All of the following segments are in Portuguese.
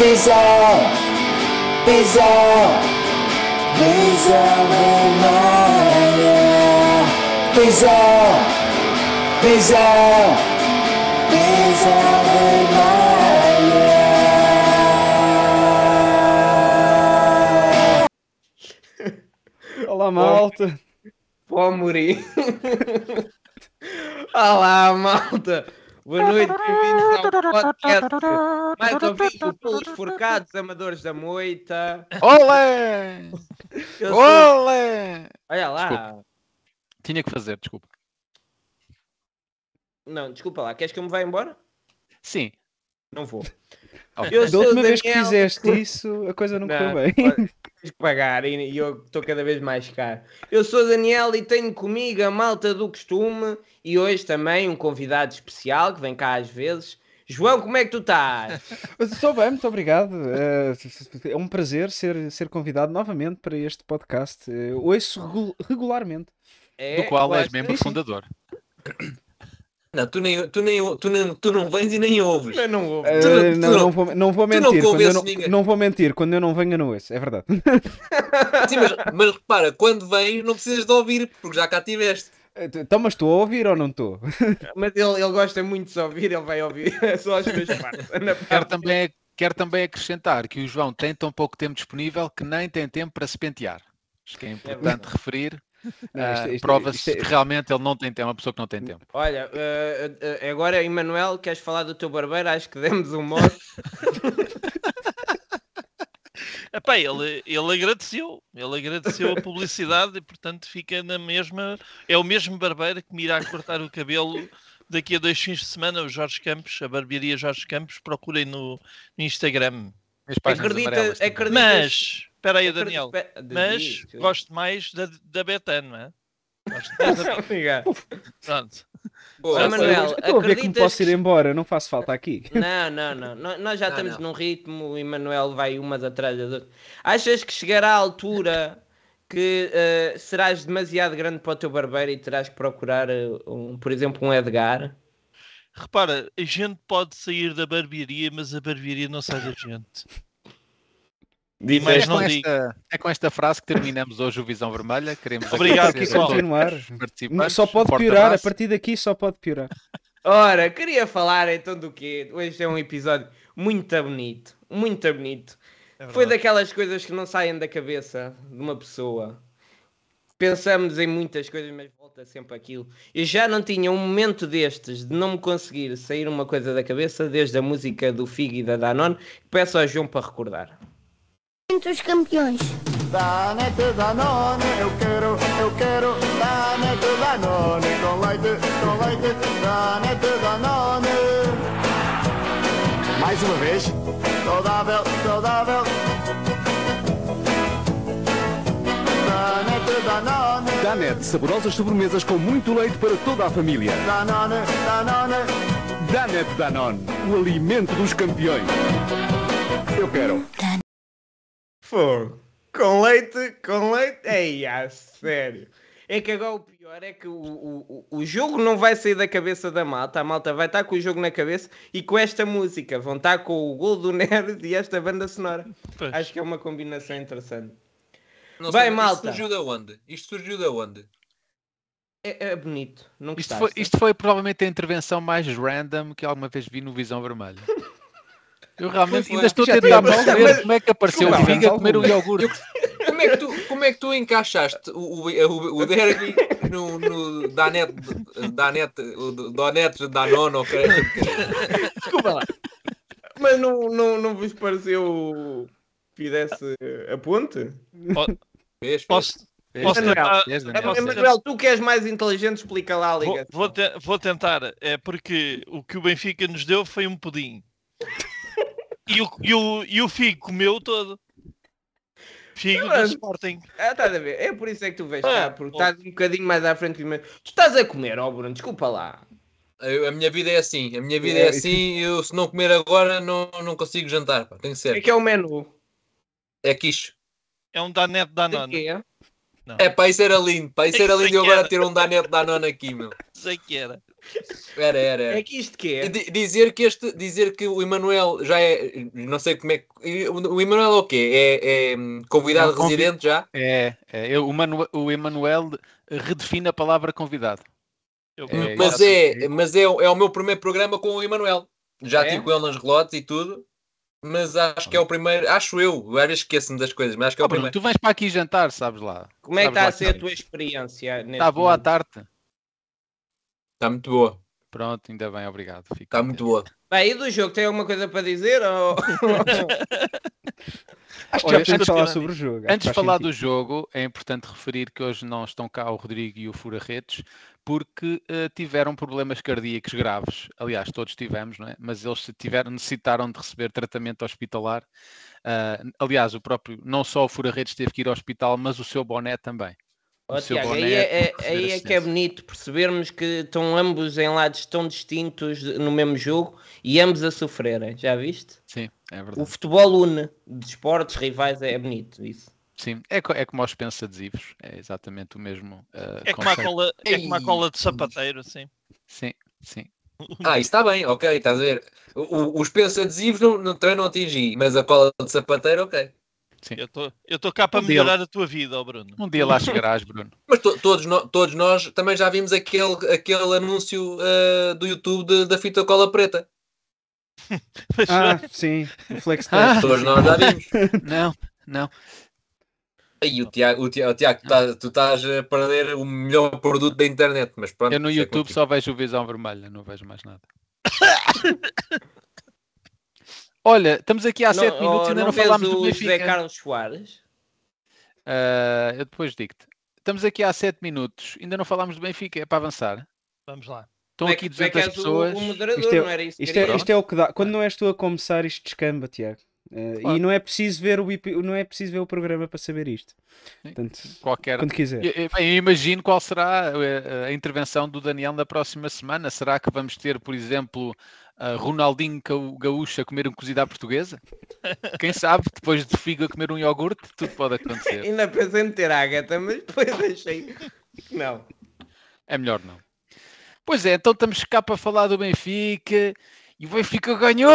Visão, visão, visão vermelha. Visão, visão, visão vermelha. Olá, malta. Pó morir. Olá, malta. Boa noite, bem-vindos ao podcast mais ouvido pelos forcados amadores da moita. Olé! Sou... Olé! Olha lá. Desculpa. Tinha que fazer, desculpa. Não, desculpa lá. Queres que eu me vá embora? Sim. Não vou. Ok. Eu Da sou o última vez que Daniel. fizeste isso, a coisa não correu bem. Tens que pagar e eu estou cada vez mais caro. Eu sou Daniel e tenho comigo a malta do costume e hoje também um convidado especial que vem cá às vezes. João, como é que tu estás? Estou bem, muito obrigado. Eh, É um prazer ser, ser convidado novamente para este podcast. Eh, Ouço regu- regularmente. É, Do qual és membro fundador. Não, tu, nem, tu, nem, tu, nem, tu não vens e nem ouves. Mas não ouve. Eh, Tu não- tu não, não- não vou, não vou tu não mentir. quando eu não, ninguém. não vou mentir. Quando eu não venho, eu não ouço. É verdade. Sim, mas, mas repara, quando vens não precisas de ouvir, porque já cá estiveste. Então, mas estou a ouvir ou não estou? Mas ele, ele gosta muito de se ouvir, ele vai ouvir só as minhas partes. Quero também, quero também acrescentar que o João tem tão pouco tempo disponível que nem tem tempo para se pentear. Acho que é importante verdade. referir. Não, isto- Ah, isto- Prova-se isto é- que realmente ele não tem tempo, é uma pessoa que não tem tempo. Olha, eh, eh, agora, Emanuel, queres falar do teu barbeiro? Acho que demos um modo. Epá, ele, ele agradeceu, ele agradeceu a publicidade e portanto fica na mesma. É o mesmo barbeiro que me irá cortar o cabelo daqui a dois fins de semana, o Jorge Campos, a barbearia Jorge Campos, procurem no, no Instagram. Acredita, amarelas também. acredita. Mas, espera aí, Daniel, mas gosto mais da, da Betano, não é? Gosto mais da Obrigado. Pronto. Eu- Manuel, Estou a ver que me posso ir embora. Não faço falta aqui. Não, não, não. Nó- Nós já Não, estamos não. num ritmo, o Emanuel vai umas atrás das outras. Achas que chegará a altura que eh, serás demasiado grande para o teu barbeiro e terás que procurar, eh, um, por exemplo, um Edgar? Repara, a gente pode sair da barbearia, mas a barbearia não sai da gente. Mas É não com, digo. esta, é com esta frase que terminamos hoje o Visão Vermelha. Queremos Obrigado, Aqui continuar. Só pode piorar. A partir daqui só pode piorar. Ora, queria falar então do quê? Hoje é um episódio muito bonito, muito bonito. É Foi daquelas coisas que não saem da cabeça de uma pessoa. Pensamos em muitas coisas, mas volta sempre aquilo. Eu já não tinha um momento destes de não me conseguir sair uma coisa da cabeça, desde a música do Figo e da Danone, que peço ao João para recordar. Entre os campeões. Danete Danone, eu quero, eu quero Danete Danone Com leite, com leite Danete Danone Mais uma vez Saudável, saudável Danete Danone Danette, saborosas sobremesas com muito leite para toda a família. Danone, Danone Danette Danone, o alimento dos campeões. Eu quero. Fogo. Com leite, com leite. Ei, a sério. É que agora o pior é que o, o, o- jogo não vai sair da cabeça da malta. A malta vai estar com o jogo na cabeça e com esta música. Vão estar com o gol do Nerd e esta banda sonora. Pois. Acho que é uma combinação interessante. não Vai, sei, malta. Isto surgiu da onde? Isto surgiu da onde? É, é bonito. Não Isto foi, isto foi provavelmente a intervenção mais random que alguma vez vi no Visão Vermelha. Eu realmente Foi, ainda estou a tentar perceber como é que apareceu o Figa a comer o iogurte. Como é que tu, como é que tu encaixaste o, o, o, derby no, no Danete, Danete, o Donete caralho? Desculpa lá. Mas não, não, não vos pareceu que fizesse a ponte? Vês, vês? Posso, posso Manuel, tentar. Daniel? posso Emanuel, tu que és mais inteligente, explica lá a Vou, ligação. vou, te- vou tentar, é porque o que o Benfica nos deu foi um pudim. E o, e o, e o Figo comeu todo. Figo do Mas- Sporting. Ah, estás a ver? É por isso é que tu vês Ah, cá, porque oh. estás um bocadinho mais à frente meu. Tu estás a comer, ó Bruno, desculpa lá. Eu- A minha vida é assim, a minha vida É, é, assim, eu se não comer agora não, não consigo jantar, pá. tem que O que é ser. que é o menu? É quiche. É um Danete De Danone. quê? É pá, isso era lindo, pá, isso era é lindo eu agora ter um Danete Danone aqui, meu. Sei que era. Era, era. era. É que isto que é? Di- Dizer que, este, dizer que o Emanuel já é. Não sei como é que. O Emanuel é o quê? É, é, hum, convidado É um convi- residente já? É, é eu- o, Manu, o Emanuel redefine a palavra convidado. Eu- É, eu Mas é, mas é, o- é o meu primeiro programa com o Emanuel. Já É? tive com ele nas relotes e tudo. Mas acho que é o primeiro. Acho eu. Às vezes esqueço-me das coisas, mas acho que é o Bruno, primeiro. tu vens para aqui jantar, sabes lá. Como é que está a ser a tua experiência? Está boa a momento? tarde? Está muito boa. Pronto, ainda bem, obrigado. Fico Está muito boa. Bem, e do jogo, tem alguma coisa para dizer? Ou... Acho que Olha, já podemos antes- falar sobre o jogo. Antes de falar sentido. do jogo, é importante referir que hoje não estão cá o Rodrigo e o Fura-Redes, porque eh, tiveram problemas cardíacos graves. Aliás, todos tivemos, não é? Mas eles tiveram, necessitaram de receber tratamento hospitalar. Ah, aliás, o próprio, não só o Fura-Redes teve que ir ao hospital, mas o seu boné também. O seu Tiago, aí, é, é- aí é que é bonito percebermos que estão ambos em lados tão distintos no mesmo jogo e ambos a sofrerem, já viste? Sim, é O verdade. futebol une de esportes rivais, é bonito isso. Sim, é, é como aos pensa adesivos. É exatamente o mesmo ah, É como a cola, é como a cola de sapateiro, assim. Sim, sim. Ah, isso está bem, ok, estás a ver. O- o- os pensos adesivos não, não, também não atingi, mas a cola de sapateiro, ok. Eu estou eu tô cá para Um dia- melhorar a tua vida, ó Bruno. Um dia lá chegarás, Bruno. Mas to- todos, no- todos nós também já vimos aquele, aquele anúncio ah, do YouTube de- da fita cola preta. Ah, sim, o Flex Ah. Todos nós já vimos. Não, não. Aí o Tiago, o Tiago, o Tiago tu, estás, tu estás a perder o melhor produto da internet, mas pronto. Eu no é YouTube contigo. só vejo o Visão Vermelha, não vejo mais nada. Olha, estamos aqui há 7 Não- minutos e oh, ainda não, vês falámos do o José Benfica. Carlos Soares? Ah, eu depois digo-te. Estamos aqui há 7 minutos, ainda não falámos do Benfica, é para avançar. Vamos lá. Estão é aqui que- tu é que 200 és o- pessoas. O, moderador, Isto é- não era isso Isto é, isto é o que dá. Quando não és tu a começar, isto descamba, Tiago. Eh, Claro. E não é preciso ver o não é preciso ver o programa para saber isto. Portanto, Qualquer. quando quiser. Eu, eu- bem, eu imagino qual será a, a intervenção do Daniel na próxima semana. Será que vamos ter, por exemplo, a Ronaldinho Gaú- Gaúcho a comer um cozido à portuguesa? Quem sabe, depois de Figo a comer um iogurte, tudo pode acontecer. Ainda pensei em meter a Agatha, mas depois achei que não. É melhor não. Pois é, então estamos cá para falar do Benfica e o Benfica ganhou!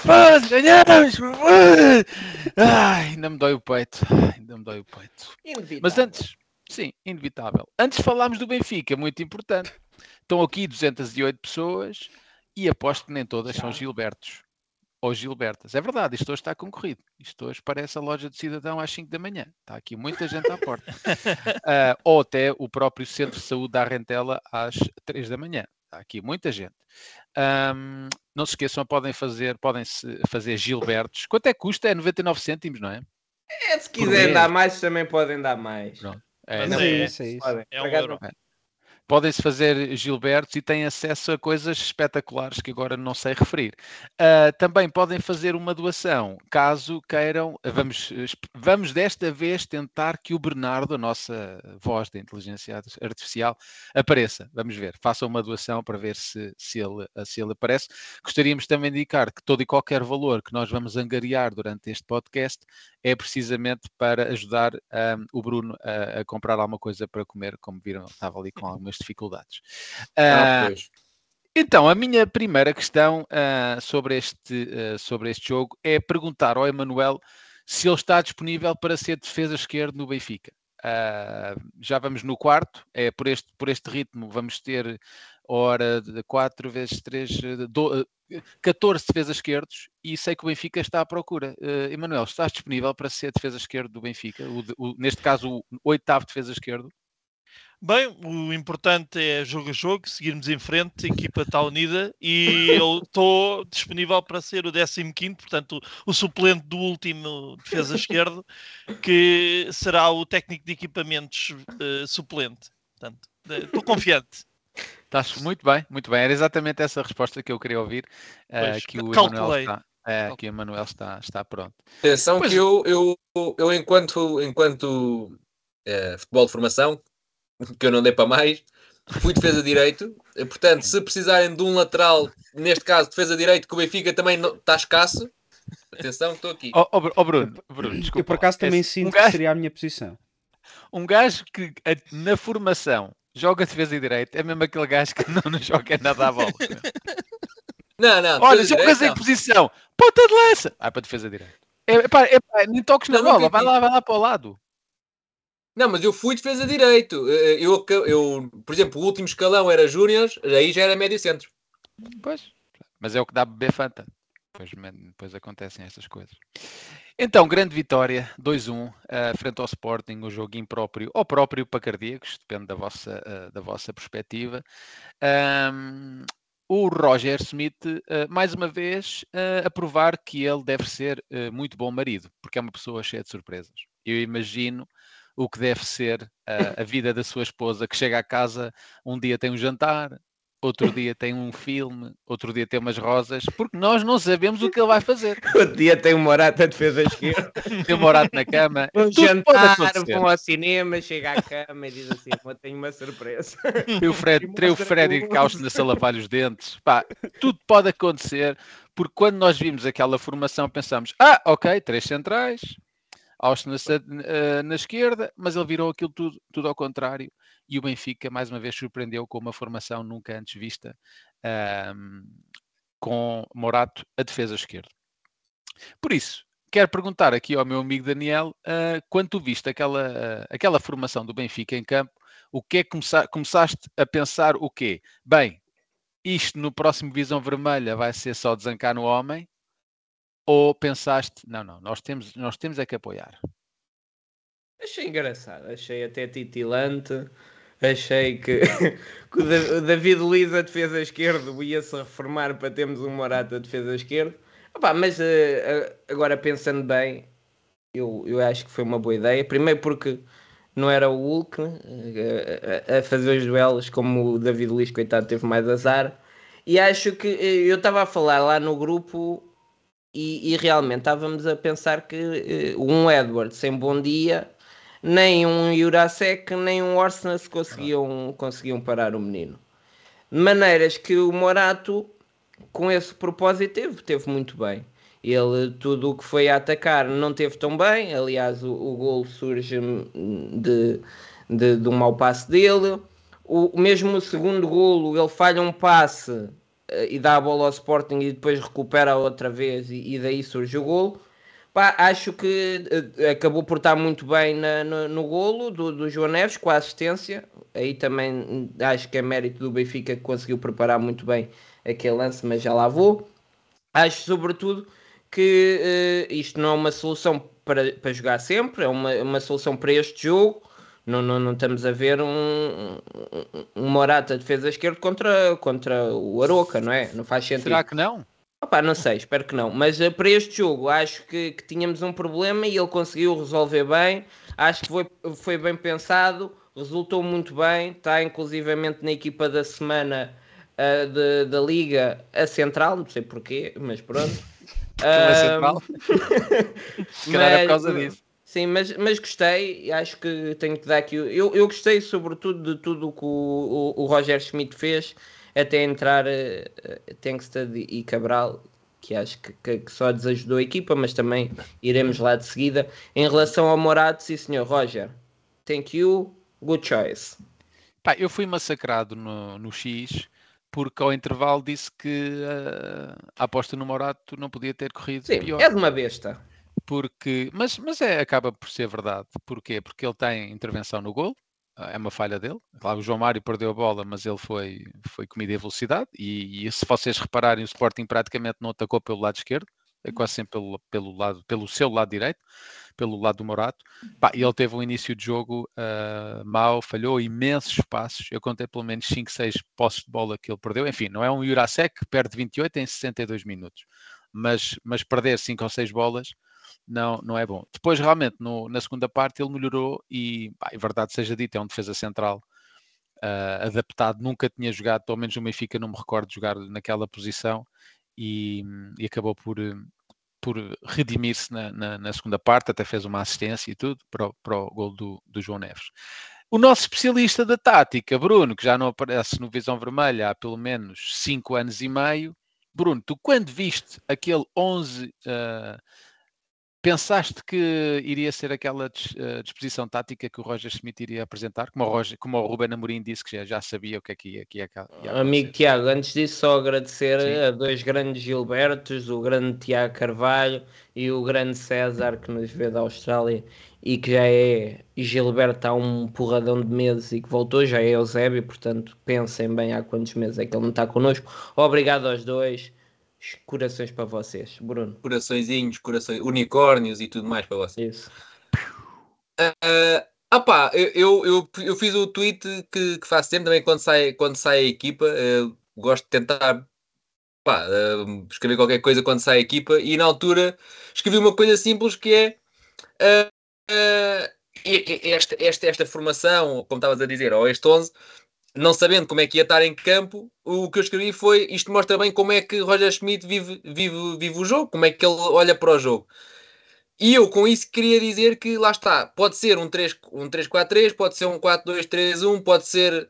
Foda-se, ganhamos! Ai, ainda me dói o peito. Ai, Ainda me dói o peito. Inevitável. Mas antes, sim, inevitável. Antes falámos do Benfica, muito importante. Estão aqui 208 pessoas e aposto que nem todas são Gilbertos ou Gilbertas. É verdade, isto hoje está concorrido. Isto hoje parece a loja de cidadão às 5 da manhã. Está aqui muita gente à porta. Ah, ou até o próprio Centro de Saúde da Rentela às 3 da manhã. Está aqui muita gente. Ahm, não se esqueçam, podem fazer, podem -se fazer Gilbertos. Quanto é que custa? É 99 cêntimos, não é? É, se quiserem dar mais, também podem dar mais. Pronto. Mas Mas é- é isso, é isso. Podem. É um euro. Podem-se fazer Gilbertos e têm acesso a coisas espetaculares que agora não sei referir. Ah, também podem fazer uma doação, caso queiram. Vamos, vamos desta vez tentar que o Bernardo, a nossa voz da inteligência arti- artificial, apareça. Vamos ver. Façam uma doação para ver se, se, ele, se ele aparece. Gostaríamos também de indicar que todo e qualquer valor que nós vamos angariar durante este podcast é precisamente para ajudar ahm, o Bruno a, a comprar alguma coisa para comer, como viram, estava ali com algumas dificuldades. Ah, Ah, pois. então, a minha primeira questão ah, sobre, este, ah, sobre este jogo é perguntar ao Emanuel se ele está disponível para ser defesa esquerdo no Benfica. Ah, já vamos no quarto, é por este, por este ritmo vamos ter hora de 4 vezes 3, 14 defesas esquerdos e sei que o Benfica está à procura. Uh, Emanuel, estás disponível para ser defesa esquerdo do Benfica? O o- neste caso, o oitavo defesa esquerdo? Bem, o importante é jogo a jogo, seguirmos em frente, a equipa está unida e eu estou disponível para ser o 15, portanto, o, suplente do último defesa esquerdo, que será o técnico de equipamentos eh, suplente. Portanto, eh, estou confiante. Estás muito bem, muito bem. Era exatamente essa a resposta que eu queria ouvir. uh, que o. Emanuel está, é, que o Emanuel está, está pronto. Atenção Pois- que eu, eu, eu enquanto, enquanto eh, futebol de formação, que eu não dei para mais, fui defesa de direito. Portanto, se precisarem de um lateral, neste caso defesa de direito, que o Benfica também não, está escasso, atenção que estou aqui. Oh, oh, oh, Bruno, Bruno, desculpa. Eu por acaso também assim, sinto um que gajo, seria a minha posição. um gajo que a- na formação joga defesa e direito. É mesmo aquele gajo que não, não joga nada à bola. Não, não. Olha, defesa jogas direita, em posição. Ponta de lança. Ah, para defesa direita. É, pá, é, pá, nem toques na Não, bola. Vai lá, vai lá para o lado. Não, mas eu fui defesa direito. Eh, Eu, eu, por exemplo, o último escalão era Júniors, aí já era médio centro. Pois. Mas é o que dá beber Fanta. Depois, depois acontecem estas coisas. Então, grande vitória, 2-1, eh, frente ao Sporting, o jogo impróprio ou próprio para cardíacos, depende da vossa, eh, da vossa perspectiva. Ahm, o Roger Smith, eh, mais uma vez, a provar que ele deve ser muito bom marido, porque é uma pessoa cheia de surpresas. Eu imagino o que deve ser eh, a vida da sua esposa, que chega à casa, um dia tem um jantar, outro dia tem um filme, outro dia tem umas rosas, porque nós não sabemos o que ele vai fazer. Outro dia tem uma morata de defesa esquerda. Tem um orato na cama. Tudo pode jantar, vão ao cinema, chega à cama e diz assim: "Amor, tenho uma surpresa. Tem o Fred, E o Freddy o- Causto a lavar os dentes. Pá, tudo pode acontecer, porque quando nós vimos aquela formação pensamos, ah, ok, três centrais, Austin na, eh, na esquerda, mas ele virou aquilo tudo, tudo ao contrário. E o Benfica, mais uma vez, surpreendeu com uma formação nunca antes vista, ahm, com Morato a defesa esquerda. Por isso, quero perguntar aqui ao meu amigo Daniel, ah, quando tu viste aquela, ah, aquela formação do Benfica em campo, o que é que começa- começaste a pensar o quê? Bem, isto no próximo Visão Vermelha vai ser só desancar no homem? Ou pensaste, não, não, nós temos, nós temos é que apoiar. Achei engraçado, achei até titilante. Achei que, que o Da- o David Luiz, a defesa esquerda, ia-se reformar para termos um Morata a defesa esquerda. Opa, mas eh, agora pensando bem, eu, eu acho que foi uma boa ideia. Primeiro porque não era o Hulk né, a fazer os duelos como o David Luiz, coitado, teve mais azar. E acho que eh, eu estava a falar lá no grupo e, e realmente estávamos a pensar que eh, um Edward sem bom dia, nem um Jurasek, nem um Orsnes conseguiam, conseguiam parar o menino. De maneiras que o Morato, com esse propósito, teve, teve muito bem. Ele, tudo o que foi a atacar, não teve tão bem. Aliás, o, o gol surge hum, de, de, de um mau passe dele. O, mesmo o segundo golo, ele falha um passe e dá a bola ao Sporting e depois recupera outra vez e, e daí surge o golo. Pá, acho que eh, acabou por estar muito bem na- no, no golo do, do João Neves com a assistência. Aí também acho que é mérito do Benfica que conseguiu preparar muito bem aquele lance, mas já lá vou. Acho sobretudo que eh, isto não é uma solução para, para jogar sempre, é uma, uma solução para este jogo. Não, não, não estamos a ver um, um, Morata defesa esquerda contra, contra o Aroca, não é? Não faz sentido. Será que não? Opa, não sei, espero que não. Mas eh, para este jogo acho que, que tínhamos um problema e ele conseguiu resolver bem. Acho que foi, foi bem pensado, resultou muito bem. Está inclusivamente na equipa da semana eh, de- da Liga a Central, não sei porquê, mas pronto. Se calhar é por mas- causa disso. Sim, mas, mas gostei, acho que tenho que dar aqui. Eu, eu gostei sobretudo de tudo o que o, o, o Roger Schmidt fez, até entrar uh, e Cabral, que acho que, que, que só desajudou a equipa, mas também iremos lá de seguida. Em relação ao Morato, sim senhor Roger, thank you, good choice. Pá, eu fui massacrado no, no X porque ao intervalo disse que ah, a aposta no Morato não podia ter corrido Sim, pior. é de uma besta. Porque, mas mas é, acaba por ser verdade. Porquê? Porque ele tem intervenção no gol, ah, é uma falha dele. Claro, o João Mário perdeu a bola, mas ele foi, foi comida em velocidade. E, e se vocês repararem, o Sporting praticamente não atacou pelo lado esquerdo, é quase sempre pelo, pelo, lado, pelo seu lado direito, pelo lado do Morato. E ele teve um início de jogo ah, mau, falhou imensos passos. Eu contei pelo menos 5, 6 posses de bola que ele perdeu. Enfim, não é um Jurasek que perde 28 em 62 minutos. Mas, mas perder 5 ou 6 bolas não, não é bom. Depois, realmente, no- na segunda parte, ele melhorou e, pá, verdade seja dito, é um defesa central ah, adaptado. Nunca tinha jogado, pelo menos o Benfica não me recordo de jogar naquela posição e, e acabou por, por redimir-se na, na- na segunda parte, até fez uma assistência e tudo para o, para o gol do, do João Neves. O nosso especialista da tática, Bruno, que já não aparece no Visão Vermelha há pelo menos 5 anos e meio. Bruno, tu quando viste aquele 11 ah, pensaste que iria ser aquela eh, disposição tática que o Roger Schmidt iria apresentar? Como o, Roger, como o Ruben Amorim disse que já, já sabia o que é que ia, que ia, ia acontecer. Amigo Tiago, antes disso, só agradecer Sim. a dois grandes Gilbertos, o grande Tiago Carvalho e o grande César, que nos vê da Austrália e que já é Gilberto há um porradão de meses e que voltou, já é Eusébio, portanto, pensem bem há quantos meses é que ele não está connosco. Obrigado aos dois, corações para vocês. Bruno, Coraçõezinhos, corações, unicórnios e tudo mais para vocês. isso. Ah, ah pá, eu, eu, eu, fiz o tweet que, que faço sempre também quando sai, quando sai a equipa. eh, gosto de tentar pá, eh, escrever qualquer coisa quando sai a equipa e na altura escrevi uma coisa simples que é ah, ah, esta, esta, esta formação, como estavas a dizer, ou este 11, não sabendo como é que ia estar em campo, o que eu escrevi foi isto mostra bem como é que Roger Schmidt vive, vive, vive o jogo, como é que ele olha para o jogo. E eu com isso queria dizer que lá está, pode ser um 3 um 3-4-3, pode ser um 4-2-3-1, pode ser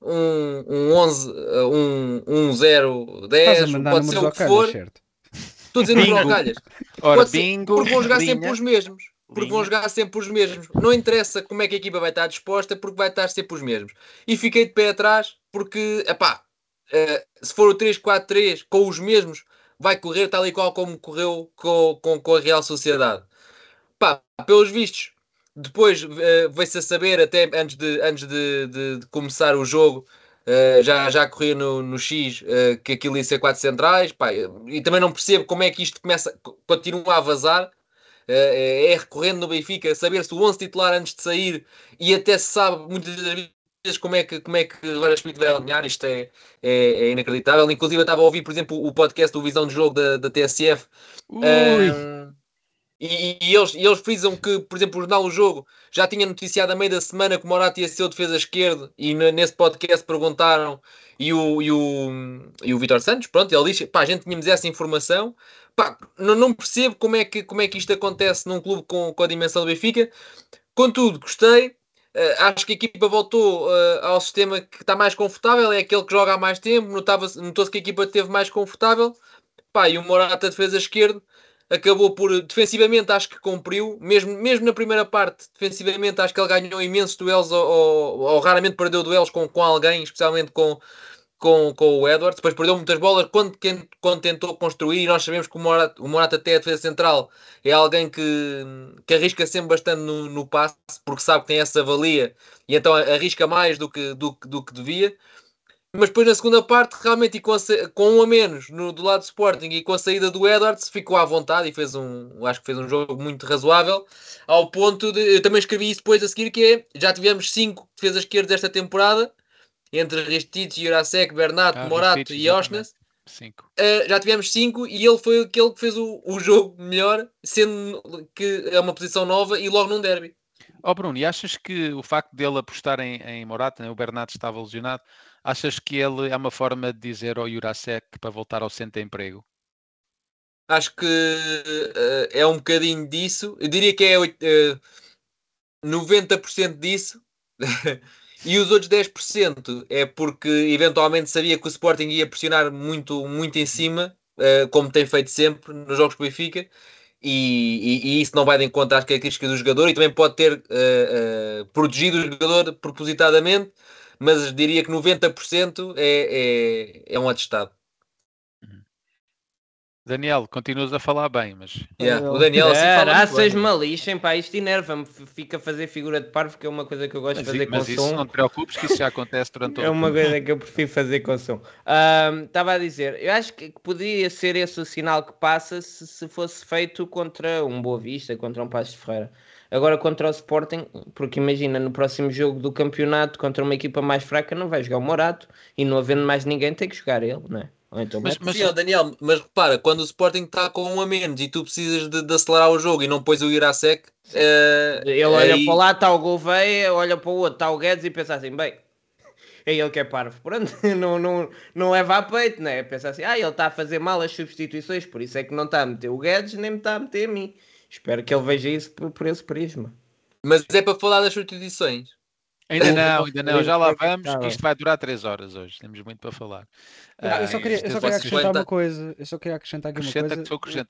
um, um 11, uh, um, um 0-10, Estás a mandar pode números ser o que for. certo? Estou ao Bingo. calhas. Ora, Pode ser- bingo, porque vão jogar sempre linha. os mesmos. Porque vão jogar sempre os mesmos. Não interessa como é que a equipa vai estar disposta, porque vai estar sempre os mesmos. E fiquei de pé atrás, porque, epá, eh, se for o 3-4-3 com os mesmos, vai correr tal e qual como correu com, com, com a Real Sociedade. Pá, pelos vistos, depois eh, veio-se a saber, até antes de, antes de, de- de começar o jogo, eh, já, já corria no, no X eh, que aquilo ia ser quatro centrais. Pá, e também não percebo como é que isto começa, continua a vazar. Eh, é recorrente no Benfica saber se o 11 titular antes de sair e até se sabe muitas vezes como é que, como é que Roger Schmidt vai alinhar. Isto é, é, é inacreditável. Inclusive, eu estava a ouvir, por exemplo, o podcast do Visão de Jogo da, da TSF. Ui, Ahm, e, e eles, e eles frisam que, por exemplo, o Jornal O Jogo já tinha noticiado a meio da semana que o Morato ia ser o defesa esquerdo e ne- nesse podcast perguntaram e o, e o, e o Vitor Santos, pronto, ele diz, pá, a gente tínhamos essa informação, pá, não, não percebo como é, que, como é que isto acontece num clube com, com a dimensão do Benfica, contudo, gostei, eh, acho que a equipa voltou eh, ao sistema que está mais confortável, é aquele que joga há mais tempo, notou-se que a equipa esteve mais confortável, pá, e o Morata defesa esquerdo, acabou por defensivamente acho que cumpriu, mesmo, mesmo na primeira parte, defensivamente acho que ele ganhou imensos duelos ou, ou- ou raramente perdeu duelos com, com alguém, especialmente com, com, com o Edwards, depois perdeu muitas bolas quando, quando tentou construir e nós sabemos que o Morata, o Morata até a defesa central é alguém que, que arrisca sempre bastante no, no passe, porque sabe que tem essa valia e então arrisca mais do que, do, do que devia. Mas depois na segunda parte, realmente, e com, a com um a menos no, do lado do Sporting e com a saída do Edwards, ficou à vontade e fez um, acho que fez um jogo muito razoável, ao ponto de, eu também escrevi isso depois a seguir, que é, já tivemos cinco defesas esquerdas esta temporada, entre Ristich, Jurasek, Bernat, Ah, Morato Ristich, e Osnes. Uh, já tivemos cinco e ele foi aquele que fez o, o jogo melhor, sendo que é uma posição nova e logo num derby. Ó Bruno, e achas que o facto dele apostar em, em Morata, né, o Bernardo estava lesionado, achas que ele é uma forma de dizer ao Jurasek para voltar ao centro de emprego? Acho que uh, é um bocadinho disso. Eu diria que é uh, 90% disso. e os outros 10% é porque eventualmente sabia que o Sporting ia pressionar muito, muito em cima, uh, como tem feito sempre nos jogos do Benfica. E, e- e isso não vai de encontro às características do jogador e também pode ter uh, uh, protegido o jogador propositadamente, mas diria que 90% é, é, é um atestado. Daniel, continuas a falar bem, mas Yeah, O. Daniel assim É, fala muito raças bem. malixem, pá, isto enerva-me, f- fica a fazer figura de parvo, que é uma coisa que eu gosto mas, de fazer mas com isso som. não te preocupes que isso já acontece durante todo É uma coisa que eu prefiro fazer com som. Estava a dizer, eu acho que poderia ser esse o sinal que passa se, se fosse feito contra um Boa Vista, contra um Passo de Ferreira. Agora contra o Sporting, porque imagina, no próximo jogo do campeonato, contra uma equipa mais fraca, não vai jogar o Morato e não havendo mais ninguém, tem que jogar ele, não é? Então Mas- mas- ó, Daniel, mas repara, quando o Sporting está com um a menos e tu precisas de, de acelerar o jogo e não pões o Irasek, eh, Ele olha aí- para lá, está o Gouveia, olha para o outro, está o Guedes e pensa assim, bem, é ele que é parvo. Pronto, não, não, não leva a peito, né? Pensa assim, ah, ele está a fazer mal as substituições, por isso é que não está a meter o Guedes, nem me está a meter a mim. Espero que ele veja isso por, por esse prisma. mas é para falar das substituições. Ainda não, ainda não, já lá vamos, que isto vai durar 3 horas hoje. Temos muito para falar. Eu só Ah, queria, eu só queria acrescentar 50. uma coisa. Eu só queria acrescentar aqui uma Acrescenta coisa.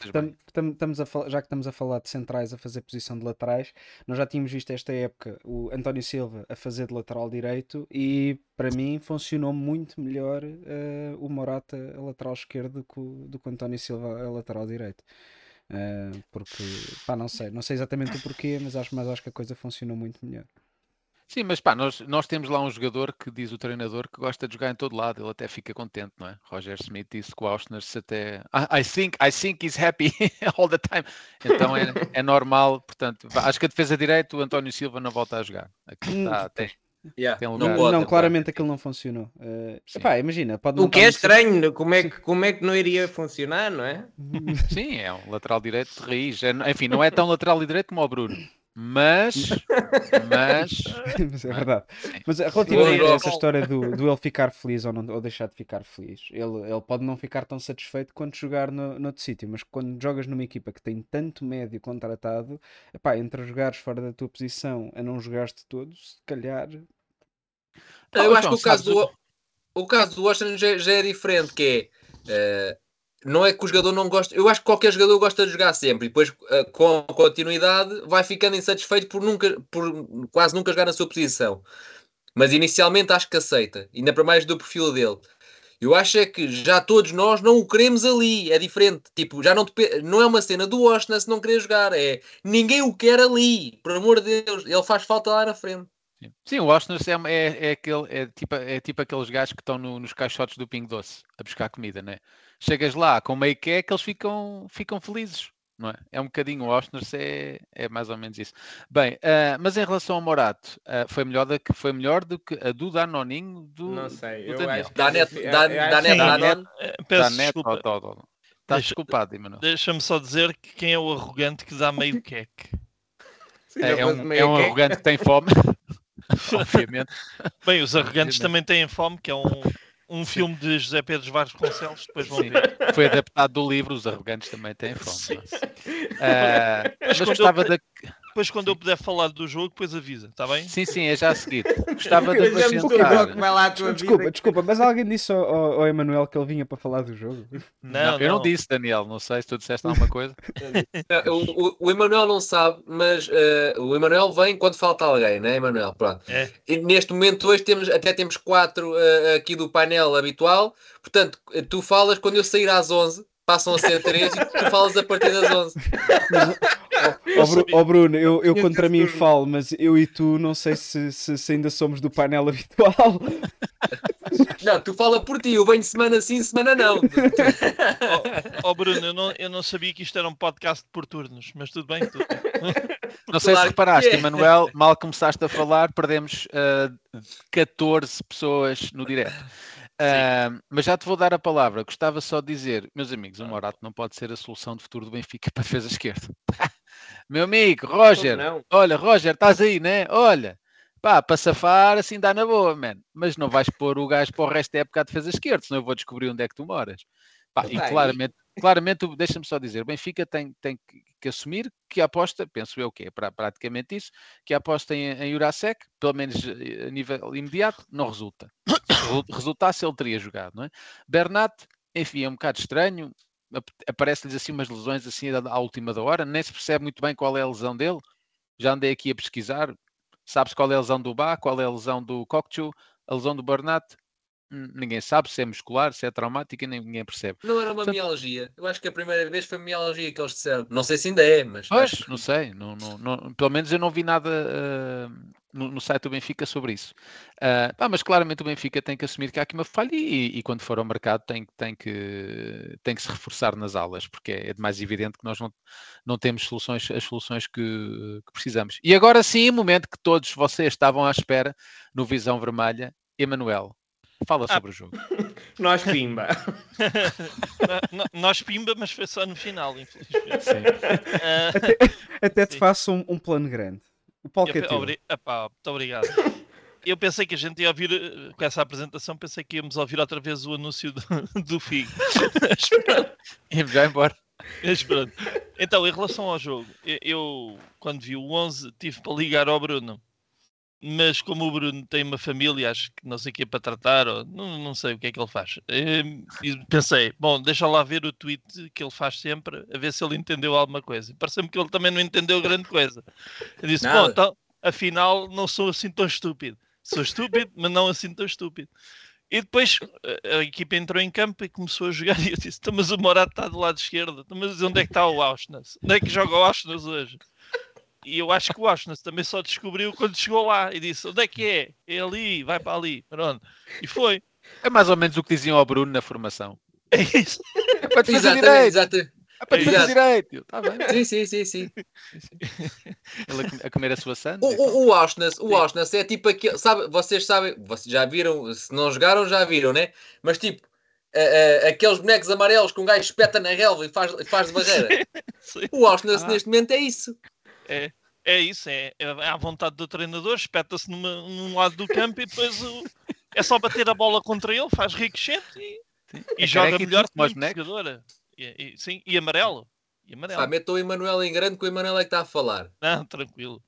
estamos a falar- já que estamos a falar de centrais a fazer posição de laterais, nós já tínhamos visto esta época o António Silva a fazer de lateral direito e para mim funcionou muito melhor eh, o Morata a lateral esquerdo do que o, do que o António Silva a lateral direito. Eh, porque, pá, não sei, não sei exatamente o porquê, mas acho, mas acho que a coisa funcionou muito melhor. Sim, mas pá, nós, nós temos lá um jogador que diz o treinador que gosta de jogar em todo lado, ele até fica contente, não é? Roger Smith disse que o Auschwitz até I, I think I think he's happy all the time. Então é, é normal, portanto, acho que a defesa direito o António Silva não volta a jogar. Aqui Hum, está, tem, Yeah, um não pode. não, claramente aquilo não funcionou. Sim. epá, imagina, pode não O que é estranho, como é que, como é que não iria funcionar, não é? Sim, é um lateral direito de raiz. É- enfim, não é tão lateral direito como o Bruno, mas, mas Mas é verdade. Sim. Mas relativamente a essa história do, do ele ficar feliz ou, não, ou deixar de ficar feliz, ele, ele pode não ficar tão satisfeito quando jogar no, noutro sítio, mas quando jogas numa equipa que tem tanto médio contratado, epá, entre jogares fora da tua posição a não jogares de todo, se calhar. Eu acho que o caso, do, o caso do Washington já, já é diferente, que é eh, não é que o jogador não gosta, eu acho que qualquer jogador gosta de jogar sempre e depois eh, com continuidade vai ficando insatisfeito por nunca, por quase nunca jogar na sua posição. Mas inicialmente acho que aceita, ainda para mais do perfil dele. Eu acho é que já todos nós não o queremos ali, é diferente. Tipo, já não, não é uma cena do Washington se não querer jogar, é ninguém o quer ali, por amor de Deus, ele faz falta lá na frente. Sim, Sim, o Austin é, é, é, aquele, é, tipo, é tipo aqueles gajos que estão no- nos caixotes do Pingo Doce a buscar comida, né? Chegas lá com meio que é que eles ficam, ficam felizes, não é? É um bocadinho o Austin é, é mais ou menos isso. Bem, ah, mas em relação ao Morato, ah, foi, melhor do que, foi melhor do que a do Danoninho do, Não sei. do Eu Daniel. acho que Dá é dá é net- Eh, Da Peço net desculpa. Estás Deixa- desculpado, Emanuel. Deixa-me só dizer que quem é o arrogante que dá meio queque. Se É, é um, meio é um arrogante que tem fome, obviamente. Bem, os arrogantes Obviamente. também têm fome, que é um, um filme de José Pedro Vasconcelos, depois vão Sim. ver. Foi adaptado do livro, os arrogantes também têm fome. Ah, mas eu gostava puder- da. Depois, quando eu puder falar do jogo, depois avisa, está bem? Sim, sim, é já a seguir. Gostava de o acrescentar. Desculpa, vida. desculpa, mas alguém disse ao, ao, ao Emanuel que ele vinha para falar do jogo. Não, eu não disse, Daniel, não sei se tu disseste alguma coisa. Não, O, o, o Emanuel não sabe, mas eh, o Emanuel vem quando falta alguém, né, Emanuel? Pronto. É. E neste momento, hoje, temos, até temos quatro eh, aqui do painel habitual. Portanto, tu falas quando eu sair às 11, passam a ser três e tu falas a partir das 11. Ó Bru- ó, Bruno, eu, eu contra mim falo, mas eu e tu não sei se, se, se ainda somos do painel habitual. Não, tu fala por ti, eu venho semana sim, semana não. Ó oh, Bruno, eu não, eu não sabia que isto era um podcast por turnos, mas tudo bem. Tudo bem. Não sei Claro se reparaste, é. Emanuel, mal começaste a falar, perdemos ah, 14 pessoas no direto. Ah, mas já te vou dar a palavra. Gostava só de dizer, meus amigos, o Morato não pode ser a solução de futuro do Benfica para a defesa esquerda. Meu amigo, Roger, Não. olha, Roger, estás aí, né? Olha, pá, para safar assim dá na boa, man. Mas não vais pôr o gajo para o resto da época à defesa esquerda, senão eu vou descobrir onde é que tu moras. Pá, e Epá, e- claramente, claramente, o- deixa-me só dizer, o Benfica tem, tem que, assumir que a aposta, penso eu que é pra- praticamente isso, que a aposta em, em Jurasek, pelo menos eh, a nível imediato, não resulta. Se resu- resultasse, ele teria jogado, não é? Bernat, enfim, é um bocado estranho, ap- aparece-lhes assim umas lesões assim à última da hora, nem se percebe muito bem qual é a lesão dele. Já andei aqui a pesquisar, sabes qual é a lesão do Bá, qual é a lesão do Kokchu, a lesão do Bernat, Hum, ninguém sabe se é muscular, se é traumática, ninguém percebe. Não era uma Portanto- mialgia. Eu acho que a primeira vez foi mialgia que eles disseram. Não sei se ainda é, mas. Pois, acho não sei, não, não- não- pelo menos eu não vi nada ah, no, no site do Benfica sobre isso. Ah, pá, mas claramente o Benfica tem que assumir que há aqui uma falha e, e quando for ao mercado tem, tem, que, tem que se reforçar nas alas, porque é, é de mais evidente que nós não, não temos soluções, as soluções que, que precisamos. E agora sim, o momento que todos vocês estavam à espera no Visão Vermelha, Emanuel, fala Ah. sobre o jogo. Nós pimba. Nós pimba, mas foi só no final, infelizmente. Sim. Ah, Até te Sim. faço um, um plano grande. O é teu. obri- epá, muito obrigado. Eu pensei que a gente ia ouvir, eh, com essa apresentação, pensei que íamos ouvir outra vez o anúncio do, do FIG. E já embora. mas pronto. Então, em relação ao jogo, eu, eu, quando vi o 11 tive para ligar ao Bruno mas como o Bruno tem uma família, acho que não sei o que é para tratar, ou não, não sei o que é que ele faz. Hum, E pensei, bom, deixa lá ver o tweet que ele faz sempre, a ver se ele entendeu alguma coisa. Parece-me que ele também não entendeu grande coisa. Eu disse, bom, Nada. então, afinal, não sou assim tão estúpido. Sou estúpido, mas não assim tão estúpido. E depois a, a equipa entrou em campo e começou a jogar. E eu disse: "Então, Mas o Morato está do lado esquerdo. Então, Mas onde é que está o Auschwitz? Onde é que joga o Auschwitz hoje? E eu acho que o Auschwitz também só descobriu quando chegou lá e disse: Onde é que é? É ali, vai para ali. Pronto. E foi. É mais ou menos o que diziam ao Bruno na formação. É isso. É para defesa Exatamente, direito. exatamente. É para defesa Exato. direito. Está bem. Sim, sim, sim, sim. Ele a com- a comer a sua sandes. O, o, o Auschwitz, o Auschwitz é tipo aquele, sabe, vocês sabem, vocês já viram, se não jogaram, já viram, né? Mas tipo, a- a- aqueles bonecos amarelos que um gajo espeta na relva e faz, faz de barreira. Sim. O Auschwitz Ah. neste momento é isso. É isso, é, é à vontade do treinador, espeta-se numa- num lado do campo e depois o- é só bater a bola contra ele, faz ricochete e, e É joga melhor que como os muito bonecos. jogador. E, e- sim, e amarelo. E amarelo. Pá, metam o Emanuel em grande que o Emanuel é que está a falar. Não, tranquilo.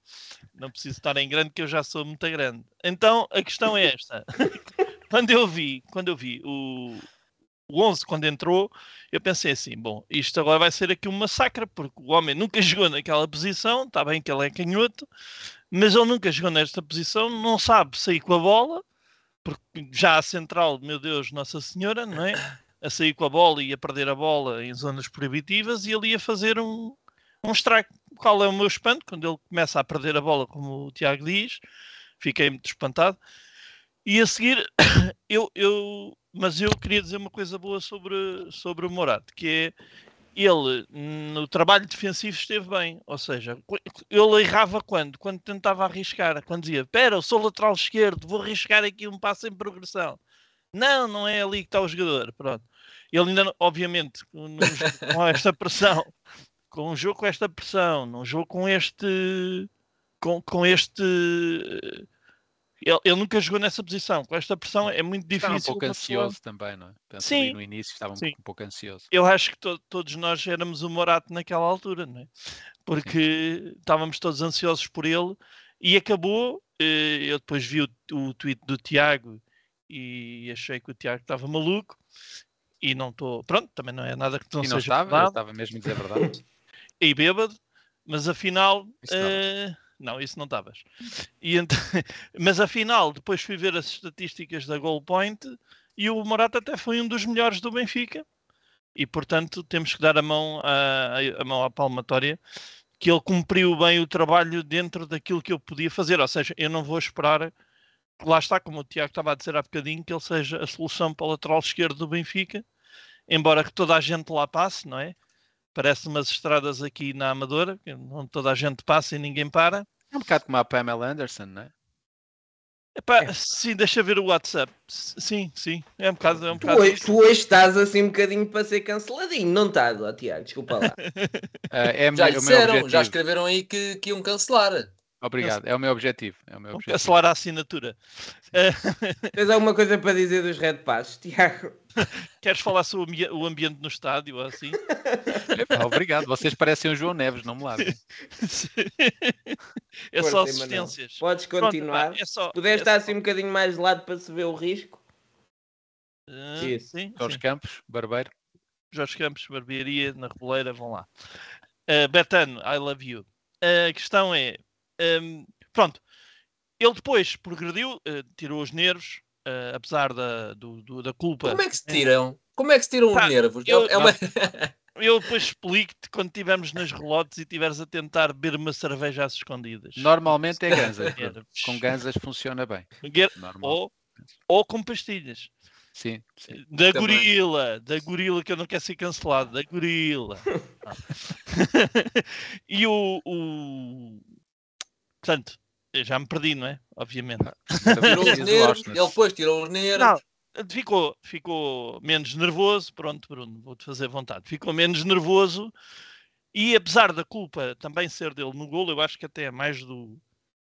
Não preciso estar em grande, que eu já sou muito grande. Então, a questão é esta. quando eu vi, quando eu vi o, o 11, quando entrou, eu pensei assim, bom, isto agora vai ser aqui um massacre, porque o homem nunca jogou naquela posição, está bem que ele é canhoto, mas ele nunca jogou nesta posição, não sabe sair com a bola, porque já a central, meu Deus, Nossa Senhora, não é? A sair com a bola e a perder a bola em zonas proibitivas e ele ia fazer um, um. Qual é o meu espanto? Quando ele começa a perder a bola, como o Tiago diz, fiquei muito espantado. E a seguir, eu, eu, mas eu queria dizer uma coisa boa sobre, sobre o Morato, que é ele no trabalho defensivo esteve bem, ou seja, ele errava quando? Quando tentava arriscar, quando dizia, espera, eu sou lateral esquerdo, vou arriscar aqui um passo em progressão. Não, não é ali que está o jogador, pronto. Ele ainda, obviamente, com esta pressão, com um jogo com esta pressão, num jogo com este, com, com este, ele, ele nunca jogou nessa posição. Com esta pressão é muito Estava difícil. um pouco ansioso também, não é? Penso Sim. no início estava um, Sim. um pouco ansioso. eu acho que to- todos nós éramos o Morato naquela altura, não é? Porque estávamos todos ansiosos por ele e acabou. eh, Eu depois vi o, o tweet do Tiago e achei que o Tiago estava maluco e não estou. Pronto, também não é nada que não, e não seja estava, eu estava mesmo a dizer a verdade. e bêbado, mas afinal. Isso estavas. eh, não, isso não estavas. Ent- Mas afinal, depois fui ver as estatísticas da Goal Point e o Morata até foi um dos melhores do Benfica. E portanto temos que dar a mão à, a mão à palmatória que ele cumpriu bem o trabalho dentro daquilo que eu podia fazer. Ou seja, eu não vou esperar, lá está, como o Tiago estava a dizer há bocadinho, que ele seja a solução para o lateral esquerdo do Benfica, embora que toda a gente lá passe, não é? Parece umas estradas aqui na Amadora, onde toda a gente passa e ninguém para. É um bocado como a Pamela Anderson, não é? Epá, sim, deixa ver o WhatsApp. Sim, sim, é um bocado. É um Tu bocado hoje, tu hoje estás assim um bocadinho para ser canceladinho, não estás, Tiago? Desculpa lá. Ah, é, Já é disseram, já escreveram aí que, que iam cancelar. Obrigado, é o meu objetivo. É o meu objetivo. cancelar a assinatura. Eh, Tens alguma coisa para dizer dos Red Pass, Tiago? queres falar sobre o ambi- o ambiente no estádio ou assim? Epá, obrigado, vocês parecem o João Neves, não me larguem. é Força, só assistências. Podes Pronto, continuar. pá, é só, Puder é estar só- assim um bocadinho mais de lado para se ver o risco. Ah, Isso. sim, Jorge sim. Campos, barbeiro. Jorge Campos, barbearia, na Reboleira, vão lá. Uh, Betano, I love you. a questão é, um, pronto, ele depois progrediu, uh, tirou os nervos, uh, apesar da, do- do- da culpa. Como é que se tiram? Como é que se tiram Pá, os nervos? É- eu- é uma... Eu depois explico-te quando estivermos nas relotes e estiveres a tentar beber uma cerveja às escondidas. Normalmente é ganzas. Com ganzas funciona bem. Ou, ou com pastilhas. Sim, sim. Da Também. gorila, da gorila que eu não quero ser cancelado, da gorila. e o, o- Portanto, eu já me perdi, não é? Obviamente. Tirou o Auschwitz. ele depois tirou os nervos. Não, ficou, ficou menos nervoso. Pronto, Bruno, vou-te fazer vontade. Ficou menos nervoso e apesar da culpa também ser dele no golo, eu acho que até é mais do.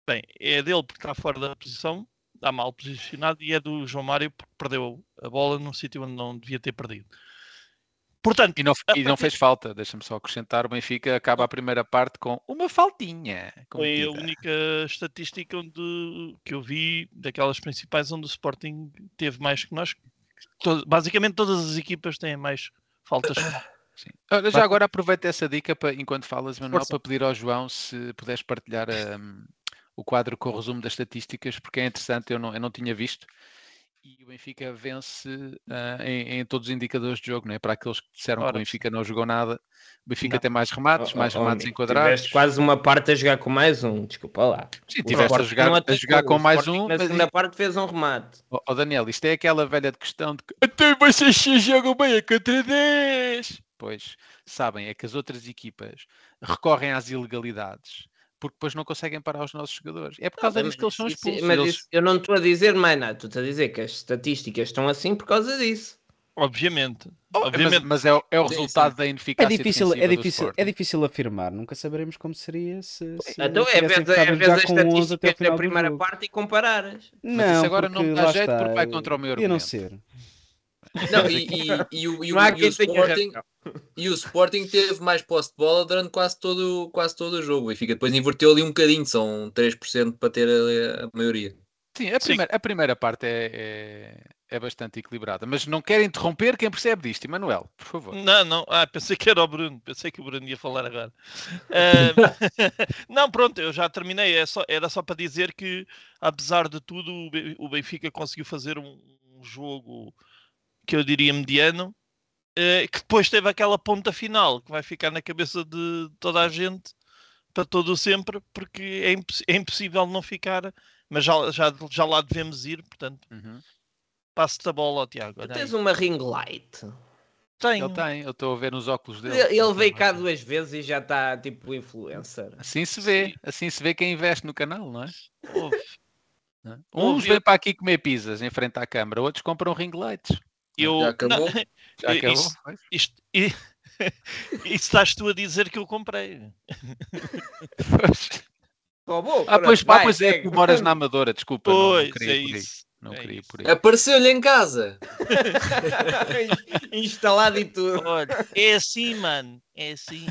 Bem, é dele porque está fora da posição, está mal posicionado, e é do João Mário porque perdeu a bola num sítio onde não devia ter perdido. Portanto, E não, e não fez falta, deixa-me só acrescentar. O Benfica acaba a primeira parte com uma faltinha. Foi a cometida. única estatística onde, que eu vi, daquelas principais, onde o Sporting teve mais que nós. To- basicamente todas as equipas têm mais faltas. Olha, já agora aproveito essa dica para, enquanto falas, Manuel, Força. para pedir ao João se puderes partilhar hum, o quadro com o resumo das estatísticas, porque é interessante, eu não, eu não tinha visto. E o Benfica vence ah, em, em todos os indicadores de jogo, não é? Para aqueles que disseram que Ora, o Benfica não jogou nada, o Benfica Não. tem mais remates, Oh, mais oh, remates amigo, enquadrados. Tiveste quase uma parte a jogar com mais um, desculpa lá. Sim, tiveste a jogar, a jogar com mais um, Na mas segunda parte fez um remate. Ó Daniel, isto é aquela velha questão de que até vocês se jogam bem a contra 10. Pois, sabem, é que as outras equipas recorrem às ilegalidades porque depois não conseguem parar os nossos jogadores. É por causa Mas disso que eles são isso- expulsos. Mas Eles- isso- eu não estou a dizer mais nada, tu estás a dizer que as estatísticas estão assim por causa disso. Obviamente. Oh, mas- Obviamente. mas, é, o- é o Sim, resultado da É ineficácia difícil, é, defensiva do difícil, é difícil afirmar. Nunca saberemos como seria se, se Então é tivessem vez, ficado é a vez jogar as com 11 até o estatísticas final da do primeira parte e comparares. Não, isso agora não porque dá lá jeito porque está, vai contra o meu Podia não argumento. ser. Não, e, e- e o, e o- e o Sporting, e o Sporting teve mais posse de bola durante quase todo, quase todo o jogo. E fica depois inverteu ali um bocadinho, são 3% para ter a, a maioria. Sim, a Sim. primeira, a primeira parte é, é, é bastante equilibrada. Mas não quero interromper quem percebe disto. Emanuel, por favor. Não, não. Ah, pensei que era o Bruno. Pensei que o Bruno ia falar agora. Ah, não, pronto, eu já terminei. É só- era só para dizer que, apesar de tudo, o Benfica conseguiu fazer um, um jogo que eu diria mediano, eh, que depois teve aquela ponta final que vai ficar na cabeça de toda a gente para todo o sempre, porque é, imposs- é impossível não ficar. Mas já, já, já lá devemos ir, portanto, Uhum. passo-te a bola ao Tiago. Tu tens aí. uma ring light. Tenho. Ele tem, eu estou a ver nos óculos dele. Ele, ele veio cá duas vezes e já está tipo influencer. Assim se vê, assim se vê quem investe no canal, não é? Ouve. Uns vêm para aqui comer pizzas em frente à câmara, outros compram ring lights. Eu, Já acabou? não, Já acabou? isso- pois? isto, estás tu a dizer que eu comprei. Pois. Roubou, Ah, pois, ah, pois é, tu moras na Amadora, desculpa. não- não, Pois, queria é por aí. isso. Não é queria isso. por aí. Apareceu-lhe em casa. Instalado e tudo. Olha, é assim, mano. É assim.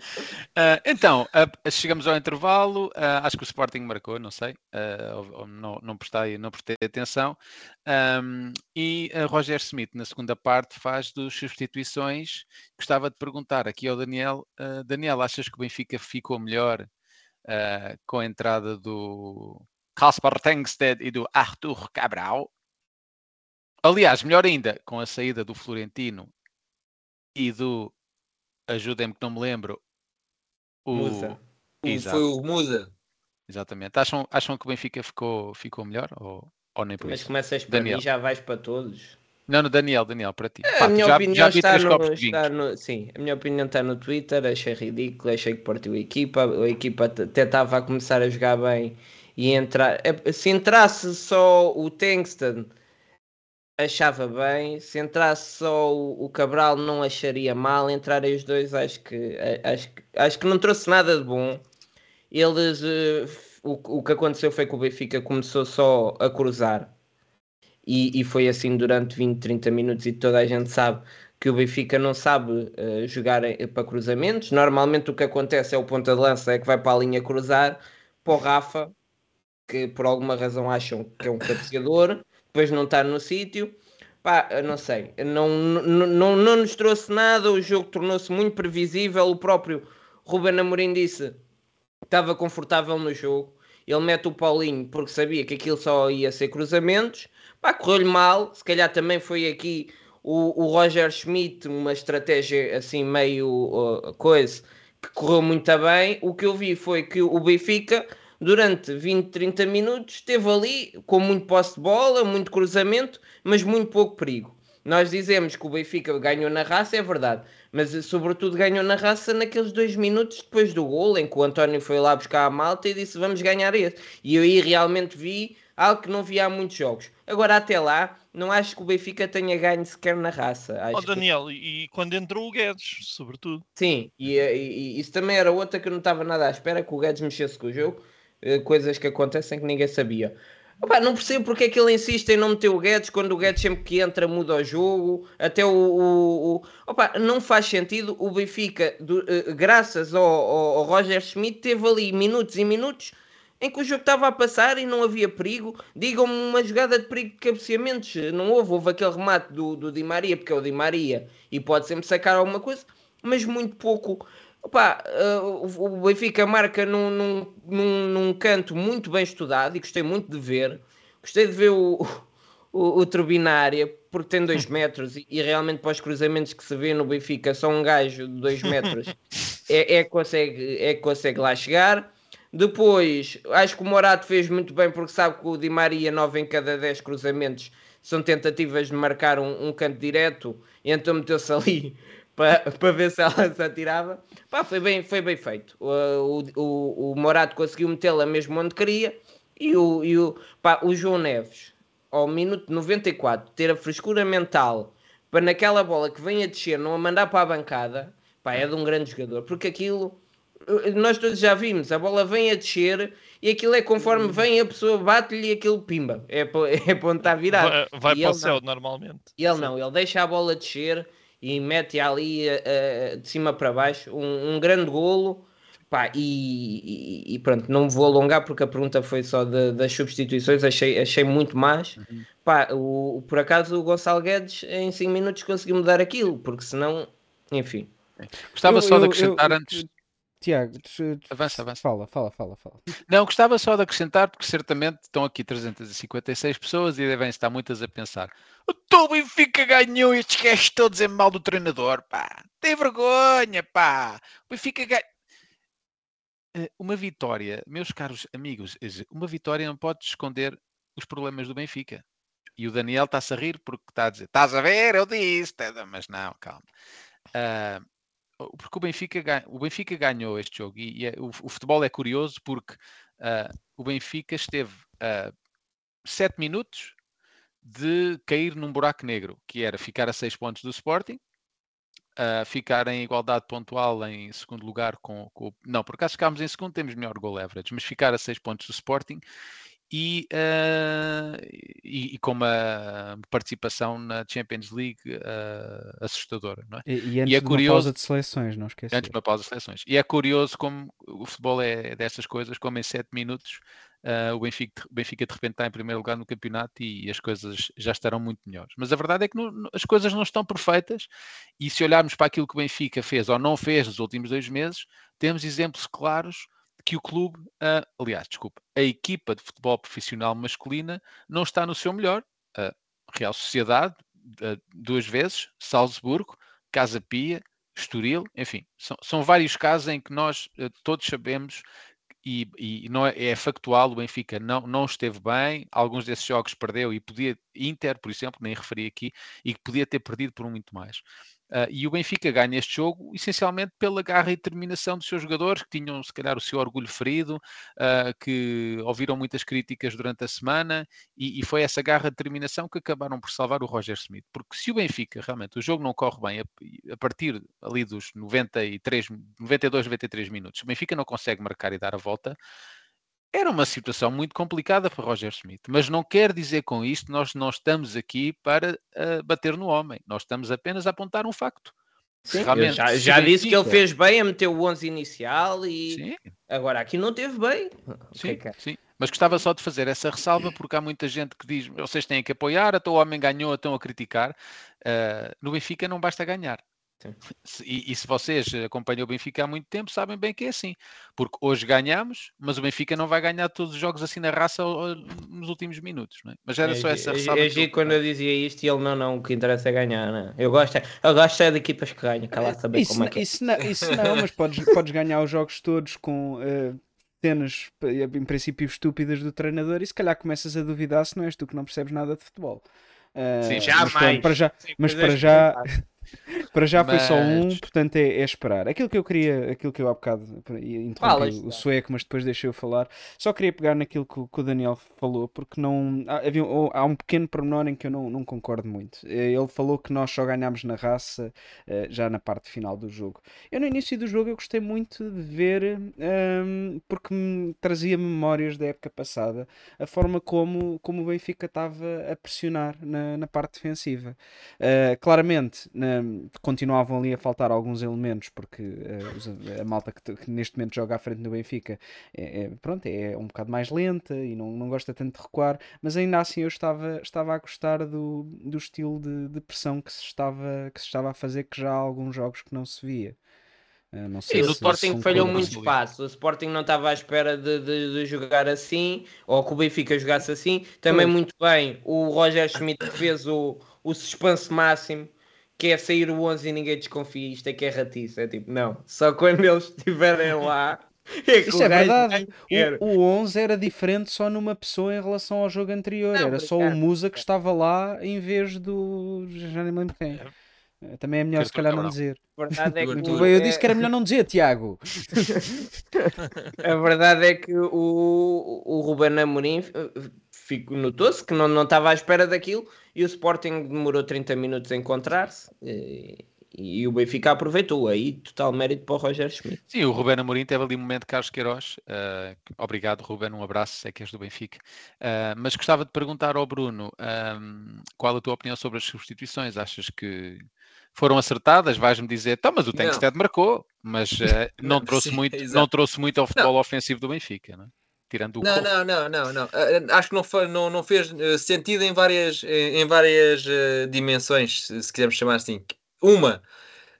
Ah, então, ah, chegamos ao intervalo. ah, acho que o Sporting marcou, não sei. não, não, prestei, não prestei atenção. Ahm, e Roger Smith, na segunda parte, faz dos substituições. Gostava de perguntar aqui ao Daniel: Daniel, achas que o Benfica ficou melhor com a entrada do Caspar Tengsted e do Arthur Cabral? Aliás, melhor ainda, com a saída do Florentino e do. Ajudem-me que não me lembro. O... Musa. Exato. Foi o Musa. Exatamente. Acham, acham que o Benfica ficou, ficou melhor ou, ou nem por Mas isso? começas para Daniel. mim já vais para todos. Não, no Daniel, Daniel, para ti. A Pá, minha já, opinião já vi está três no, copos de vinho. está no- Sim, a minha opinião está no Twitter. Achei ridículo, achei que partiu a equipa. A equipa até estava a começar a jogar bem e entrar. é, Se entrasse só o Tengston, achava bem. Se entrasse só o, o Cabral, não acharia mal. Entrarem os dois, acho que, acho, acho que não trouxe nada de bom. Eles. eh, o, o que aconteceu foi que o Benfica começou só a cruzar e, e foi assim durante 20, 30 minutos e toda a gente sabe que o Benfica não sabe eh, jogar para cruzamentos. Normalmente o que acontece é o ponta de lança é que vai para a linha cruzar para o Rafa, que por alguma razão acham que é um cabeceador, depois não está no sítio. Pá, não sei, não, não, não, não nos trouxe nada, o jogo tornou-se muito previsível. O próprio Ruben Amorim disse estava confortável no jogo. Ele mete o Paulinho porque sabia que aquilo só ia ser cruzamentos. Pá, correu-lhe mal. Se calhar também foi aqui o, o Roger Schmidt, uma estratégia assim meio uh, coisa, que correu muito bem. O que eu vi foi que o Benfica, durante 20, 30 minutos, esteve ali com muito posse de bola, muito cruzamento, mas muito pouco perigo. Nós dizemos que o Benfica ganhou na raça, é verdade, mas sobretudo ganhou na raça naqueles dois minutos depois do gol, em que o António foi lá buscar a malta e disse vamos ganhar esse. E eu aí realmente vi algo que não vi há muitos jogos. Agora, até lá, não acho que o Benfica tenha ganho sequer na raça. Acho Ó que- Daniel, e e quando entrou o Guedes, sobretudo. Sim, e, e- e isso também era outra que eu não estava nada à espera, que o Guedes mexesse com o jogo, coisas que acontecem que ninguém sabia. Opa, não percebo porque é que ele insiste em não meter o Guedes quando o Guedes sempre que entra muda o jogo. Até o. o, o- Opa, não faz sentido. O Benfica, do- eh, graças ao, ao- ao Roger Schmidt, teve ali minutos e minutos em que o jogo estava a passar e não havia perigo. Digam-me uma jogada de perigo de cabeceamentos. Não houve. Houve aquele remate do, do Di Maria, porque é o Di Maria e pode sempre sacar alguma coisa, mas muito pouco. Opa, eh, o Benfica marca num, num, num, num canto muito bem estudado e gostei muito de ver. Gostei de ver o, o, o Turbinária, porque tem 2 metros e, e realmente para os cruzamentos que se vê no Benfica, só um gajo de 2 metros é, é, que consegue, é consegue lá chegar. Depois, acho que o Morato fez muito bem porque sabe que o Di Maria, 9 em cada 10 cruzamentos, são tentativas de marcar um, um canto direto, e então meteu-se ali para, para ver se ela se atirava. Pá, foi bem, foi bem feito. O, o, o, Morato conseguiu metê-la mesmo onde queria, e o, e o, pá, o João Neves, ao minuto 94, ter a frescura mental para naquela bola que vem a descer, não a mandar para a bancada, pá, é de um grande jogador, porque aquilo nós todos já vimos, a bola vem a descer e aquilo é conforme vem a pessoa bate-lhe e aquilo pimba, é é para onde está virado. Vai, vai para o céu não. normalmente. E ele não, ele deixa a bola descer e mete ali eh, de cima para baixo um, um grande golo. Pá, e, e- e pronto, não me vou alongar porque a pergunta foi só de- das substituições, achei, achei muito mais. Pá, o, por acaso o Gonçalo Guedes em 5 minutos conseguiu mudar aquilo, porque senão, enfim. Gostava Eu- só eu- de acrescentar eu- antes. Tiago, Avança, avança. fala, fala, fala, fala. Não, gostava só de acrescentar, porque certamente estão aqui 356 pessoas e devem estar muitas a pensar: o Benfica ganhou estes gajos todos em mal do treinador, pá. Tem vergonha, pá. O Benfica ganhou. Uma vitória, meus caros amigos, eh, uma vitória não pode esconder os problemas do Benfica. E o Daniel está-se a rir porque está a dizer: estás a ver, eu disse, tá, mas não, calma. O- porque o Benfica, o Benfica ganhou este jogo e, e é- o, o futebol é curioso porque ah, o Benfica esteve a 7 minutos de cair num buraco negro, que era ficar a 6 pontos do Sporting, ah, ficar em igualdade pontual em segundo lugar com, com Não, por acaso ficámos em segundo, temos melhor goal average, mas ficar a 6 pontos do Sporting e, ah, e, e com uma participação na Champions League ah, assustadora, não é? E, e antes é de uma pausa de seleções, não esqueça. Antes de uma pausa de seleções. E é curioso como o futebol é dessas coisas, como em 7 minutos ah, o, Benfica, o Benfica de repente está em primeiro lugar no campeonato e, as coisas já estarão muito melhores. Mas a verdade é que não- as coisas não estão perfeitas e se olharmos para aquilo que o Benfica fez ou não fez nos últimos dois meses, temos exemplos claros que o clube, ah, aliás, desculpa, a equipa de futebol profissional masculina não está no seu melhor. A Real Sociedade, ah, duas vezes, Salzburgo, Casa Pia, Estoril, enfim, são, são vários casos em que nós eh, todos sabemos e, e não é, é factual, o Benfica não, não esteve bem, alguns desses jogos perdeu e podia, Inter, por exemplo, nem referi aqui, e podia ter perdido por muito mais. Ah, e o Benfica ganha este jogo essencialmente pela garra e determinação dos seus jogadores, que tinham se calhar o seu orgulho ferido, ah, que ouviram muitas críticas durante a semana, e, e foi essa garra e determinação que acabaram por salvar o Roger Smith. Porque se o Benfica, realmente, o jogo não corre bem a, a partir ali dos 93, 92, 93 minutos, o Benfica não consegue marcar e dar a volta, era uma situação muito complicada para Roger Smith, mas não quer dizer com isto que nós não estamos aqui para ah, bater no homem, nós estamos apenas a apontar um facto. Sim, realmente- já, já disse que ele fez bem a meter o 11 inicial e Sim, agora aqui não teve bem. É Sim, que é? sim. Mas gostava só de fazer essa ressalva porque há muita gente que diz vocês têm que apoiar, até o homem ganhou, estão a criticar. Ah, no Benfica não basta ganhar. E, e se vocês acompanham o Benfica há muito tempo, sabem bem que é assim. Porque hoje ganhamos, mas o Benfica não vai ganhar todos os jogos assim na raça nos últimos minutos. não é? Mas era só essa É, ressalva. é, eu giro quando eu dizia isto e ele não, não, o que interessa é ganhar. Né? Eu, gosto, é- eu gosto é de equipas que ganham, que lá saber Isso, como é que é. isso, não, isso não, mas podes, podes ganhar os jogos todos com eh, cenas, em princípio, estúpidas do treinador e se calhar começas a duvidar se não és tu que não percebes nada de futebol. Eh, Sim, mas jamais. pronto, para já, Sim, mas para já, Para já foi só um, Mas- portanto é, é esperar. Aquilo que eu queria, aquilo que eu há bocado interrompi o sueco, mas depois deixei-o falar. Só queria pegar naquilo que, o- que o Daniel falou, porque não há, havia, um- há um pequeno pormenor em que eu não, não concordo muito. Eh, Ele falou que nós só ganhámos na raça eh, já na parte final do jogo. Eu no início do jogo eu gostei muito de ver, ehm, porque me trazia memórias da época passada, a forma como, como o Benfica estava a pressionar na, na parte defensiva. Uh, claramente na- continuavam ali a faltar alguns elementos porque uh, a malta que, que neste momento joga à frente do Benfica é, é- pronto, é um bocado mais lenta e não, não gosta tanto de recuar, mas ainda assim eu estava, estava a gostar do, do estilo de, de pressão que se, estava, que se estava a fazer, que já há alguns jogos que não se via. Uh, não sei Sim, o Sporting falhou muito espaço. O Sporting não estava à espera de, de- de jogar assim, ou que o Benfica jogasse assim. Também muito bem o Roger Schmidt que fez o, o suspense máximo, que é sair o 11 e ninguém desconfia. Isto é que é ratice. É tipo, não, só quando eles estiverem lá. É que Isso o é verdade. O, o 11 era diferente só numa pessoa em relação ao jogo anterior. Não, era só o. Musa que estava lá em vez do. Já nem me lembro quem. Eh, Também é melhor se calhar não dizer. A verdade é que Muito o- bem, eu é- disse que era melhor não dizer, Tiago. A verdade é que o, o Ruben Amorim notou-se que não, não estava à espera daquilo e o Sporting demorou 30 minutos a encontrar-se e, e o Benfica aproveitou. Aí total mérito para o Roger Schmidt. Sim, o Ruben Amorim teve ali um momento de Carlos Queiroz. ah, obrigado, Ruben, um abraço, sei que és do Benfica. Ah, mas gostava de perguntar ao Bruno ahm, qual a tua opinião sobre as substituições. Achas que foram acertadas? Vais-me dizer, tá, mas o Não. Tankstead marcou, mas ah, não, Não, trouxe sim, muito, não trouxe muito ao futebol ofensivo do Benfica, não é? Tirando o Não, não, não, não, não. Ah, Acho que não, foi- não, não fez eh, sentido em várias, em várias eh, dimensões, se se quisermos chamar assim. Uma,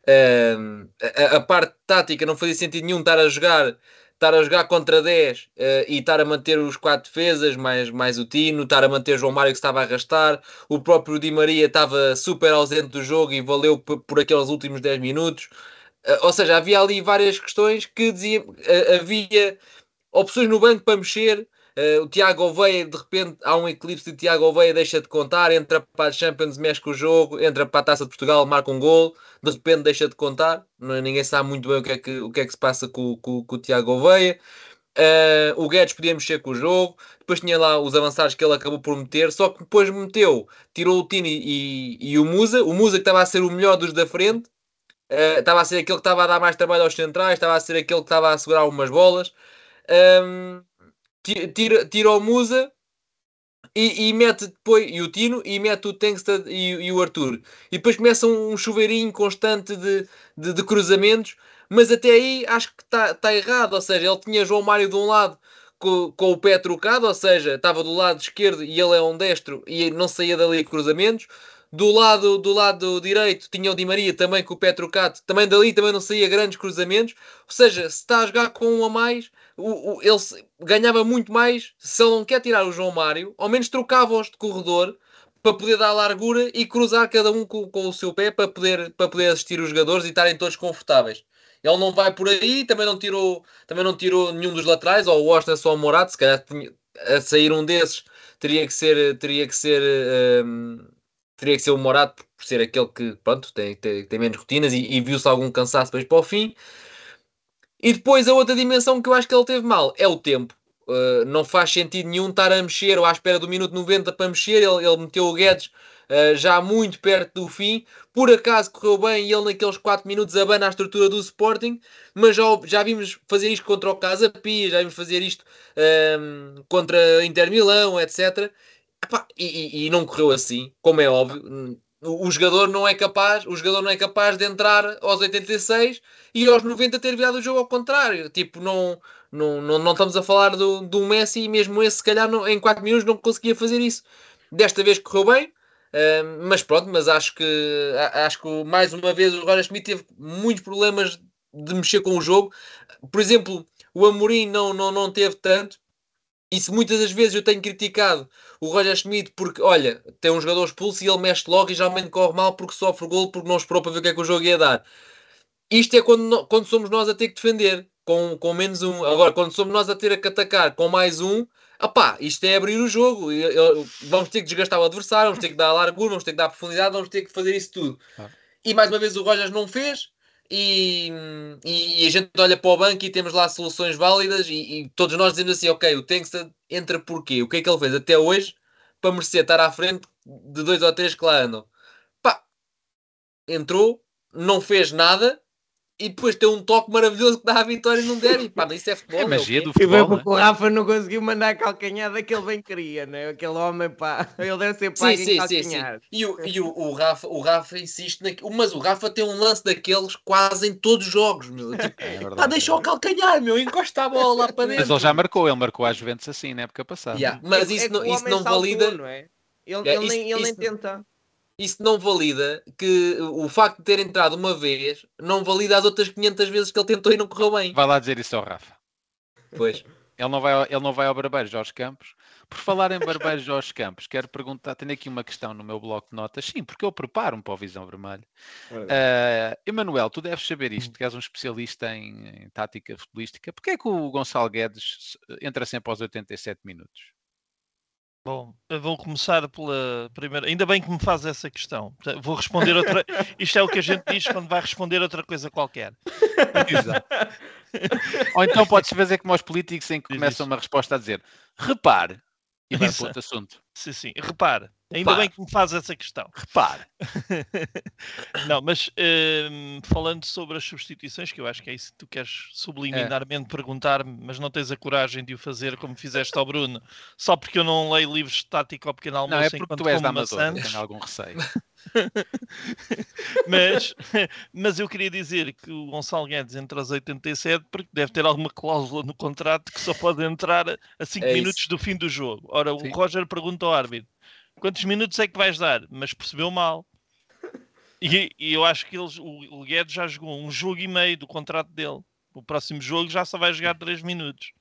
ehm, a, a parte tática não fazia sentido nenhum estar a jogar, estar a jogar contra 10 eh, e estar a manter os quatro defesas, mais, mais o Tino, estar a manter João Mário que estava a arrastar. O próprio Di Maria estava super ausente do jogo e valeu por, aqueles últimos 10 minutos. Eh, ou seja, havia ali várias questões que diziam, eh, havia opções no banco para mexer. eh, o Tiago Oveia, de repente, há um eclipse de Tiago Oveia, deixa de contar, entra para a Champions, mexe com o jogo, entra para a Taça de Portugal, marca um gol, de repente deixa de contar. Não- ninguém sabe muito bem o que é que, o que, é que se passa com, com, com o Tiago Oveia. Eh, o Guedes podia mexer com o jogo, depois tinha lá os avançados que ele acabou por meter, só que depois meteu, tirou o Tini e, e o Musa, o Musa que estava a ser o melhor dos da frente, eh, estava a ser aquele que estava a dar mais trabalho aos centrais, estava a ser aquele que estava a segurar algumas bolas. Um, ti- tira, tira o Musa e, e mete depois e o Tino e mete o Tankstead e, e o Arthur. E depois começa um, chuveirinho constante de, de, de cruzamentos, mas até aí acho que está tá errado. Ou seja, ele tinha João Mário de um lado com, com o pé trocado, ou seja, estava do lado esquerdo e ele é um destro e não saía dali cruzamentos. Do lado, do lado direito tinha o Di Maria também com o pé trocado, também dali também não saía grandes cruzamentos. Ou seja, se está a jogar com um a mais, o, o- ele ganhava muito mais se ele não quer tirar o João Mário, ao menos trocava-os de corredor para poder dar largura e cruzar cada um com, com o seu pé para poder, para poder assistir os jogadores e estarem todos confortáveis. Ele não vai por aí, também não tirou, também não tirou nenhum dos laterais, ou o Austin ou o Morato, se calhar tinha- a sair um desses teria que ser, teria que ser, hum, teria que ser o Morato por ser aquele que pronto, tem, tem, tem menos rotinas e, e viu-se algum cansaço depois para o fim. E depois a outra dimensão que eu acho que ele teve mal é o tempo. Uh, não faz sentido nenhum estar a mexer ou à espera do minuto 90 para mexer. Ele, ele meteu o Guedes uh, já muito perto do fim. Por acaso correu bem e ele naqueles 4 minutos abana a estrutura do Sporting. Mas já, já vimos fazer isto contra o Casa Pia, já vimos fazer isto um, contra Inter Milão, etc. Epá, e, e- e não correu assim, como é óbvio. O, jogador não é capaz, o jogador não é capaz de entrar aos 86 e aos 90 ter virado o jogo ao contrário. Tipo, não, não, não, não estamos a falar do, do Messi e mesmo esse, se calhar, não- em 4 minutos não conseguia fazer isso. Desta vez correu bem, ah, mas pronto, mas acho que, acho que mais uma vez o Roger Schmidt teve muitos problemas de mexer com o jogo. Por exemplo, o Amorim não, não, não teve tanto. Isso muitas das vezes eu tenho criticado o Roger Schmidt porque, olha, tem um jogador expulso e ele mexe logo e geralmente corre mal porque sofre gol porque não esperou para ver o que é que o jogo ia dar. Isto é quando, quando somos nós a ter que defender com, com menos um. Agora, quando somos nós a ter que atacar com mais um, apá, isto é abrir o jogo. E- eu- vamos ter que desgastar o adversário, vamos ter que dar largura, vamos ter que dar profundidade, vamos ter que fazer isso tudo. E mais uma vez o Rogers não fez. E, e, e a gente olha para o banco e temos lá soluções válidas. E, e todos nós dizemos assim: ok, o Tengsted entra porquê? O que é que ele fez até hoje para merecer estar à frente de dois ou três que lá andam? Pá, entrou, não fez nada e depois tem um toque maravilhoso que dá a vitória e não der. E pá, mas isso é futebol. É magia o do quê? E bem futebol. porque o Rafa não conseguiu mandar a calcanhar daquele bem queria, né? Aquele homem, pá, ele deve ser Sim, pago em sim, sim, sim. calcanhar. E, o, e o, o Rafa, o Rafa insiste naquilo, mas o Rafa tem um lance daqueles quase em todos os jogos, meu. Tipo, É pá, verdade. deixa o calcanhar, meu, encosta a bola lá para dentro. Mas ele já marcou, ele marcou às Juventus assim na época passada. Yeah, Mas É- isso, é que não, isso não valida. não é? Ele, É, ele isso- nem, ele nem isso- tenta. Isso não valida que o facto de ter entrado uma vez não valida as outras 500 vezes que ele tentou e não correu bem. Vai lá dizer isso ao Rafa. Pois. Ele não vai, ao- ele não vai ao barbeiro Jorge Campos. Por falar em barbeiro Jorge Campos, quero perguntar, tenho aqui uma questão no meu bloco de notas. Sim, porque eu preparo-me para o Visão Vermelho. Uh, Emanuel, tu deves saber isto, que és um especialista em, em tática futebolística. Porquê é que o Gonçalo Guedes entra sempre aos 87 minutos? Bom, eu vou começar pela primeira. Ainda bem que me faz essa questão. Vou responder outra. Isto é o que a gente diz quando vai responder outra coisa qualquer. Exato. Ou então podes fazer como aos políticos em que começam uma resposta a dizer repare e vai para outro assunto. Sim, sim. Repare, ainda bem que me faz essa questão. Repare. Não, mas hum, falando sobre as substituições, que eu acho que é isso que tu queres subliminarmente perguntar-me, mas não tens a coragem de o fazer como fizeste ao Bruno, só porque eu não leio livros de tática ao pequeno almoço Não, é porque tu és da Amadora, tenho algum receio. mas, mas eu queria dizer que o Gonçalo Guedes entra aos 87 porque deve ter alguma cláusula no contrato que só pode entrar a 5 É minutos do fim do jogo. Ora, o Sim. Roger pergunta ao árbitro quantos minutos é que vais dar? Mas percebeu mal. E, e eu acho que eles, o, o Guedes já jogou um jogo e meio do contrato dele. O próximo jogo já só vai jogar 3 minutos.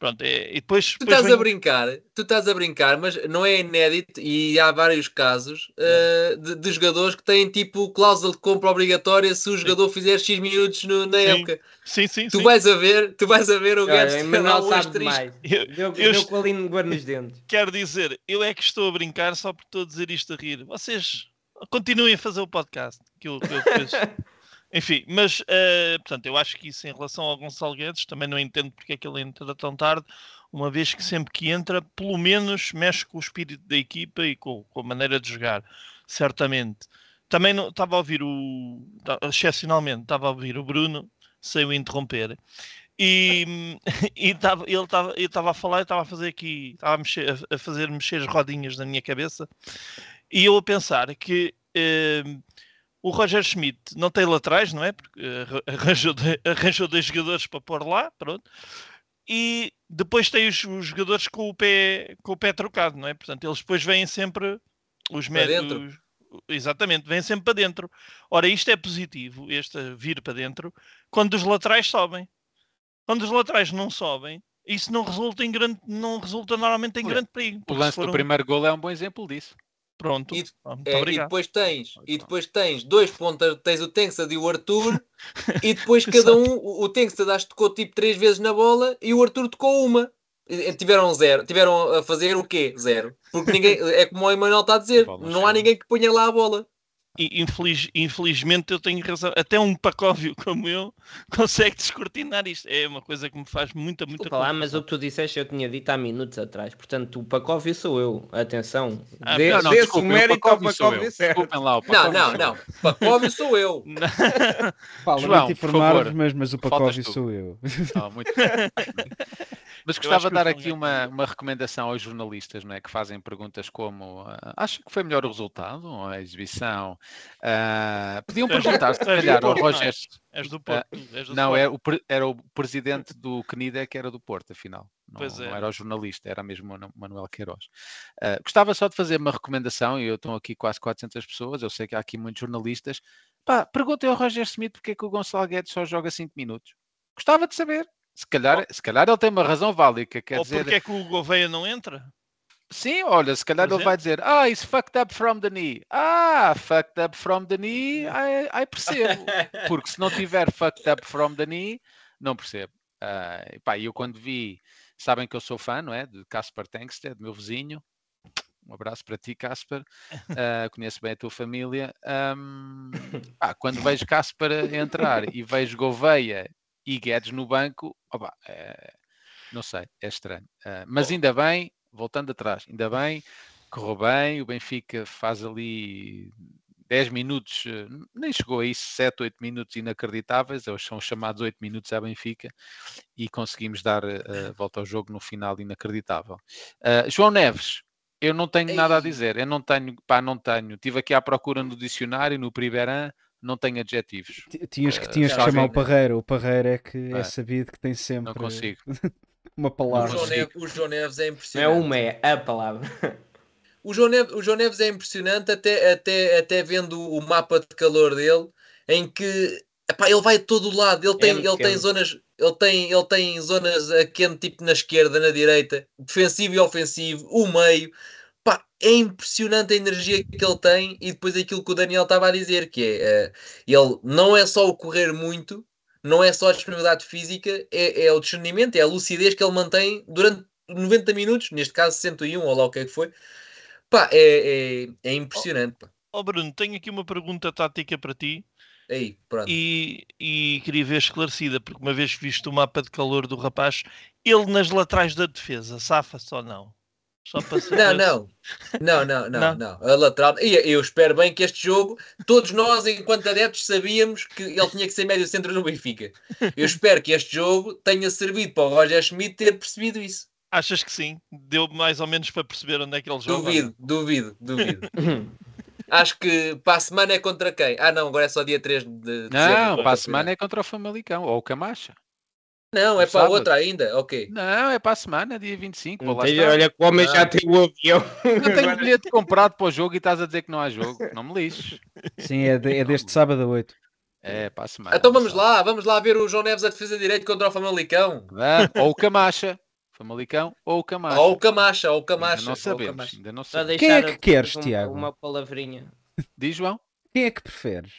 Pronto, é, e depois, Tu depois estás vem- a brincar, tu estás a brincar, mas não é inédito e há vários casos uh, de, de jogadores que têm tipo cláusula de compra obrigatória se o jogador fizer X minutos no- na Sim, época. Sim, sim, Tu sim. vais a ver, tu vais a ver o Olha, Guedes o ter Emanuel lá um sabe asterisco. demais. Eu- Deu, eu deu com a língua nos dentes. Quero dizer, eu é que estou a brincar só por estou a dizer isto a rir. Vocês continuem a fazer o podcast. Que eu, que eu depois... Enfim, mas eh, portanto, eu acho que isso em relação ao Gonçalo Guedes também não entendo porque é que ele entra tão tarde, uma vez que sempre que entra, pelo menos mexe com o espírito da equipa e com, com a maneira de jogar, certamente. Também não- estava a ouvir o. Excepcionalmente, estava a ouvir o Bruno, sem o interromper. E, e tava, ele estava eu estava a falar, eu estava a fazer aqui, estava a, mexer, a fazer mexer as rodinhas na minha cabeça, e eu a pensar que eh, o Roger Schmidt não tem laterais, não é? Porque eh, arra- arranjou, arranjou dois jogadores para pôr lá, pronto. E depois tem os, os jogadores com o, pé, com o pé trocado, não é? Portanto, eles depois vêm sempre os dentro. Exatamente, vêm sempre para dentro. Ora, isto é positivo, este vir para dentro, quando os laterais sobem. Quando os laterais não sobem, isso não resulta em grande, não resulta normalmente em Olha, grande perigo. O lance for do primeiro gol é um bom exemplo disso. Pronto. E- Ah, É, e depois tens, e depois tens dois pontas, tens o Tengsted e o Arthur, e depois cada um, o o acho que tocou tipo três vezes na bola e o Arthur tocou uma. E- Tiveram zero, tiveram a fazer o quê? Zero. Porque ninguém, é como o Emanuel está a dizer, não há ninguém que ponha lá a bola. Infeliz- infelizmente eu tenho razão. Até um pacóvio como eu consegue descortinar isto. É uma coisa que me faz muita, muita Desculpa lá, mas o que tu disseste eu tinha dito há minutos atrás. Portanto, o Pacóvio sou eu. Atenção. Ah, Dê- não, não, Dê-se o desculpem, o mérito ao Pacóvio certo. Desculpem lá, o Não, Pacóvio não, sou não. eu. Pacóvio sou eu. Pá, João, informar-vos, favor, mas, mas o Pacóvio sou eu. Ah, muito. Mas gostava de dar aqui uma, uma recomendação aos jornalistas não é, que fazem perguntas como ah, acha que foi melhor o resultado ou a exibição? Ah, podiam perguntar, se calhar, ao Porto, não é? Roger. És do Porto. és do Não, Sport. é o, era o presidente do CNIDA que era do Porto, afinal. Não, Pois não é. era o jornalista, era mesmo o Manu- Manuel Queiroz. Ah, gostava só de fazer uma recomendação, e eu estou aqui quase 400 pessoas, eu sei que há aqui muitos jornalistas. Pá, perguntem ao Roger Smith porque é que o Gonçalo Guedes só joga 5 minutos. Gostava de saber. Se calhar, se calhar ele tem uma razão válida, quer Ou dizer... porque é que o Gouveia não entra? Sim, olha, se calhar ele vai dizer, ah, it's fucked up from the knee. Ah, fucked up from the knee, I, I percebo. Porque se não tiver fucked up from the knee, não percebo. Ah, e pá, eu quando vi, sabem que eu sou fã, não é? De Casper Tengsted, meu vizinho. Um abraço para ti, Casper. Ah, conheço bem a tua família. Ahm, pá, quando vejo Casper entrar e vejo Gouveia e Guedes no banco, opa, é- não sei, é estranho. Ah, mas ainda bem, voltando atrás, ainda bem, correu bem, o Benfica faz ali 10 minutos, eh, nem chegou a isso, 7, 8 minutos inacreditáveis, são os chamados 8 minutos à Benfica, e conseguimos dar eh, a volta ao jogo no final inacreditável. Ah, João Neves, eu não tenho nada a dizer, eu não tenho, pá, não tenho. Estive aqui à procura no dicionário, no Priberan, não tenho adjetivos. Ti- Tinhas que, Eh, tinhas que chamar o. Parreira. O Parreira é que é É. sabido que tem Não sempre consigo. uma O palavra. João, consigo. Neves, o João Neves é Não é impressionante. uma, é a palavra. O João, Neves, o João Neves é impressionante até, até, até vendo o mapa de calor dele, em que epá, ele vai de todo o lado, ele tem, muito ele tem zonas, ele tem, ele tem zonas a quente, tipo na esquerda, na direita, defensivo e ofensivo, o meio. Pá, é impressionante a energia que ele tem e depois aquilo que o Daniel estava a dizer, que é eh, ele não é só o correr muito, não é só a disponibilidade física, é, é o discernimento, é a lucidez que ele mantém durante 90 minutos, neste caso 61 ou lá o que é que foi. Pá, é, é, é impressionante. Pá. Ó Bruno, tenho aqui uma pergunta tática para ti Aí, pronto. e, e queria ver esclarecida, porque uma vez visto o mapa de calor do rapaz, ele nas laterais da defesa, safa-se ou não? Só para saber. Não, não. Não, não, não, Não? não. A lateral. E eu espero bem que este jogo, todos nós, enquanto adeptos, sabíamos que ele tinha que ser médio centro no Benfica. Eu espero que este jogo tenha servido para o Roger Schmidt ter percebido isso. Achas que sim? Deu mais ou menos para perceber onde é que ele joga? ou Duvido, duvido, duvido. Acho que para a semana é contra quem? Ah, não, agora é só dia 3 de dezembro. Não, para a semana é contra o Famalicão, ou o Camacha. Não, é para sábado. outra ainda. Ok. Não, é para a semana, dia 25. Vou lá Veja, estar. olha que o homem já tem o avião. Eu tenho um bilhete comprado para o jogo e estás a dizer que não há jogo. Não me lixes. Sim, é, de- é deste sábado a 8. É para a semana. Então vamos lá, vamos lá ver o João Neves a defesa de direito contra o Famalicão. Ou o Camacha. Famalicão ou o Camacha. Ou o Camacha, ou o Ainda Camacha. não ou o sabemos. Camacha. Ainda não sabemos. Quem é que queres, uma, Tiago? Uma palavrinha. Diz, João? Quem é que preferes?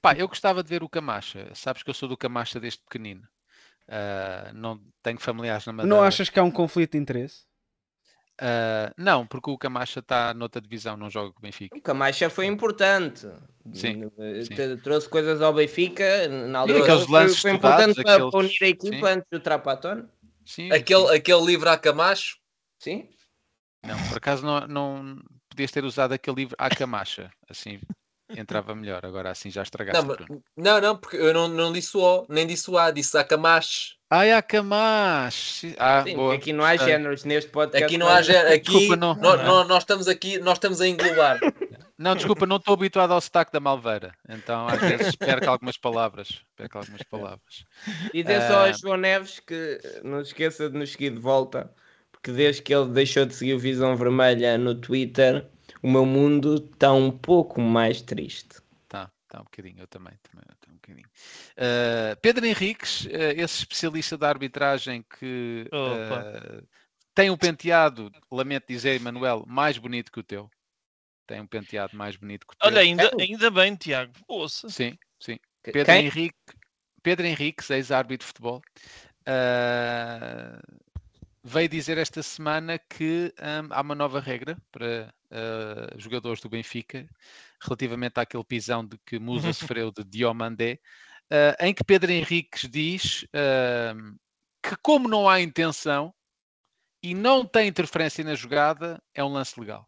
Pá, eu gostava de ver o Camacha. Sabes que eu sou do Camacha desde pequenino. Ah, não tenho familiares na Madeira. Não achas que há um conflito de interesse? Ah, não, porque o Camacha está noutra divisão, não joga com o Benfica. O Camacha foi importante. Sim, Eh, sim. Trouxe coisas ao Benfica. Na altura aqueles foi, lances foi estudados, importante para, aqueles- para unir a equipa sim. antes do Trapatone. Sim, Aquele, sim. aquele livro a Camacho. Sim. Não, por acaso não, não podias ter usado aquele livro à Camacha. Assim entrava melhor. Agora assim já estragaste. Não, Bruno. não, não, porque eu não, não disse o nem disse o A, disse a Camacho. Ai, a Camacha. Ah, Sim, boa. aqui não há géneros neste podcast. Aqui não há mas- género, aqui Desculpa, não- nó- não. nó- nós estamos aqui, nós estamos a englobar. Não, desculpa, não estou habituado ao sotaque da Malveira. Então às vezes perco algumas palavras. Perco algumas palavras. Dizer só Ah. a João Neves que não se esqueça de nos seguir de volta, porque desde que ele deixou de seguir o Visão Vermelha no Twitter, o meu mundo está um pouco mais triste. Tá, tá um bocadinho, eu também, também, eu também um bocadinho. Uh, Pedro Henriques, uh, esse especialista da arbitragem que uh, tem um penteado, lamento dizer, Manuel, mais bonito que o teu. Tem um penteado mais bonito que o teu. Olha, ainda, É. ainda bem, Tiago. Ouça. Sim, sim. Pedro Quem? Henrique, Pedro Henriques, ex-árbitro de futebol, uh, veio dizer esta semana que um, há uma nova regra para uh, jogadores do Benfica relativamente àquele pisão de que Musa sofreu de Diomandé, uh, em que Pedro Henriques diz uh, que como não há intenção e não tem interferência na jogada, é um lance legal.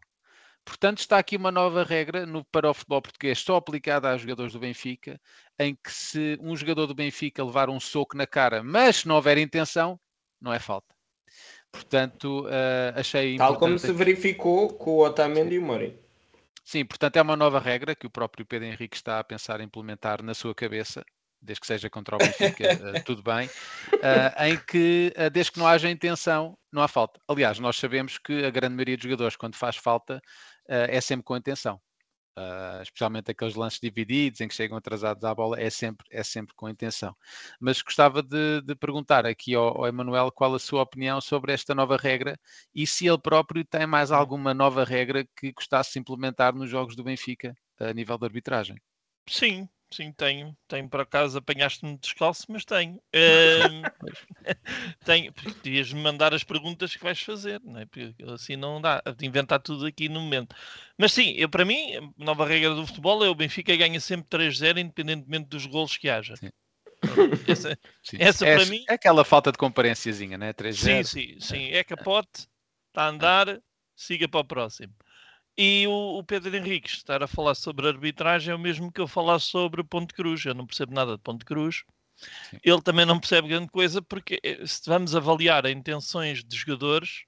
Portanto, está aqui uma nova regra no, para o futebol português, só aplicada a jogadores do Benfica, em que se um jogador do Benfica levar um soco na cara, mas se não houver intenção, não é falta. Portanto, uh, achei Tal como se verificou com o Otamendi e o Mourinho. Sim, portanto é uma nova regra que o próprio Pedro Henrique está a pensar em implementar na sua cabeça, desde que seja contra o Benfica, eh, tudo bem, eh, em que eh, desde que não haja intenção, não há falta. Aliás, nós sabemos que a grande maioria dos jogadores, quando faz falta, eh, é sempre com intenção. Ah, especialmente aqueles lances divididos em que chegam atrasados à bola, é sempre, é sempre com intenção. Mas gostava de, de perguntar aqui ao, ao Emanuel qual a sua opinião sobre esta nova regra e se ele próprio tem mais alguma nova regra que gostasse de implementar nos jogos do Benfica a nível de arbitragem. Sim, sim, tenho. Tenho por acaso, apanhaste-me descalço, mas tenho. Ahm, tenho, porque devias-me mandar as perguntas que vais fazer, não é? Porque assim não dá de inventar tudo aqui no momento. Mas sim, eu, para mim, nova regra do futebol é o Benfica ganha sempre 3-0, independentemente dos golos que haja. Sim. Essa- Sim. Essa é, para mim- é aquela falta de comparênciazinha, né? 3 Sim, sim, sim. É capote, está a andar, siga para o próximo. E o, o Pedro Henriques estar a falar sobre arbitragem é o mesmo que eu falar sobre Ponte Cruz. Eu não percebo nada de Ponte Cruz. Sim. Ele também não percebe grande coisa, porque eh, se vamos avaliar as intenções de jogadores,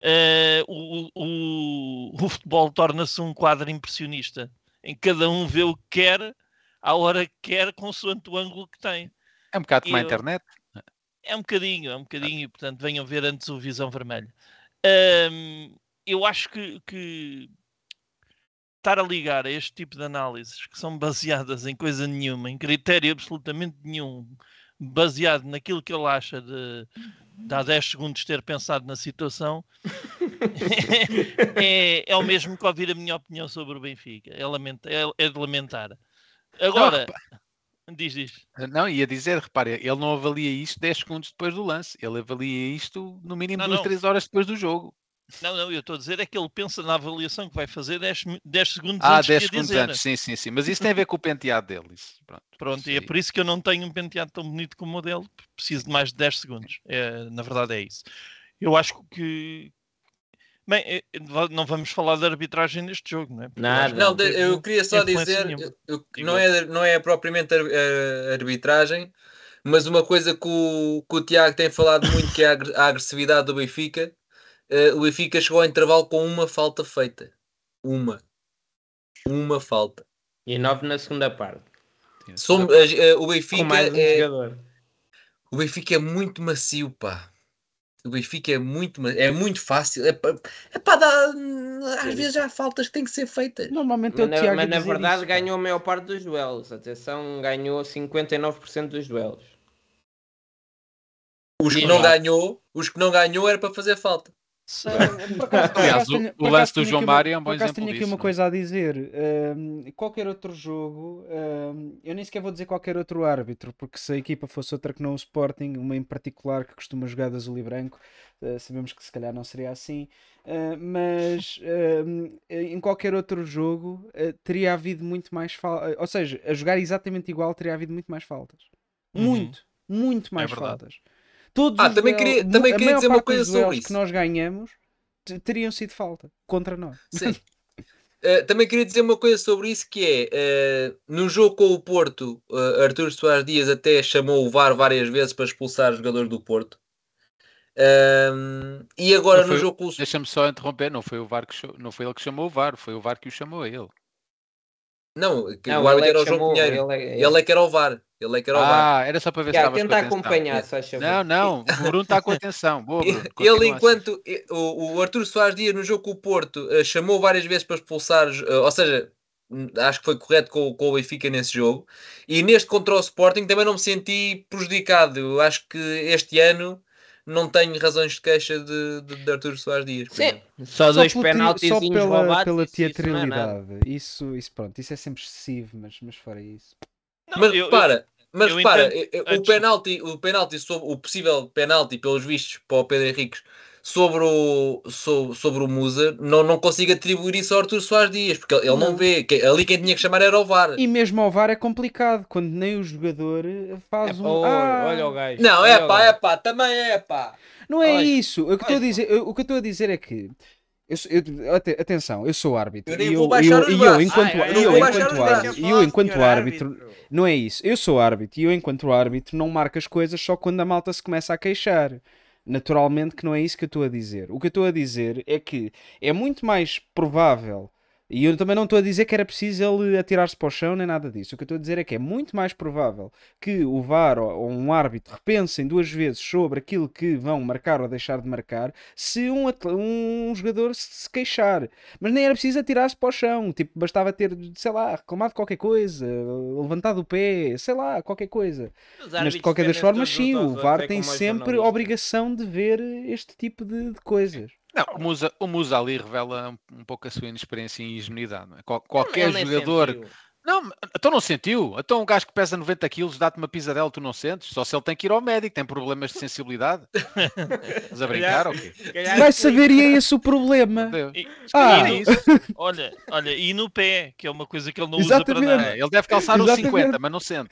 eh, o, o, o futebol torna-se um quadro impressionista, em que cada um vê o que quer, à hora que quer, consoante o ângulo que tem. É um bocado como a internet. É um bocadinho, é um bocadinho, e portanto venham ver antes o Visão Vermelho. Ahm, eu acho que, que estar a ligar a este tipo de análises que são baseadas em coisa nenhuma, em critério absolutamente nenhum, baseado naquilo que ele acha de, de há 10 segundos ter pensado na situação, é, é o mesmo que ouvir a minha opinião sobre o Benfica. É, lamenta- é- é de lamentar. Agora, diz, diz. Não, ia dizer, repare, ele não avalia isto 10 segundos depois do lance. Ele avalia isto no mínimo Não, 2, não. 3 horas depois do jogo. Não, não, eu estou a dizer é que ele pensa na avaliação que vai fazer 10, mi- 10 segundos Ah, antes 10 de a segundos dizer. antes, sim, sim, sim. Mas isso tem a ver com o penteado dele. Isso. Pronto, Pronto, isso e é por isso que eu não tenho um penteado tão bonito como o dele. Preciso de mais de 10 segundos. É, na verdade é isso. Eu acho que... Bem, va- não vamos falar de arbitragem neste jogo, não é? Porque Nada. Não, eu queria só dizer eu- não é, não é propriamente a arbitragem, mas uma coisa que o, que o Tiago tem falado muito que é a agressividade do Benfica. Eh, o Benfica chegou ao intervalo com uma falta feita. Uma. Uma falta. E nove na segunda parte. As- eh, o Com Benfica mais um é, jogador. o Benfica é muito macio, pá. O Benfica é muito, é muito fácil. É para é para dar. Às vezes há faltas que têm que ser feitas. Normalmente é o Mas, Tiago mas na verdade isso, pá. ganhou a maior parte dos duelos. Atenção, ganhou 59% dos duelos. Os que não ganhou, os que não ganhou era para fazer falta. Acaso- por Aliás, o- tenho- o por lance do João Mário é um bom exemplo tenho aqui disso, uma não é? coisa a dizer. Ahm, qualquer outro jogo, ahm, eu nem sequer vou dizer qualquer outro árbitro, porque se a equipa fosse outra que não o Sporting, uma em particular que costuma jogar de azul e branco, ah, sabemos que se calhar não seria assim. Ah, mas ahm, em qualquer outro jogo ah, teria havido muito mais faltas. Ou seja, a jogar exatamente igual teria havido muito mais faltas. Uhum. Muito, muito mais verdade. faltas. Todos Ah, os também duelos- queria- também queria dizer uma coisa dos sobre isso. que nós ganhamos te- teriam sido falta contra nós. Sim. Eh, também queria dizer uma coisa sobre isso que é eh, no jogo com o Porto, eh, Artur Soares Dias até chamou o VAR várias vezes para expulsar os jogadores do Porto. Ahm, e agora Não no foi- jogo com o Deixa-me só interromper, não foi, o VAR que não foi ele que chamou o VAR, foi o VAR que o chamou a ele. Não, que Não, o árbitro ele é era o João Pinheiro. ele é- Ele é que era o VAR. Ele é que era o. Ah, era só para ver se Tiago, estavas com tenta acompanhar, se faz. Não, não, o Bruno está com atenção. Boa, Bruno. Ele, enquanto o, o Artur Soares Dias no jogo com o Porto eh, chamou várias vezes para expulsar, eh, ou seja, hum, acho que foi correto com, com o Benfica nesse jogo. E neste contra o Sporting também não me senti prejudicado. Eu acho que este ano não tenho razões de queixa de, de, de Artur Soares Dias. Sim, exemplo. só dois penaltis só pela, roubados. pela isso- isso é teatralidade. Isso, isso, pronto, isso é sempre excessivo, mas, mas fora isso. Mas eu- repara, mas eu repara, entendo- o penalti, o penalti sobre o possível penalti pelos vistos para o Pedro Henriques sobre o, so- sobre o Musa, não, não consigo atribuir isso ao Artur Soares Dias, porque ele não, Não. vê. que- ali quem tinha que chamar era o VAR. E mesmo ao VAR é complicado, quando nem o jogador faz É, um. oh, Ah, Olha o gajo. Não, é pá, é pá, também é pá. Não é Olha, isso. O que estou a dizer, o que eu estou a dizer é que. Eu, eu- ate- atenção, eu sou árbitro. Eu nem e vou eu, baixar os eu, eu, braços. enquanto, eu, os árbitro, eu, enquanto árbitro, não é isso. Eu sou árbitro e eu, enquanto árbitro, não marco as coisas só quando a malta se começa a queixar. Naturalmente que não é isso que eu estou a dizer. O que eu estou a dizer é que é muito mais provável, e eu também não estou a dizer que era preciso ele atirar-se para o chão nem nada disso. O que eu estou a dizer é que é muito mais provável que o VAR ou, um árbitro repensem duas vezes sobre aquilo que vão marcar ou deixar de marcar se um, um jogador se queixar. Mas nem era preciso atirar-se para o chão. Tipo, bastava ter, sei lá, reclamado qualquer coisa, levantado o pé, sei lá, qualquer coisa. Mas de qualquer das formas, sim, o VAR é tem sempre obrigação de ver este tipo de, de coisas. Não, o Musa, o Musa ali revela um, pouco a sua inexperiência e ingenuidade. não é? Qual- qualquer nem jogador. sentiu. Não, então não sentiu? Então um gajo que pesa 90 quilos dá-te uma pisadela, tu não sentes? Só se ele tem que ir ao médico, tem problemas de sensibilidade. Estás a brincar ou quê? Vai saber e é esse o problema. E- Ah. e É no- isso. olha, olha, e no pé, que é uma coisa que ele não usa para Exatamente. nada. É, ele deve calçar os Exatamente. 50, mas não sente.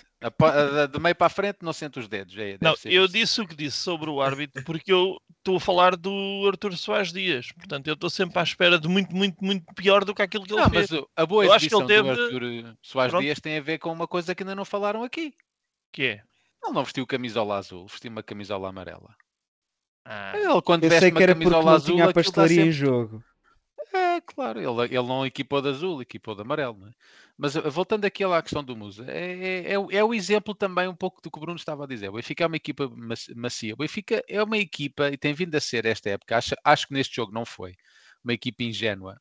De meio para a frente não sente os dedos. É, deve Não, ser eu isso. disse o que disse sobre o árbitro porque eu estou a falar do Arthur Soares Dias. Portanto, eu estou sempre à espera de muito, muito, muito pior do que aquilo que ele Não, fez. mas o- a boa Eu acho que exibição ele do teve- Arthur Soares Pronto. Dias tem a ver com uma coisa que ainda não falaram aqui. Que é? Ele não vestiu camisola azul, vestiu uma camisola amarela. Ah, Ele quando Eu veste sei que uma era porque camisola não azul, tinha a pastelaria em sempre- jogo. É, claro, ele, ele não equipou de azul, equipou de amarelo. É? Mas uh, voltando aqui à questão do Musa, é, é, é o- é o exemplo também um pouco do que o Bruno estava a dizer. O Benfica é uma equipa mac- macia. O Benfica é uma equipa, e tem vindo a ser esta época, acho, acho que neste jogo não foi, uma equipa ingênua.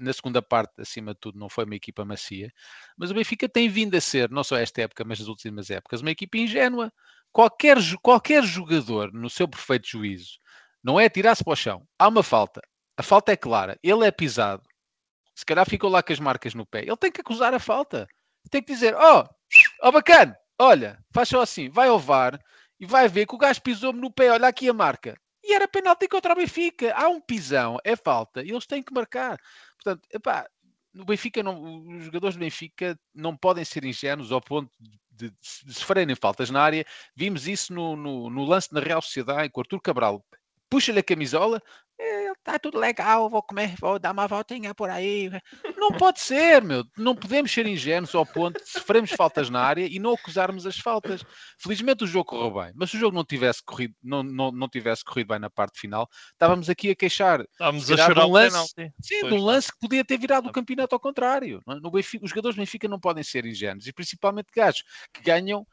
Na segunda parte, acima de tudo, não foi uma equipa macia. Mas o Benfica tem vindo a ser, não só esta época, mas nas últimas épocas, uma equipa ingênua. Qualquer, qualquer jogador, no seu perfeito juízo, não é tirar-se para o chão. Há uma falta. A falta é clara. Ele é pisado. Se calhar ficou lá com as marcas no pé. Ele tem que acusar a falta. Tem que dizer: Oh, oh bacana, olha, faz só assim, vai ao VAR e vai ver que o gajo pisou-me no pé. Olha aqui a marca. E era penalti contra o Benfica. Há um pisão, é falta. E eles têm que marcar. Portanto, epá, no Benfica, não, os jogadores do Benfica não podem ser ingênuos ao ponto de, de, sofrerem faltas na área. Vimos isso no, no, no lance na Real Sociedade, com o Cabral. Puxa-lhe a camisola, está tudo legal, vou comer, vou dar uma voltinha por aí. Não pode ser, meu. Não podemos ser ingênuos ao ponto de sofrermos faltas na área e não acusarmos as faltas. Felizmente o jogo correu bem, mas se o jogo não tivesse corrido, não, não, não tivesse corrido bem na parte final, estávamos aqui a queixar estávamos a chorar de um lance- penalti. Sim, Pois. de um lance que podia ter virado o campeonato ao contrário. é? No Benfica- os jogadores do Benfica não podem ser ingênuos, e principalmente gajos que ganham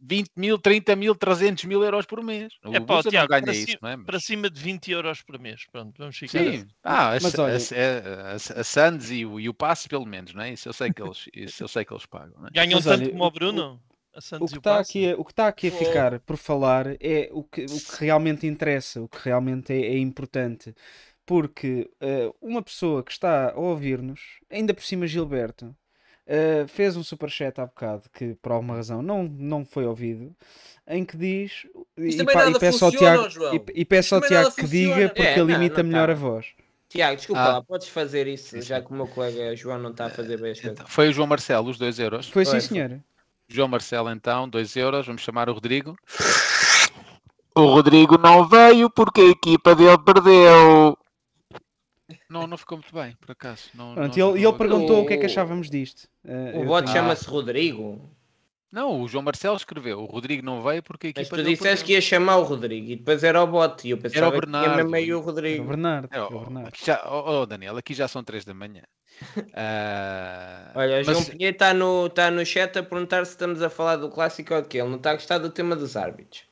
20 mil, 30 mil, 300 mil euros por mês. O É pá, Tiago, ganha para, isso, ci- não é? Mas- para cima de 20 euros por mês. Pronto, vamos ficar. Sim, ah, a, olha- a, a, a Sands e o, e o Passe, pelo menos, não é? Isso eu sei que eles, isso eu sei que eles pagam. Não é? Ganham Mas tanto olha, como o Bruno. A O que e o está Passo. aqui, a- o que está aqui a ficar por falar é o que, o que realmente interessa, o que realmente é, é importante. Porque eh, uma pessoa que está a ouvir-nos, ainda por cima Gilberto, eh, fez um superchat há bocado que por alguma razão não, não foi ouvido, em que diz e, Isto pá- e peço ao funciona, Tiago, João. e, e peço ao Tiago que funciona. diga porque É, ele não, imita não melhor tá. a voz. Tiago, desculpa Ah. lá, podes fazer isso, Sim, já sim. que o meu colega João não está a fazer bem as coisas. Então, foi o João Marcelo, os 2 euros. Foi sim, Foi, senhor. João Marcelo, então, 2 euros. Vamos chamar o Rodrigo. O Rodrigo não veio porque a equipa dele perdeu. Não, não ficou muito bem, por acaso. Não, Pronto, não e ele, ele perguntou o que é que O- achávamos disto. Eh, O tenho- chama-se Rodrigo. Não, o João Marcelo escreveu. O Rodrigo não veio porque a Mas equipa tu dele disseste que ia chamar o Rodrigo e depois era o bote. E eu pensava que tinha Bernardo, mesmo aí e- o Era o Rodrigo. Bernardo. É, era o Bernardo. aqui já, ó, ó, Daniel, aqui já são 3 da manhã. Ah, Olha, o João mas- Pinheiro está no, tá no chat a perguntar se estamos a falar do clássico ou de quê. Ele não está a gostar do tema dos árbitros.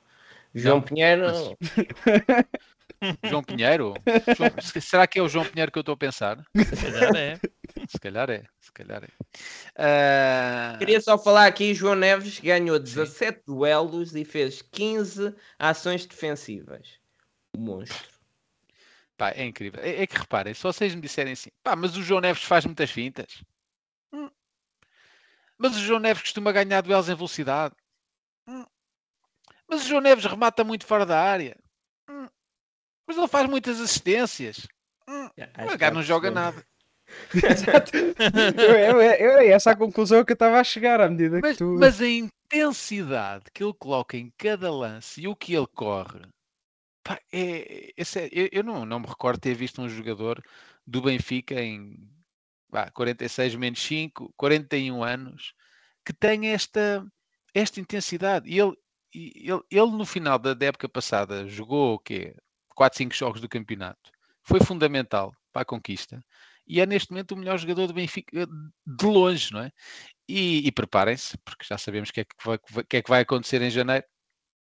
João Não, Pinheiro. João Pinheiro? João- se- será que é o João Pinheiro que eu estou a pensar? Se calhar é. Se calhar é, se calhar é. Ah, Queria só falar aqui: João Neves ganhou 17 duelos e fez 15 ações defensivas. O monstro. pá, é incrível. É, é que reparem, se vocês me disserem assim, pá, mas o João Neves faz muitas fintas. Hum. Mas o João Neves costuma ganhar duelos em velocidade. Hum. Mas o João Neves remata muito fora da área. Hum. Mas ele faz muitas assistências. Hum. Acho O que gajo não joga nada. Exato. eu, eu, eu era essa a conclusão que eu estava a chegar à medida Mas, que tu. mas a intensidade que ele coloca em cada lance e o que ele corre, pá, é, é sério, eu, eu não, não me recordo de ter visto um jogador do Benfica em vá, 46 menos 5, 41 anos, que tenha esta, esta intensidade. E ele, ele, ele no final da, da época passada jogou o quê? 4, 5 jogos do campeonato. Foi fundamental para a conquista. E é neste momento o melhor jogador do Benfica de longe, não é? E, e preparem-se, porque já sabemos o que, é que, que é que vai acontecer em janeiro,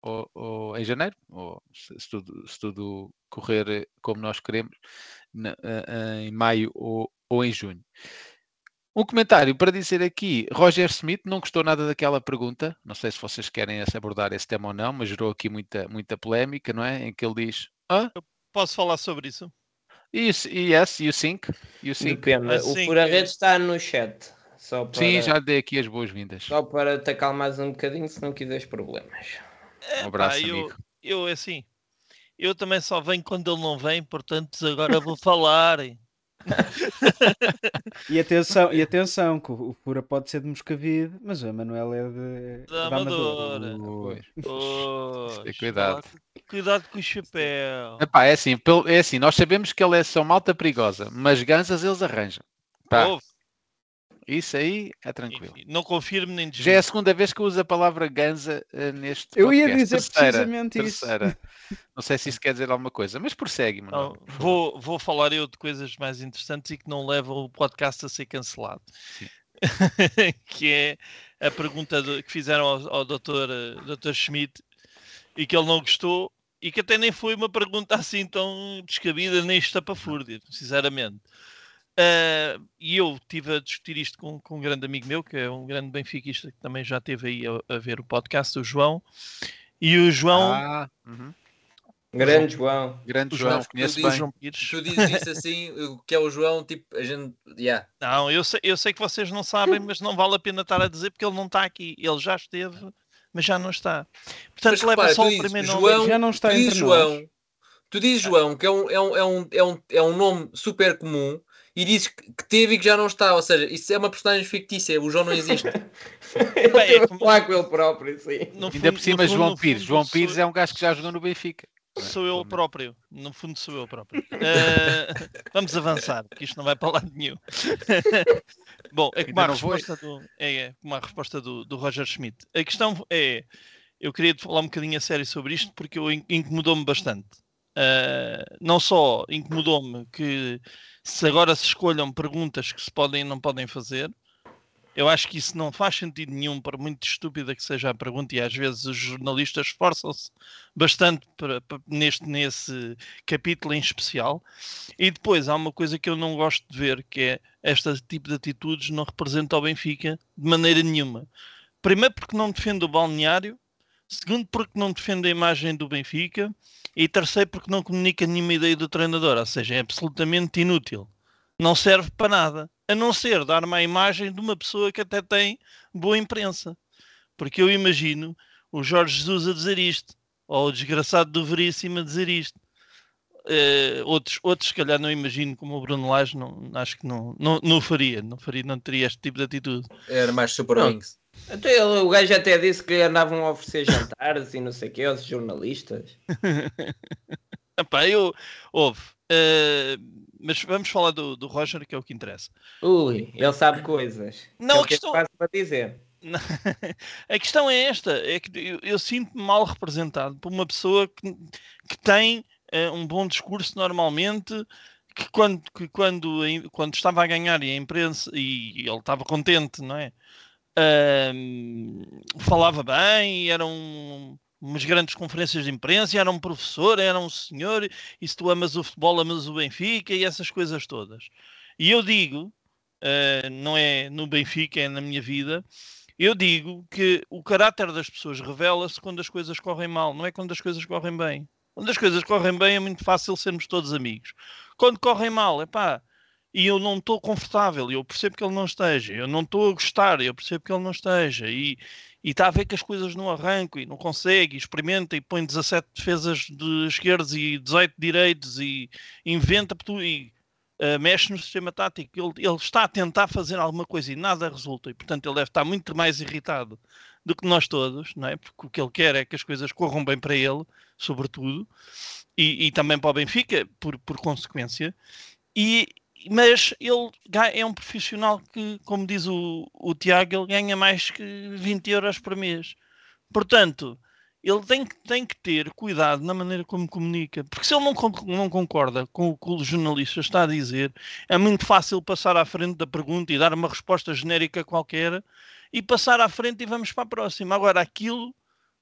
ou, ou em janeiro, ou se, se tudo, se tudo correr como nós queremos, na- em maio ou, ou em junho. Um comentário para dizer aqui, Roger Smith não gostou nada daquela pergunta, não sei se vocês querem abordar esse tema ou não, mas gerou aqui muita, muita polémica, não é? Em que ele diz, ah, Posso falar sobre isso? yes, yes, you think, you think. Depende. Assim o que- Rede está no chat. Só para, Sim, já dei aqui as boas-vindas. só para te acalmares um bocadinho se não quiseres problemas. Um abraço, Pá, eu, amigo. eu assim, eu também só venho quando ele não vem, portanto agora vou falar. E atenção, e atenção, que o Fura pode ser de Moscavide, mas o Emanuel é de Da Amadora. Pois, cuidado. Cuidado com o chapéu. Epá, é assim, pelo- é assim, nós sabemos que ele é só malta perigosa, mas ganzas eles arranjam. Pá, Ouve, isso aí é tranquilo. enfim, não confirmo nem Já é desvio. a segunda vez que eu uso a palavra ganza eh, neste Eu ia podcast. dizer Terceira, precisamente isso. terceira. Não sei se isso quer dizer alguma coisa, mas prossegue, favor. vou, vou falar eu de coisas mais interessantes e que não levam o podcast a ser cancelado. Sim. que é a pergunta do- que fizeram ao, ao Dr. eh, Dr. Schmidt e que ele não gostou e que até nem foi uma pergunta assim tão descabida nem estapafúrdia, sinceramente. Ah, e eu estive a discutir isto com, com um grande amigo meu, que é um grande benfiquista que também já esteve aí a, a ver o podcast, o João. E o João, Ah, uhum. Grande João. Grande o João, tu conheço bem. João Pires. Tu dizes isso assim, o que é o João, tipo, a gente. Yeah. Não, eu sei, eu sei que vocês não sabem, mas não vale a pena estar a dizer porque ele não está aqui. Ele já esteve, mas já não está. Portanto, Mas leva repara, só o dizes primeiro João, nome. Já não está tu dizes entre nós. João, tu dizes João, que é um, é um, é um, é um, é um nome super comum, e dizes que que teve e que já não está. Ou seja, isso é uma personagem fictícia, o João não existe. Ele Bem, é teve a como- falar com ele próprio, sim. No Ainda fundo- por cima, fundo- João no Pires. fundo João sou- Pires é um gajo que já jogou no Benfica. Sou eu próprio. No fundo, sou eu próprio. Eh, vamos avançar, porque isto não vai para lado nenhum. Bom, é como a resposta, do, é, é como a resposta do, do Roger Schmidt. A questão é: eu queria falar um bocadinho a sério sobre isto porque incomodou-me bastante. Eh, não só incomodou-me que se agora se escolham perguntas que se podem e não podem fazer, eu acho que isso não faz sentido nenhum, por muito estúpida que seja a pergunta, e às vezes os jornalistas esforçam-se bastante para- para- neste, nesse capítulo em especial. E depois há uma coisa que eu não gosto de ver, que é este tipo de atitudes não representa o Benfica de maneira nenhuma. Primeiro porque não defende o balneário, segundo porque não defende a imagem do Benfica, e terceiro porque não comunica nenhuma ideia do treinador, ou seja, é absolutamente inútil. Não serve para nada, a não ser dar uma imagem de uma pessoa que até tem boa imprensa. Porque eu imagino o Jorge Jesus a dizer isto, ou o desgraçado do Veríssimo a dizer isto. Eh, outros, outros, se calhar, não imagino como o Bruno Lage, não, acho que não, não, não o faria, não faria, não teria este tipo de atitude. Era mais Super Não. Wings. Até ele- o gajo até disse que andavam a oferecer jantares e não sei o que, aos jornalistas. Epá, eu, houve. eh, mas vamos falar do, do Roger, que é o que interessa. Ui, ele sabe coisas. Não, é a que é questão- fácil para dizer. A questão é esta: é que eu, eu sinto-me mal representado por uma pessoa que, que tem eh, um bom discurso normalmente. Que quando, que quando, quando estava a ganhar e a imprensa e ele estava contente, não é? Falava bem, e eram umas grandes conferências de imprensa, era um professor, era um senhor, e se tu amas o futebol, amas o Benfica e essas coisas todas. E eu digo, eh, não é no Benfica, é na minha vida, eu digo que o caráter das pessoas revela-se quando as coisas correm mal, não é quando as coisas correm bem. Quando as coisas correm bem é muito fácil sermos todos amigos. Quando correm mal, é pá, e eu não estou confortável, eu percebo que ele não esteja, eu não estou a gostar, eu percebo que ele não esteja, e e está a ver que as coisas não arrancam e não consegue, e experimenta e põe 17 defesas de esquerdos e 18 direitos e inventa e uh, mexe no sistema tático. Ele, ele está a tentar fazer alguma coisa e nada resulta, e portanto ele deve estar muito mais irritado do que nós todos, não é? Porque o que ele quer é que as coisas corram bem para ele, sobretudo, e, e também para o Benfica, por, por consequência. E, mas ele é um profissional que, como diz o, o Tiago, ele ganha mais que 20 euros por mês. Portanto, ele tem, que- tem que ter cuidado na maneira como comunica, porque se ele não, não concorda com o que o jornalista está a dizer, é muito fácil passar à frente da pergunta e dar uma resposta genérica qualquer e passar à frente e vamos para a próxima. Agora, aquilo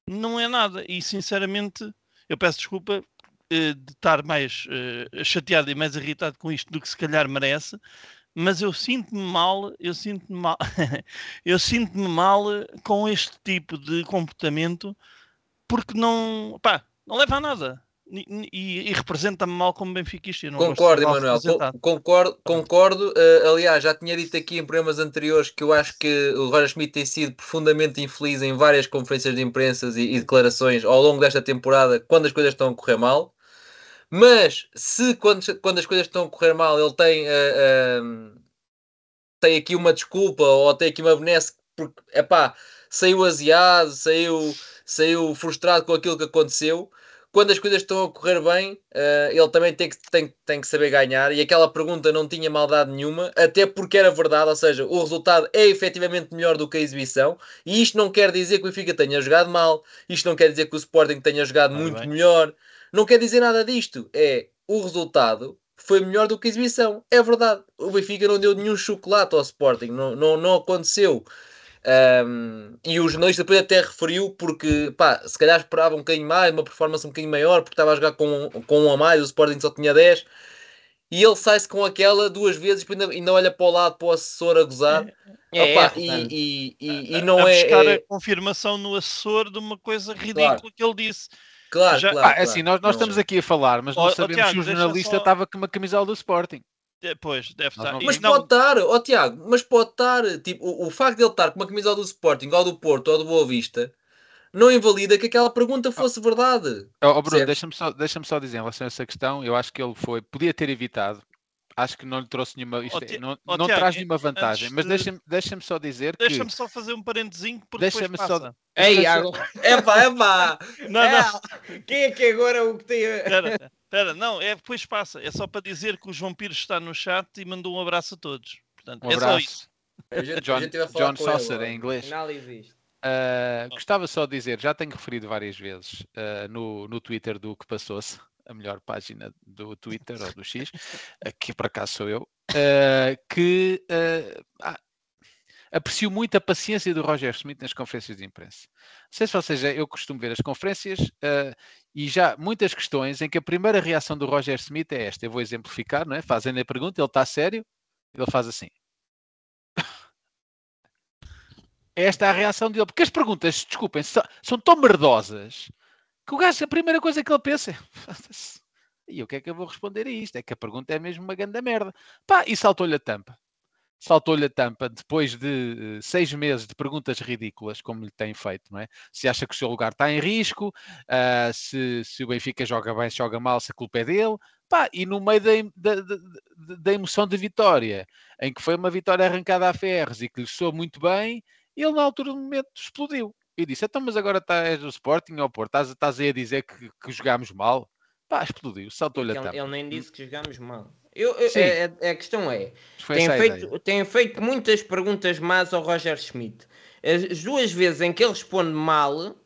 não é nada, e sinceramente, eu peço desculpa de estar mais eh, chateado e mais irritado com isto do que se calhar merece, mas eu sinto-me mal, eu sinto-me mal, eu sinto-me mal eh, com este tipo de comportamento porque não, pá, não leva a nada. e, e- e representa-me mal como benfiquista. Concordo, Emanuel. Concordo, concordo. eh, aliás, já tinha dito aqui em programas anteriores que eu acho que o Roger Schmidt tem sido profundamente infeliz em várias conferências de imprensa e, e declarações ao longo desta temporada, quando as coisas estão a correr mal. Mas se quando, quando as coisas estão a correr mal ele tem, eh, eh, tem aqui uma desculpa ou tem aqui uma benesse porque epá, saiu aziado, saiu, saiu frustrado com aquilo que aconteceu quando as coisas estão a correr bem, eh, ele também tem que, tem, tem que saber ganhar. E aquela pergunta não tinha maldade nenhuma, até porque era verdade, ou seja, o resultado é efetivamente melhor do que a exibição. E isto não quer dizer que o Benfica tenha jogado mal, isto não quer dizer que o Sporting tenha jogado Ora muito bem. melhor, não quer dizer nada disto. É o resultado foi melhor do que a exibição. É verdade. O Benfica não deu nenhum chocolate ao Sporting, não, não, não aconteceu. Um, e o jornalista depois até referiu porque pá, se calhar esperava um bocadinho mais, uma performance um bocadinho maior, porque estava a jogar com, com um a mais, o Sporting só tinha 10 e ele sai-se com aquela duas vezes e ainda, ainda olha para o lado para o assessor a gozar É, Opa, é e, e, e, e a não é, buscar é- a confirmação no assessor de uma coisa ridícula que ele disse. Claro, já- claro, Ah, é assim, claro. nós, nós Não- estamos aqui a falar, mas não sabemos Tiago, se o jornalista só- estava com uma camisola do Sporting. Depois, deve Nós estar. Mas não- pode estar, ó Tiago, mas pode estar. Tipo, o, o facto de ele estar com uma camisola do Sporting, ou do Porto, ou do Boa Vista, não invalida que aquela pergunta fosse verdade. Ó ó, Bruno, deixa-me só, deixa só dizer em relação a essa questão, eu acho que ele foi, podia ter evitado, acho que não lhe trouxe nenhuma, isto Ti- não, ó, não Tiago, traz nenhuma vantagem, antes mas de- deixa-me deixa só dizer que Deixa-me só fazer um parentezinho porque Deixa-me depois só- passa. Ei, Epá, epá! Não, não, É, quem é que agora é o que tem. a- espera, espera, não, é depois passa. É só para dizer que o João Pires está no chat e mandou um abraço a todos. Portanto, um é só isso. abraço, gente, a John, John ele, Saucer em inglês. Ah, gostava só de dizer, já tenho referido várias vezes ah, no, no Twitter do que passou-se, a melhor página do Twitter ou do X, que por acaso sou eu, ah, que ah, ah, aprecio muito a paciência do Roger Smith nas conferências de imprensa. Não sei se vocês, eu costumo ver as conferências ah, e já muitas questões em que a primeira reação do Roger Smith é esta, eu vou exemplificar, não é? Fazem a pergunta, ele está sério, ele faz assim. Esta é a reação dele. Porque as perguntas, desculpem, são, são tão merdosas que o gajo, a primeira coisa que ele pensa é: "Foda-se, e o que é que eu vou responder a isto? É que a pergunta é mesmo uma grande merda. Pá, e saltou-lhe a tampa. Saltou-lhe a tampa depois de eh, seis meses de perguntas ridículas, como lhe têm feito, não é? Se acha que o seu lugar está em risco, ah, se, se o Benfica joga bem, se joga mal, se a culpa é dele. Pá, e no meio da, da- da- da emoção de vitória, em que foi uma vitória arrancada a ferros e que lhe soou muito bem, ele na altura do momento explodiu. E disse, então mas agora estás do Sporting ou Porto, estás, estás aí a dizer que, que jogámos mal? Pá, explodiu, saltou-lhe a Ele, ele nem disse que jogámos mal. Eu, Sim. é- é- a questão é: tem a feito, tem feito muitas perguntas más ao Roger Schmidt. As, as duas vezes em que ele responde mal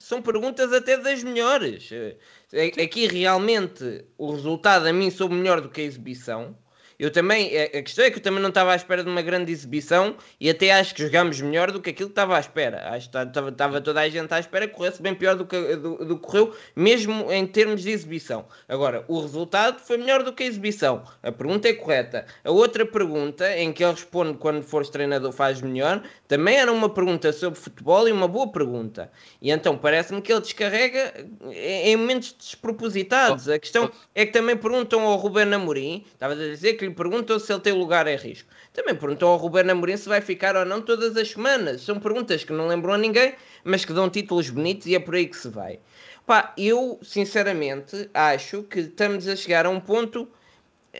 são perguntas até das melhores. Eh, eh, Aqui realmente o resultado a mim soube melhor do que a exibição. Eu também, a a questão é que eu também não estava à espera de uma grande exibição e até acho que jogámos melhor do que aquilo que estava à espera. Acho que estava, estava toda a gente à espera que corresse bem pior do que, do, do correu, mesmo em termos de exibição. Agora, o resultado foi melhor do que a exibição. A pergunta é correta. A outra pergunta, em que ele responde quando fores treinador faz melhor, também era uma pergunta sobre futebol e uma boa pergunta. E então parece-me que ele descarrega em em momentos despropositados. A questão é que também perguntam ao Ruben Amorim, estava a dizer que lhe perguntam se ele tem lugar em risco. Também perguntam ao Ruben Amorim se vai ficar ou não todas as semanas. São perguntas que não lembram a ninguém, mas que dão títulos bonitos e é por aí que se vai. Pá, eu sinceramente acho que estamos a chegar a um ponto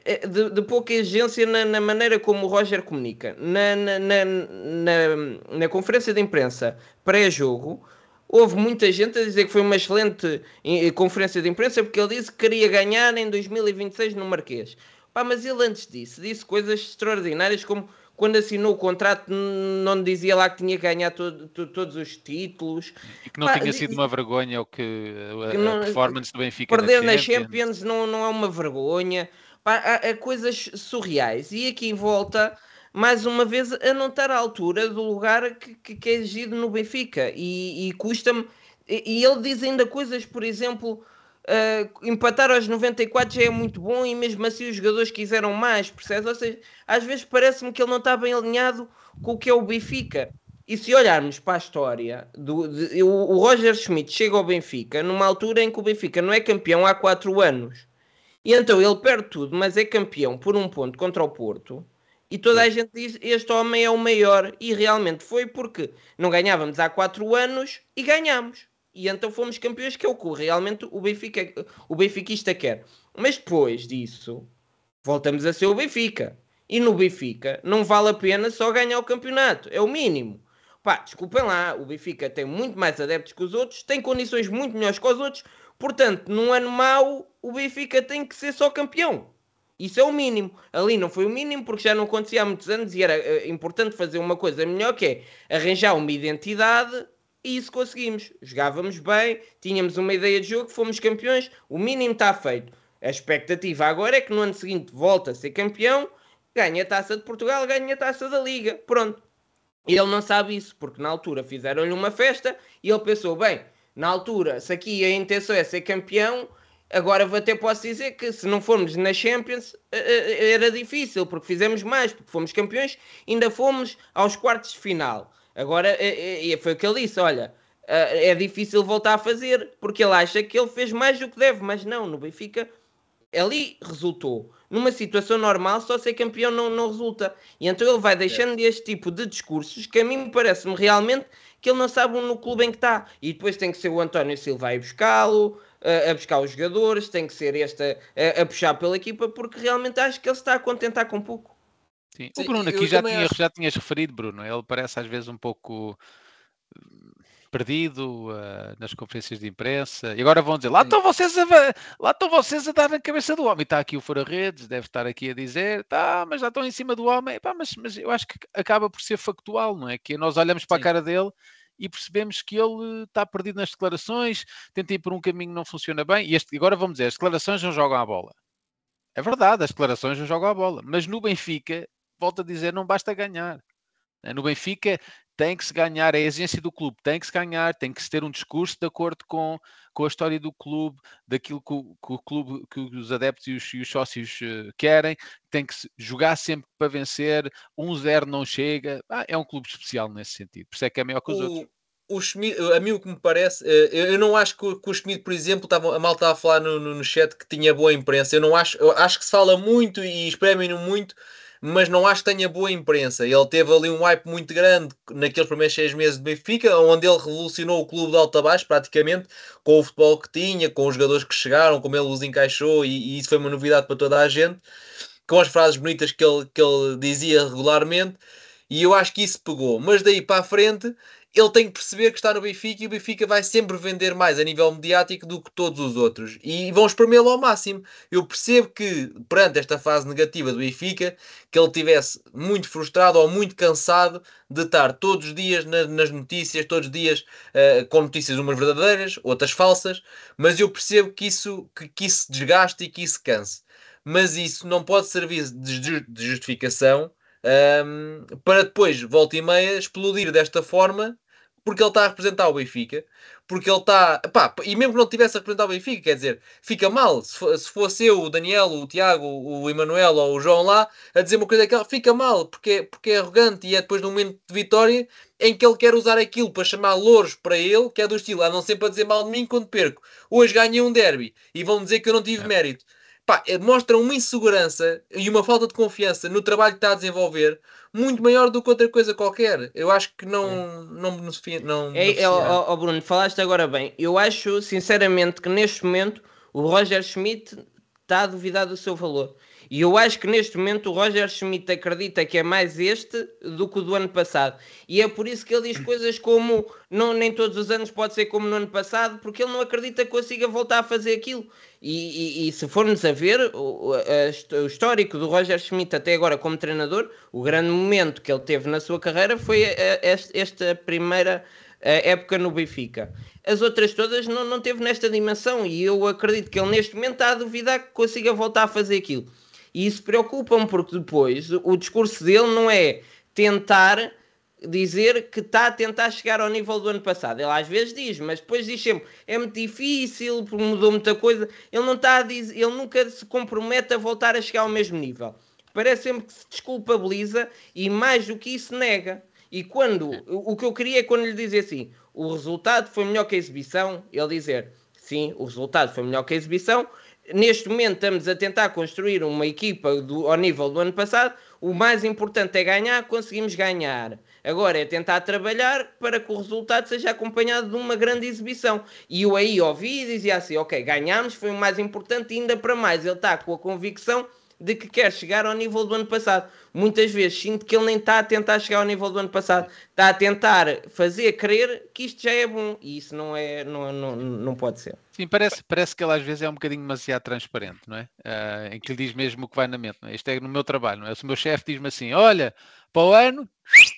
eh, de, de pouca exigência na, na maneira como o Roger comunica. Na, na, na, na- na conferência de imprensa pré-jogo, houve muita gente a dizer que foi uma excelente eh, conferência de imprensa porque ele disse que queria ganhar em 2026 no Marquês. Pá, mas ele antes disso disse coisas extraordinárias como quando assinou o contrato não dizia lá que tinha que ganhar todo- to- todos os títulos. E que não Pá, tinha sido uma vergonha o que a, Que a não- performance do Benfica Perder na Champions. Champions não, não é uma vergonha. Pá, há, há coisas surreais. E aqui volta, mais uma vez, a não estar à altura do lugar que, que, que é exigido no Benfica. E, e custa-me. E, e ele diz ainda coisas, por exemplo. Ah, empatar aos 94 já é muito bom e mesmo assim os jogadores quiseram mais, percebes? Ou seja, às vezes parece-me que ele não está bem alinhado com o que é o Benfica. E se olharmos para a história, do, de- o, o Roger Schmidt chega ao Benfica numa altura em que o Benfica não é campeão há 4 anos. E então ele perde tudo, mas é campeão por um ponto contra o Porto. E toda a gente diz este homem é o maior. E realmente foi porque não ganhávamos há 4 anos e ganhámos. E então fomos campeões, que é o que realmente o, Benfica, o benfiquista quer. Mas depois disso, voltamos a ser o Benfica. E no Benfica não vale a pena só ganhar o campeonato. É o mínimo. Pá, desculpem lá, o Benfica tem muito mais adeptos que os outros, tem condições muito melhores que os outros, portanto, num ano mau, o Benfica tem que ser só campeão. Isso é o mínimo. Ali não foi o mínimo porque já não acontecia há muitos anos e era eh, importante fazer uma coisa melhor que é arranjar uma identidade e isso conseguimos. Jogávamos bem, tínhamos uma ideia de jogo, fomos campeões, o mínimo está feito. A expectativa agora é que no ano seguinte volta a ser campeão, ganha a taça de Portugal, ganha a taça da Liga. Pronto. E ele não sabe isso, porque na altura fizeram-lhe uma festa e ele pensou: bem, na altura, se aqui a intenção é ser campeão, agora até posso dizer que se não formos na Champions eh, eh, era difícil, porque fizemos mais, porque fomos campeões, ainda fomos aos quartos de final. Agora eh, eh, foi o que ele disse: olha, eh, é difícil voltar a fazer, porque ele acha que ele fez mais do que deve, mas não, no Benfica ali resultou. Numa situação normal, só ser campeão não, não resulta. E então ele vai deixando este tipo de discursos que a mim parece-me realmente que ele não sabe no clube em que está. E depois tem que ser o António Silva a buscá-lo, a, buscar os jogadores, tem que ser este a, a puxar pela equipa, porque realmente acho que ele está a contentar com pouco. Sim. Sim, o Bruno aqui já, tinha, acho- já tinhas referido, Bruno. Ele parece às vezes um pouco hum, perdido ah, nas conferências de imprensa. E agora vão dizer: lá estão vocês a, lá estão vocês a dar na cabeça do homem. Está aqui o Fora Redes, deve estar aqui a dizer: tá, mas já estão em cima do homem. Mas, mas eu acho que acaba por ser factual, não é? Que nós olhamos para Sim. a cara dele. E percebemos que ele está perdido nas declarações, tenta ir por um caminho que não funciona bem. E este- agora vamos dizer: as declarações não jogam a bola. É verdade, as declarações não jogam a bola. Mas no Benfica, volto a dizer, não basta ganhar. Eh, No Benfica tem que se ganhar, é a exigência do clube, tem que se ganhar, tem que se ter um discurso de acordo com, com a história do clube, daquilo que o, que o clube, que os adeptos e os, e os sócios eh, querem, tem que se jogar sempre para vencer, 1-0 não chega. Ah, é um clube especial nesse sentido, por isso é que é maior que os outros. O, o Schmidt, a mim o que me parece, eh, eu, não acho que, o- que o Schmidt, por exemplo, tava, a malta estava a falar no, no, no chat que tinha boa imprensa. Eu não acho, eu acho que se fala muito e espremem-no muito, mas não acho que tenha boa imprensa. Ele teve ali um hype muito grande naqueles primeiros seis meses de Benfica, onde ele revolucionou o clube de alto a baixo, praticamente, com o futebol que tinha, com os jogadores que chegaram, como ele os encaixou, e, e isso foi uma novidade para toda a gente, com as frases bonitas que ele, que ele dizia regularmente, e eu acho que isso pegou. Mas daí para a frente, ele tem que perceber que está no Benfica e o Benfica vai sempre vender mais a nível mediático do que todos os outros. E vão espremê-lo ao máximo. Eu percebo que, perante esta fase negativa do Benfica, que ele tivesse muito frustrado ou muito cansado de estar todos os dias na- nas notícias, todos os dias eh, com notícias umas verdadeiras, outras falsas, mas eu percebo que isso, que, que isso desgaste e que isso canse. Mas isso não pode servir de, de justificação ahm, para depois, volta e meia, explodir desta forma porque ele está a representar o Benfica, porque ele está. Pá, e mesmo que não tivesse a representar o Benfica, quer dizer, fica mal. Se, fo- se fosse eu, o Daniel, o Tiago, o Emanuel ou o João lá a dizer uma coisa daquela, fica mal, porque, porque é arrogante e é depois de um momento de vitória em que ele quer usar aquilo para chamar louros para ele, que é do estilo, andam sempre a dizer mal de mim quando perco. Hoje ganhei um derby e vão dizer que eu não tive É. mérito. Pá, é- mostra uma insegurança e uma falta de confiança no trabalho que está a desenvolver muito maior do que outra coisa qualquer. Eu acho que não, não beneficia. Não É, é, beneficia. Bruno, falaste agora bem. Eu acho, sinceramente, que neste momento o Roger Schmidt está a duvidar do seu valor. E eu acho que neste momento o Roger Schmidt acredita que é mais este do que o do ano passado. E é por isso que ele diz coisas como não, nem todos os anos pode ser como no ano passado, porque ele não acredita que consiga voltar a fazer aquilo. E, e- e se formos a ver o, a o histórico do Roger Schmidt até agora como treinador, o grande momento que ele teve na sua carreira foi eh, este- esta primeira eh, época no Benfica. As outras todas não, não teve nesta dimensão e eu acredito que ele neste momento está a duvidar que consiga voltar a fazer aquilo. E isso preocupa-me porque depois o, discurso dele não é tentar dizer que está a tentar chegar ao nível do ano passado. Ele às vezes diz, mas depois diz sempre é muito difícil, mudou muita coisa. Ele não está a dizer, ele nunca se compromete a voltar a chegar ao mesmo nível. Parece sempre que se desculpabiliza e mais do que isso nega. E quando o que eu queria é quando lhe dizer assim: o resultado foi melhor que a exibição, ele dizer sim, o resultado foi melhor que a exibição. Neste momento estamos a tentar construir uma equipa do- ao nível do ano passado. O mais importante é ganhar, conseguimos ganhar. Agora é tentar trabalhar para que o resultado seja acompanhado de uma grande exibição. E eu aí ouvi e dizia assim: ok, ganhámos, foi o mais importante, ainda para mais. Ele está com a convicção de que quer chegar ao nível do ano passado. Muitas vezes sinto que ele nem está a tentar chegar ao nível do ano passado, está a tentar fazer crer que isto já é bom e isso não é, não, não, não pode ser. Sim, parece, parece que ele às vezes é um bocadinho demasiado transparente, não é? Ah, em que lhe diz mesmo o que vai na mente, não é? Isto é no meu trabalho, não é? Se o meu chefe diz-me assim, olha, para o ano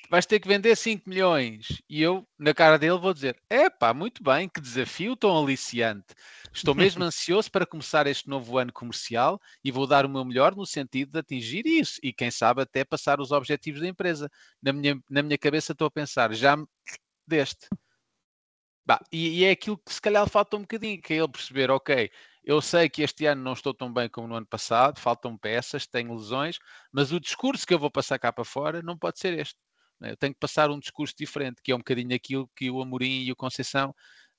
vais ter que vender 5 milhões. E eu, na cara dele, vou dizer, epá, muito bem, que desafio tão aliciante. Estou mesmo ansioso para começar este novo ano comercial e vou dar o meu melhor no sentido de atingir isso e, quem sabe, até passar os objetivos da empresa. Na minha, na minha cabeça estou a pensar, já me deste. Bah, e, e é aquilo que se calhar falta um bocadinho, que é ele perceber, ok, eu sei que este ano não estou tão bem como no ano passado, faltam peças, tenho lesões, mas o discurso que eu vou passar cá para fora não pode ser este. né? Eu tenho que passar um discurso diferente, que é um bocadinho aquilo que o Amorim e o Conceição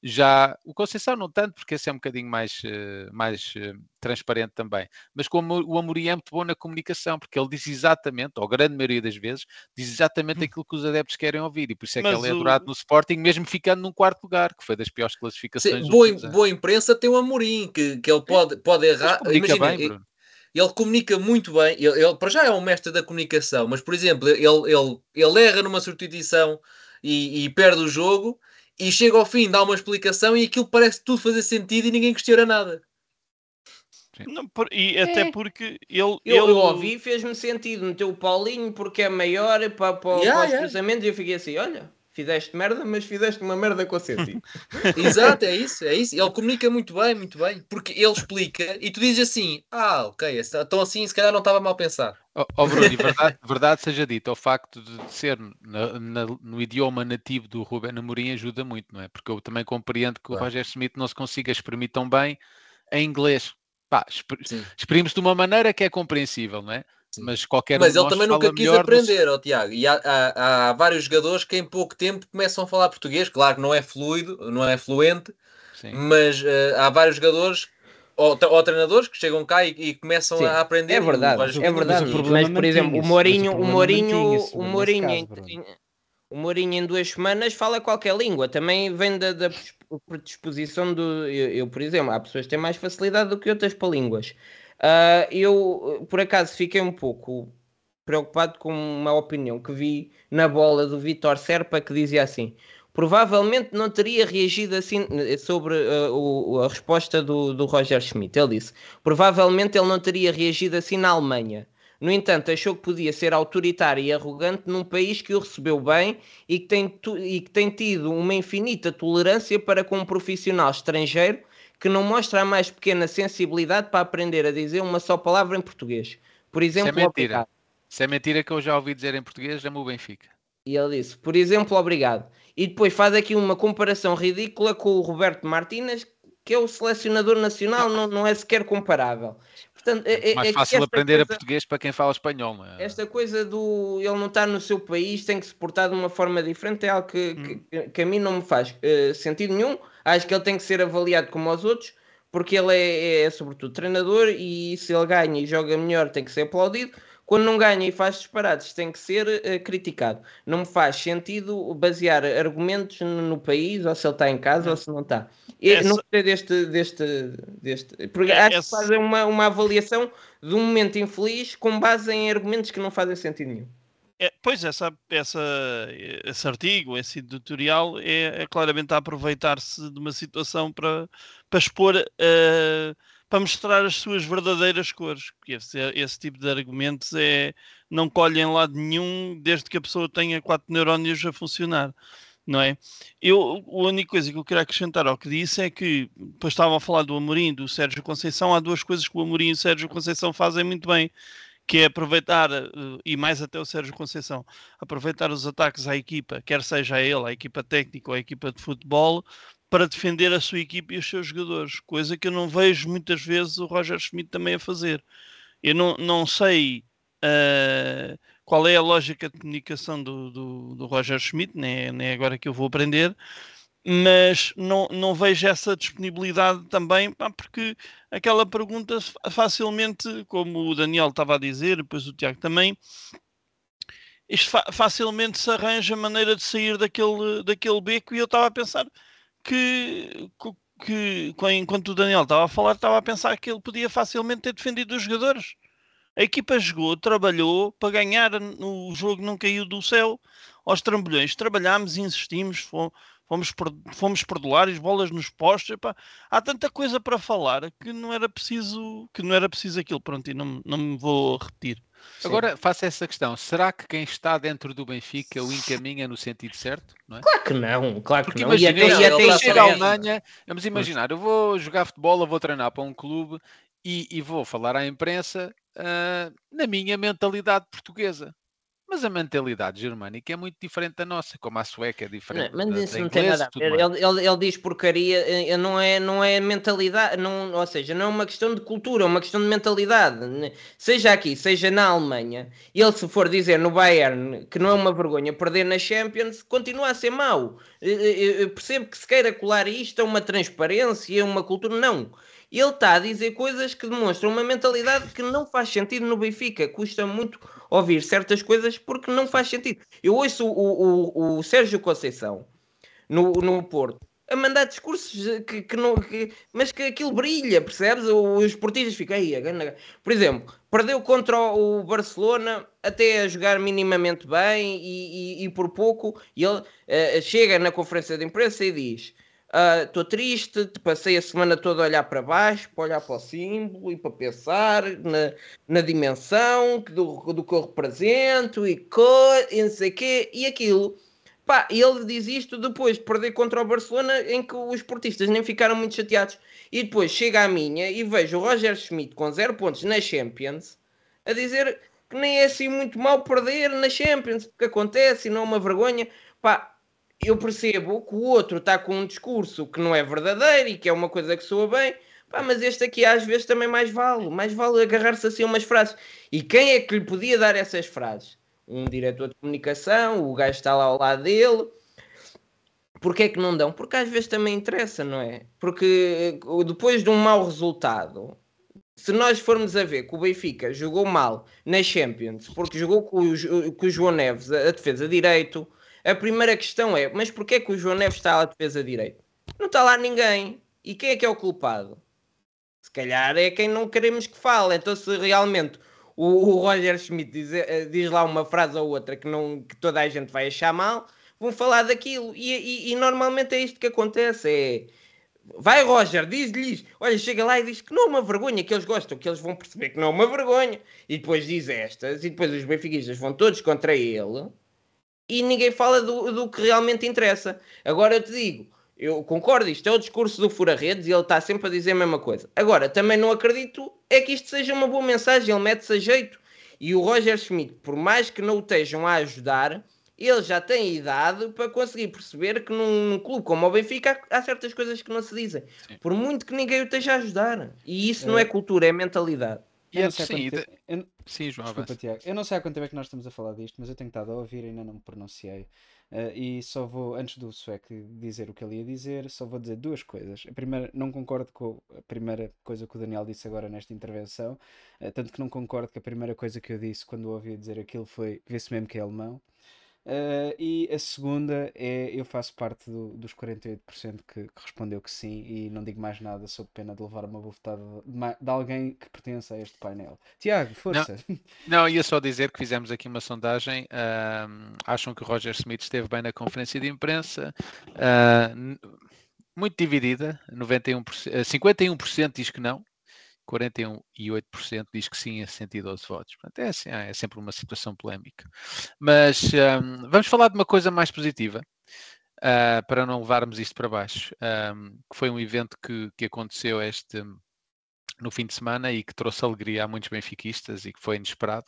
já. O Conceição não tanto, porque esse é um bocadinho mais, eh, mais eh, transparente também. Mas como o Amorim é muito bom na comunicação, porque ele diz exatamente, ou a grande maioria das vezes, diz exatamente aquilo que os adeptos querem ouvir. E por isso é que Mas ele é o- adorado no Sporting, mesmo ficando num quarto lugar, que foi das piores classificações. Sim, boa, boa imprensa tem o Amorim, que, que ele pode, pode errar. comunica Imagina, bem, Bruno. ele comunica muito bem. Ele, ele, para já é um mestre da comunicação, mas, por exemplo, ele, ele, ele erra numa substituição e, e perde o jogo e chega ao fim, dá uma explicação e aquilo parece tudo fazer sentido e ninguém questiona nada. Não, por- e até porque ele, Eu, ele eu ouvi e fez-me sentido. Meteu o Paulinho porque é maior para, para, Yeah, para os yeah. cruzamentos e eu fiquei assim: olha, fizeste merda, mas fizeste uma merda com sentido. Exato, é isso, é isso. Ele comunica muito bem, muito bem, porque ele explica e tu dizes assim: ah, ok, esse- então assim se calhar não estava mal pensado. Ó ó, Bruno, e verdade, verdade seja dita, o facto de ser na- na- no idioma nativo do Ruben Amorim ajuda muito, não é? Porque eu também compreendo que o Claro. Roger Smith não se consiga exprimir tão bem em inglês. Pá, exp- exprime-se de uma maneira que é compreensível, não é? Mas qualquer um Mas de ele também nunca quis aprender, ó Tiago. E há, há- há vários jogadores que em pouco tempo começam a falar português. Claro que não é fluido, não é fluente, Sim. mas eh, há vários jogadores ou, ou treinadores que chegam cá e, e começam Sim, a aprender. É e o verdade, é verdade. quis. problema Mas, por exemplo, o Mourinho, mas o o Mourinho, o Mourinho, caso, em- o Mourinho em duas semanas fala qualquer língua. Também vem da, da predisposição do. Eu, eu, por exemplo, há pessoas que têm mais facilidade do que outras para línguas. Ah, eu, por acaso, fiquei um pouco preocupado com uma opinião que vi na bola do Vitor Serpa que dizia assim: provavelmente não teria reagido assim eh, sobre eh, o- a resposta do, do Roger Schmidt. Ele disse: provavelmente ele não teria reagido assim na Alemanha. No entanto, achou que podia ser autoritário e arrogante num país que o recebeu bem e que tem, e que tem tido uma infinita tolerância para com um profissional estrangeiro que não mostra a mais pequena sensibilidade para aprender a dizer uma só palavra em português. Por Isso é exemplo, mentira. obrigado. Isso é mentira que eu já ouvi dizer em português, amo o Benfica. E ele disse, por exemplo, obrigado. E depois faz aqui uma comparação ridícula com o Roberto Martínez, que é o selecionador nacional, não, não é sequer comparável. Portanto, é, é- Mais é que fácil aprender a coisa- português para quem fala espanhol, não é? Esta coisa do ele não estar no seu país, tem que se portar de uma forma diferente, é algo que, que, que a mim não me faz eh, sentido nenhum. Acho que ele tem que ser avaliado como os outros, porque ele é, é, sobretudo treinador e se ele ganha e joga melhor tem que ser aplaudido. Quando não ganha e faz disparates tem que ser eh, criticado. Não me faz sentido basear argumentos no, no país, ou se ele está em casa ou se não está. Eu Essa- não gostei deste, deste, deste. Porque acho que Essa- fazem uma, uma avaliação de um momento infeliz com base em argumentos que não fazem sentido nenhum. É, pois, essa, essa, esse artigo, esse editorial, é, é claramente a aproveitar-se de uma situação para, para expor, eh, para mostrar as suas verdadeiras cores. Porque esse, esse tipo de argumentos é, não colhem em lado nenhum desde que a pessoa tenha quatro neurónios a funcionar. Não é? Eu, a única coisa que eu queria acrescentar ao que disse é que, depois estavam a falar do Amorim, do Sérgio Conceição, há duas coisas que o Amorim e o Sérgio Conceição fazem muito bem que é aproveitar, eh, e mais até o Sérgio Conceição, aproveitar os ataques à equipa, quer seja a ele, a equipa técnica ou a equipa de futebol, para defender a sua equipa e os seus jogadores, coisa que eu não vejo muitas vezes o Roger Schmidt também a fazer. Eu não, não sei eh, qual é a lógica de comunicação do, do, do Roger Schmidt, nem é, nem é agora que eu vou aprender, mas não, não vejo essa disponibilidade também, pá, porque aquela pergunta facilmente, como o Daniel estava a dizer, depois o Tiago também, isto fa facilmente se arranja maneira de sair daquele, daquele beco e eu estava a pensar que, que, enquanto o Daniel estava a falar, estava a pensar que ele podia facilmente ter defendido os jogadores. A equipa jogou, trabalhou para ganhar, o jogo não caiu do céu aos trambolhões. Trabalhámos, insistimos, fomos, fomos, perdulários, bolas nos postos. Epá, há tanta coisa para falar que não era preciso, que não era preciso aquilo. Pronto, e não, não me vou repetir. Agora faço essa questão: será que quem está dentro do Benfica o encaminha no sentido certo? Não é? Claro que não, claro Porque que não. E imagina, até, e até está a isso chegar à Alemanha, vamos imaginar, eu vou jogar futebol, eu vou treinar para um clube e, e vou falar à imprensa ah, na minha mentalidade portuguesa. Mas a mentalidade germânica é muito diferente da nossa, como a sueca é diferente Não, mas da, isso da não tem inglesa nada a ver. Ele, ele, ele diz porcaria, eh, não é, não é mentalidade, não, ou seja, não é uma questão de cultura, é uma questão de mentalidade. Seja aqui, seja na Alemanha, ele se for dizer no Bayern que não é uma vergonha perder na Champions, continua a ser mau. Eh, eh, Eu percebo que se queira colar isto a uma transparência, a uma cultura, não. Ele está a dizer coisas que demonstram uma mentalidade que não faz sentido no Benfica. Custa muito ouvir certas coisas porque não faz sentido. Eu ouço o, o, o Sérgio Conceição no, no Porto a mandar discursos que, que não. que- mas que aquilo brilha, percebes? Os esportistas ficam aí. Por exemplo, perdeu contra o Barcelona até a jogar minimamente bem e, e- e por pouco. E ele eh, chega na conferência de imprensa e diz: Estou triste, te passei a semana toda a olhar para baixo, para olhar para o símbolo e para pensar na, na dimensão do, do que eu represento e, co, e não sei quê, e aquilo. Pá, ele diz isto depois de perder contra o Barcelona, em que os esportistas nem ficaram muito chateados. E depois chega a minha e vejo o Roger Schmidt com zero pontos na Champions a dizer que nem é assim muito mal perder na Champions, porque acontece e não é uma vergonha. Pá, eu percebo que o outro está com um discurso que não é verdadeiro e que é uma coisa que soa bem, pá, mas este aqui às vezes também mais vale, mais vale agarrar-se assim a umas frases. E quem é que lhe podia dar essas frases? Um diretor de comunicação, o gajo está lá ao lado dele. Porquê é que não dão? Porque às vezes também interessa, não é? Porque eh, depois de um mau resultado, se nós formos a ver que o Benfica jogou mal na Champions, porque jogou com o, com o João Neves a defesa direito, a primeira questão é: mas porquê é que o João Neves está à defesa direito? Não está lá ninguém. E quem é que é o culpado? Se calhar é quem não queremos que fale. Então, se realmente o, o Roger Schmidt diz, eh, diz lá uma frase ou outra que, não, que toda a gente vai achar mal, vão falar daquilo. E, e- e normalmente é isto que acontece: é. Vai, Roger, diz-lhes, olha, chega lá e diz que não é uma vergonha, que eles gostam, que eles vão perceber que não é uma vergonha. E depois diz estas, e depois os benfiquistas vão todos contra ele, e ninguém fala do, do que realmente interessa. Agora eu te digo, eu concordo, isto é o discurso do Fura-Redes e ele está sempre a dizer a mesma coisa. Agora, também não acredito é que isto seja uma boa mensagem, ele mete-se a jeito. E o Roger Schmidt, por mais que não o estejam a ajudar, ele já tem idade para conseguir perceber que num, num clube como o Benfica há, há certas coisas que não se dizem. Sim. Por muito que ninguém o esteja a ajudar. E isso não é cultura, é mentalidade. Eu não E, sei há sim, quanto e tempo- eu- Sim, João, Desculpa. Tiago. Eu não sei há quanto tempo é que nós estamos a falar disto, mas eu tenho estado a ouvir e ainda não me pronunciei. Eh, e só vou, antes do Sueco dizer o que ele ia dizer, só vou dizer duas coisas. A primeira, não concordo com a primeira coisa que o Daniel disse agora nesta intervenção, eh, tanto que não concordo que a primeira coisa que eu disse quando o ouvi dizer aquilo foi vê-se mesmo que é alemão. Eh, e a segunda é eu faço parte do- dos 48% que, que respondeu que sim e não digo mais nada sob pena de levar uma bufetada de, de alguém que pertence a este painel. Tiago, força! Não, ia só dizer que fizemos aqui uma sondagem. ahm, acham que o Roger Smith esteve bem na conferência de imprensa? Ah, n- muito dividida. 91%, eh, 51% diz que não, 48% diz que sim, a 112 votos. Portanto, é, assim, é sempre uma situação polémica. Mas ahm, vamos falar de uma coisa mais positiva. ah, para não levarmos isto para baixo, ahm, que foi um evento que, que aconteceu este, no fim de semana e que trouxe alegria a muitos benfiquistas e que foi inesperado.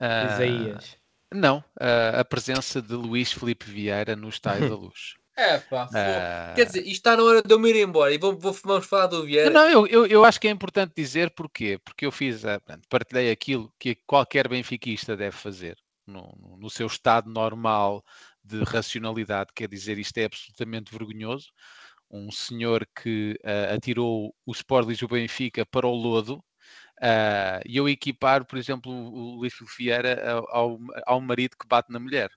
Ah, Isaías. Não, ah, a presença de Luís Felipe Vieira no Estádio da Luz. É pá. Ah, Quer dizer, isto está na hora de eu me ir embora e vou, vou- vamos falar do Vieira. Não, eu, eu, eu acho que é importante dizer porquê. Porque eu fiz, pronto, partilhei aquilo que qualquer benfiquista deve fazer no, no- seu estado normal de racionalidade. Quer dizer, isto é absolutamente vergonhoso. Um senhor que ah, atirou o Sport Lisboa Benfica para o lodo ah, e eu equipar, por exemplo, o, o Luís Vieira ao, ao, marido que bate na mulher.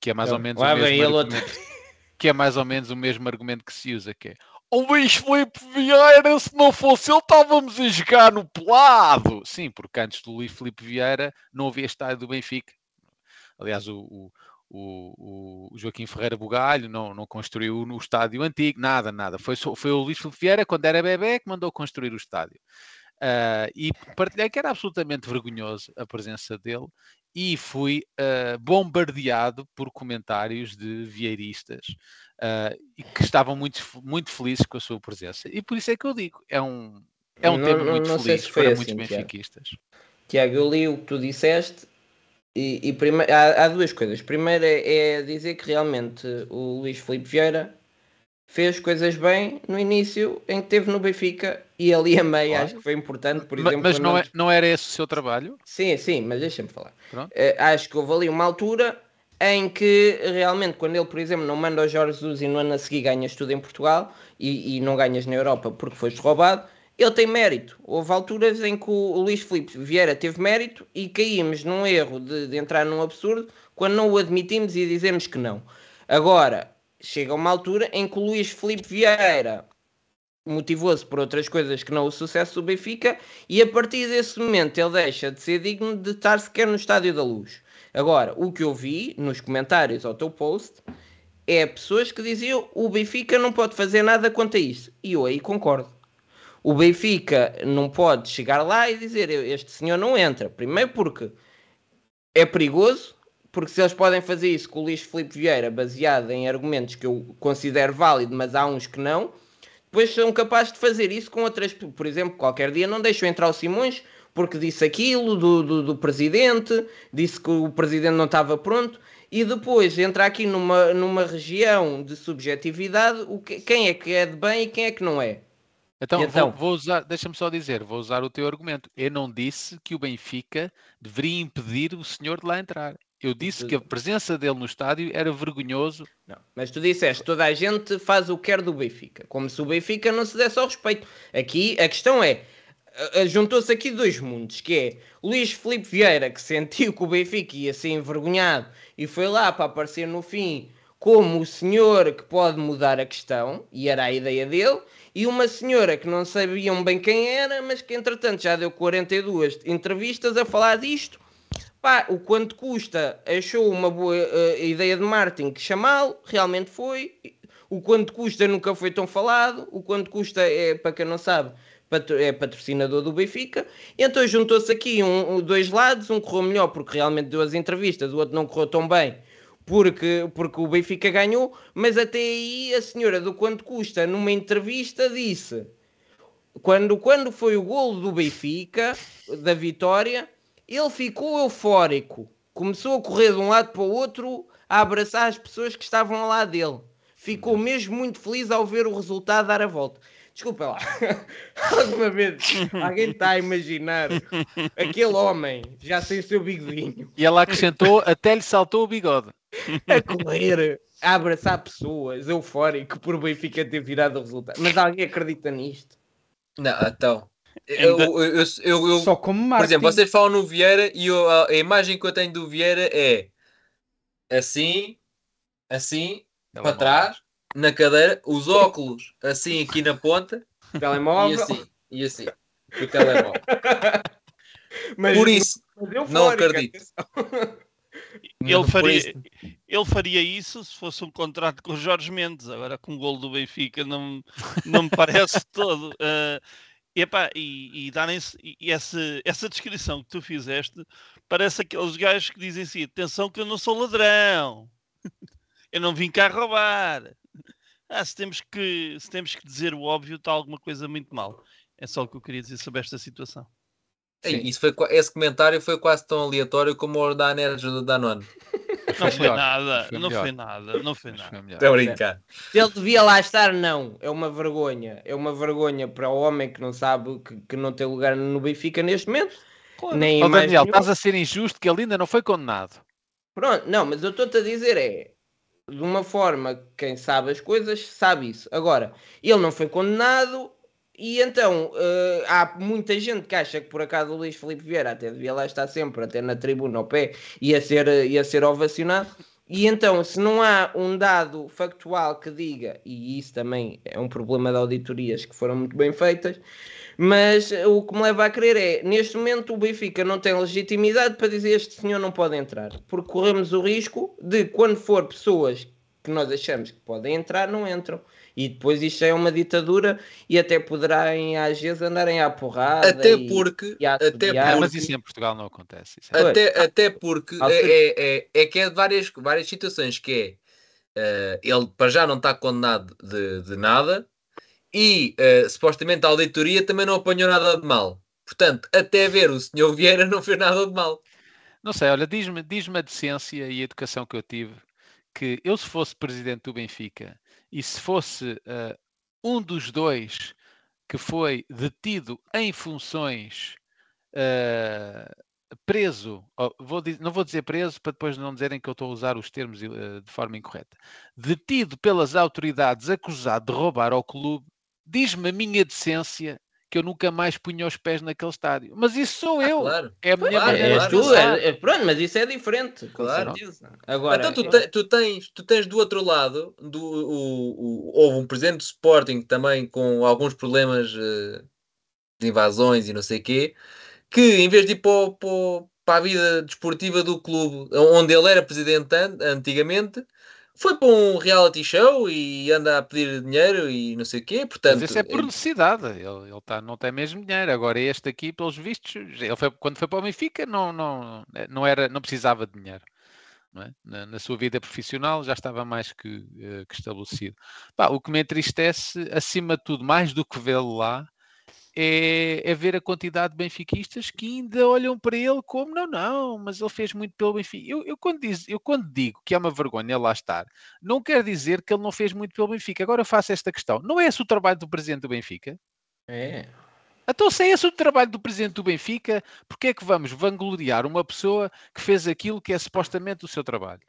Que é mais ou menos o Lá mesmo vem ele outro. que é mais ou menos o mesmo argumento que se usa, que é o Luís Filipe Vieira, se não fosse ele, estávamos a jogar no pelado. Sim, porque antes do Luís Filipe Vieira não havia estádio do Benfica. Aliás, o, o, o- o Joaquim Ferreira Bugalho não, não construiu no estádio antigo, nada, nada. Foi, foi o Luís Filipe Vieira, quando era bebê, que mandou construir o estádio. Ah, e partilhei que era absolutamente vergonhoso a presença dele e fui ah, bombardeado por comentários de vieiristas e que estavam muito, muito felizes com a sua presença. E por isso é que eu digo, é um, é um Não- tema muito não feliz se para assim, muitos benfiquistas. Tiago, eu li o que tu disseste e, e prime- há, há duas coisas. Primeiro é, é dizer que realmente o Luís Filipe Vieira fez coisas bem no início em que esteve no Benfica e ali a meio Claro. acho que foi importante, por exemplo. Mas não, é, não era esse o seu trabalho? Sim, sim, mas deixa-me falar. Eh, acho que houve ali uma altura em que realmente, quando ele, por exemplo, não manda o Jorge Jesus e no ano a seguir ganhas tudo em Portugal e, e não ganhas na Europa porque foste roubado, ele tem mérito. Houve alturas em que o, o Luís Filipe Vieira teve mérito e caímos num erro de, de entrar num absurdo quando não o admitimos e dizemos que não. Agora, chega uma altura em que o Luís Filipe Vieira motivou-se por outras coisas que não o sucesso do Benfica e a partir desse momento ele deixa de ser digno de estar sequer no Estádio da Luz. Agora, o que eu vi nos comentários ao teu post é pessoas que diziam o Benfica não pode fazer nada quanto a isso. E eu aí concordo. O Benfica não pode chegar lá e dizer este senhor não entra. Primeiro porque é perigoso, porque se eles podem fazer isso com o Luís Filipe Vieira baseado em argumentos que eu considero válido, mas há uns que não, depois são capazes de fazer isso com outras. Por exemplo, qualquer dia não deixam entrar o Simões porque disse aquilo do, do, do presidente, disse que o presidente não estava pronto, e depois entra aqui numa, numa região de subjetividade o que, quem é que é de bem e quem é que não é. Então, então? Vou, vou usar, deixa-me só dizer, vou usar o teu argumento. Eu não disse que o Benfica deveria impedir o senhor de lá entrar. Eu disse que a presença dele no estádio era vergonhoso. Não, mas tu disseste, toda a gente faz o que quer do Benfica, como se o Benfica não se desse ao respeito. Aqui a questão é, a- juntou-se aqui dois mundos, que é Luís Filipe Vieira, que sentiu que o Benfica ia ser envergonhado e foi lá para aparecer no fim como o senhor que pode mudar a questão, e era a ideia dele, e uma senhora que não sabiam bem quem era, mas que entretanto já deu 42 entrevistas a falar disto, Pá, o quanto custa, achou uma boa eh, ideia de marketing que chamá-lo, realmente foi. O quanto custa nunca foi tão falado. O quanto custa, é, para quem não sabe, é patrocinador do Benfica. Então juntou-se aqui um- dois lados, um correu melhor porque realmente deu as entrevistas, o outro não correu tão bem porque, porque o Benfica ganhou, mas até aí a senhora do quanto custa numa entrevista disse quando, quando foi o golo do Benfica, da vitória, ele ficou eufórico. Começou a correr de um lado para o outro, a abraçar as pessoas que estavam ao lado dele. Ficou mesmo muito feliz ao ver o resultado dar a volta. Desculpa lá. Alguma vez alguém está a imaginar aquele homem, já sem o seu bigodinho, E ela acrescentou, até lhe saltou o bigode. a correr, a abraçar pessoas, eufórico por o Benfica ter virado o resultado. Mas alguém acredita nisto? Não, então. Eu, eu, eu, eu- Só como por marketing. exemplo, vocês falam no Vieira e eu- a, a imagem que eu tenho do Vieira é assim, assim, para trás, na cadeira, os óculos assim aqui na ponta e Telemóvel. assim, e assim, o telemóvel. Mas, Por isso, mas não acredito. Ele por faria, isso- ele faria isso se fosse um contrato com o Jorge Mendes. Agora, com o golo do Benfica, não, não me parece todo. Ah, epá, e e darem-se. E e essa, essa descrição que tu fizeste parece aqueles gajos que dizem assim: atenção, que eu não sou ladrão, eu não vim cá roubar. Ah, se temos que, se temos que dizer o óbvio, está alguma coisa muito mal. É só o que eu queria dizer sobre esta situação. Ei, isso foi, esse comentário foi quase tão aleatório como o da Anerja do Danone. Não foi nada, Foi não foi nada, não foi nada. Estou a brincar. Se ele devia lá estar, não. É uma vergonha. É uma vergonha para o homem que não sabe que, que não tem lugar no Benfica neste momento. Nem Ó mais Daniel, nenhum. estás a ser injusto que ele ainda não foi condenado. Pronto, não, mas eu estou-te a dizer é de uma forma que quem sabe as coisas sabe isso. Agora, ele não foi condenado e então eh, há muita gente que acha que por acaso o Luís Filipe Vieira até devia lá estar sempre, até na tribuna ao pé, ia ser, eh, ia ser ovacionado. E então, se não há um dado factual que diga, e isso também é um problema de auditorias que foram muito bem feitas, mas o que me leva a crer é, neste momento o Benfica não tem legitimidade para dizer este senhor não pode entrar, porque corremos o risco de quando for pessoas que nós achamos que podem entrar, não entram. E depois isto é uma ditadura e até poderão às vezes andarem à porrada. Até e- porque, e até. Ah, porque, mas isso em Portugal não acontece. isso é- Pois. até, até porque é, é, é, é que é de várias, várias situações que é eh, ele para já não está condenado de, de nada e eh, supostamente a auditoria também não apanhou nada de mal. Portanto, até ver o senhor Vieira não fez nada de mal. Não sei, olha, diz-me diz a decência e a educação que eu tive que eu, se fosse presidente do Benfica e se fosse eh, um dos dois que foi detido em funções eh, preso, vou não vou dizer preso para depois não dizerem que eu estou a usar os termos eh, de forma incorreta, detido pelas autoridades acusado de roubar ao clube, diz-me a minha decência que eu nunca mais punha os pés naquele estádio. Mas isso sou eu. Claro. É a minha Claro, maneira de tu, é- é- pronto, mas isso é diferente, Claro. Agora, então tu, te- tu tens, tu tens do outro lado, do, o, o- houve um presidente do Sporting também com alguns problemas eh, de invasões e não sei o quê, que em vez de ir para, para a vida desportiva do clube, onde ele era presidente an- antigamente, foi para um reality show e anda a pedir dinheiro e não sei o quê. Portanto, Mas isso é por necessidade. Ele, ele tá, não tem mesmo dinheiro. Agora este aqui, pelos vistos, ele foi, quando foi para o Benfica, não, não, não, era, não precisava de dinheiro. é? na, na sua vida profissional já estava mais que, eh, que estabelecido. Pá, o que me entristece, acima de tudo, mais do que vê-lo lá, é, é ver a quantidade de benfiquistas que ainda olham para ele como não, não, mas ele fez muito pelo Benfica. Eu, eu, quando, diz, eu quando digo que é uma vergonha ele lá estar, não quer dizer que ele não fez muito pelo Benfica. Agora eu faço esta questão. Não é esse o trabalho do presidente do Benfica? É. Então, se é esse o trabalho do presidente do Benfica, porque é que vamos vangloriar uma pessoa que fez aquilo que é supostamente o seu trabalho?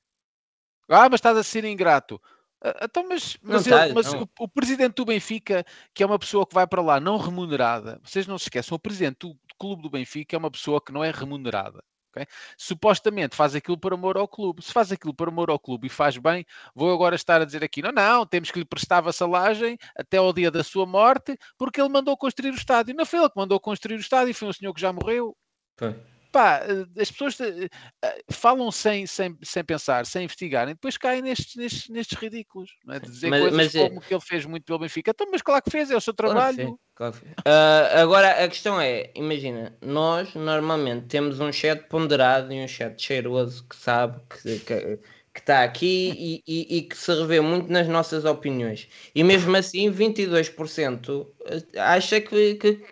Ah, mas estás a ser ingrato. Ah, Então, mas, mas, ele- mas o, o presidente do Benfica, que é uma pessoa que vai para lá não remunerada, vocês não se esqueçam, o presidente do, do clube do Benfica é uma pessoa que não é remunerada. ok? Supostamente faz aquilo por amor ao clube. Se faz aquilo por amor ao clube e faz bem, vou agora estar a dizer aqui: não, não, temos que lhe prestar vassalagem até ao dia da sua morte, porque ele mandou construir o estádio. Não foi ele que mandou construir o estádio, foi um senhor que já morreu. Foi. Pá, eh, as pessoas eh, eh, falam sem, sem, sem pensar, sem investigarem, depois caem nestes, nestes, nestes ridículos, não é? de dizer Mas- coisas mas é- como que ele fez muito pelo Benfica. Então, mas claro que fez, é o seu Claro trabalho. claro sim. Ah, agora a questão é, imagina, nós normalmente temos um chat ponderado e um chat cheiroso que sabe que, que, que está aqui e, e- e que se revê muito nas nossas opiniões. E mesmo assim, 22% acha que, que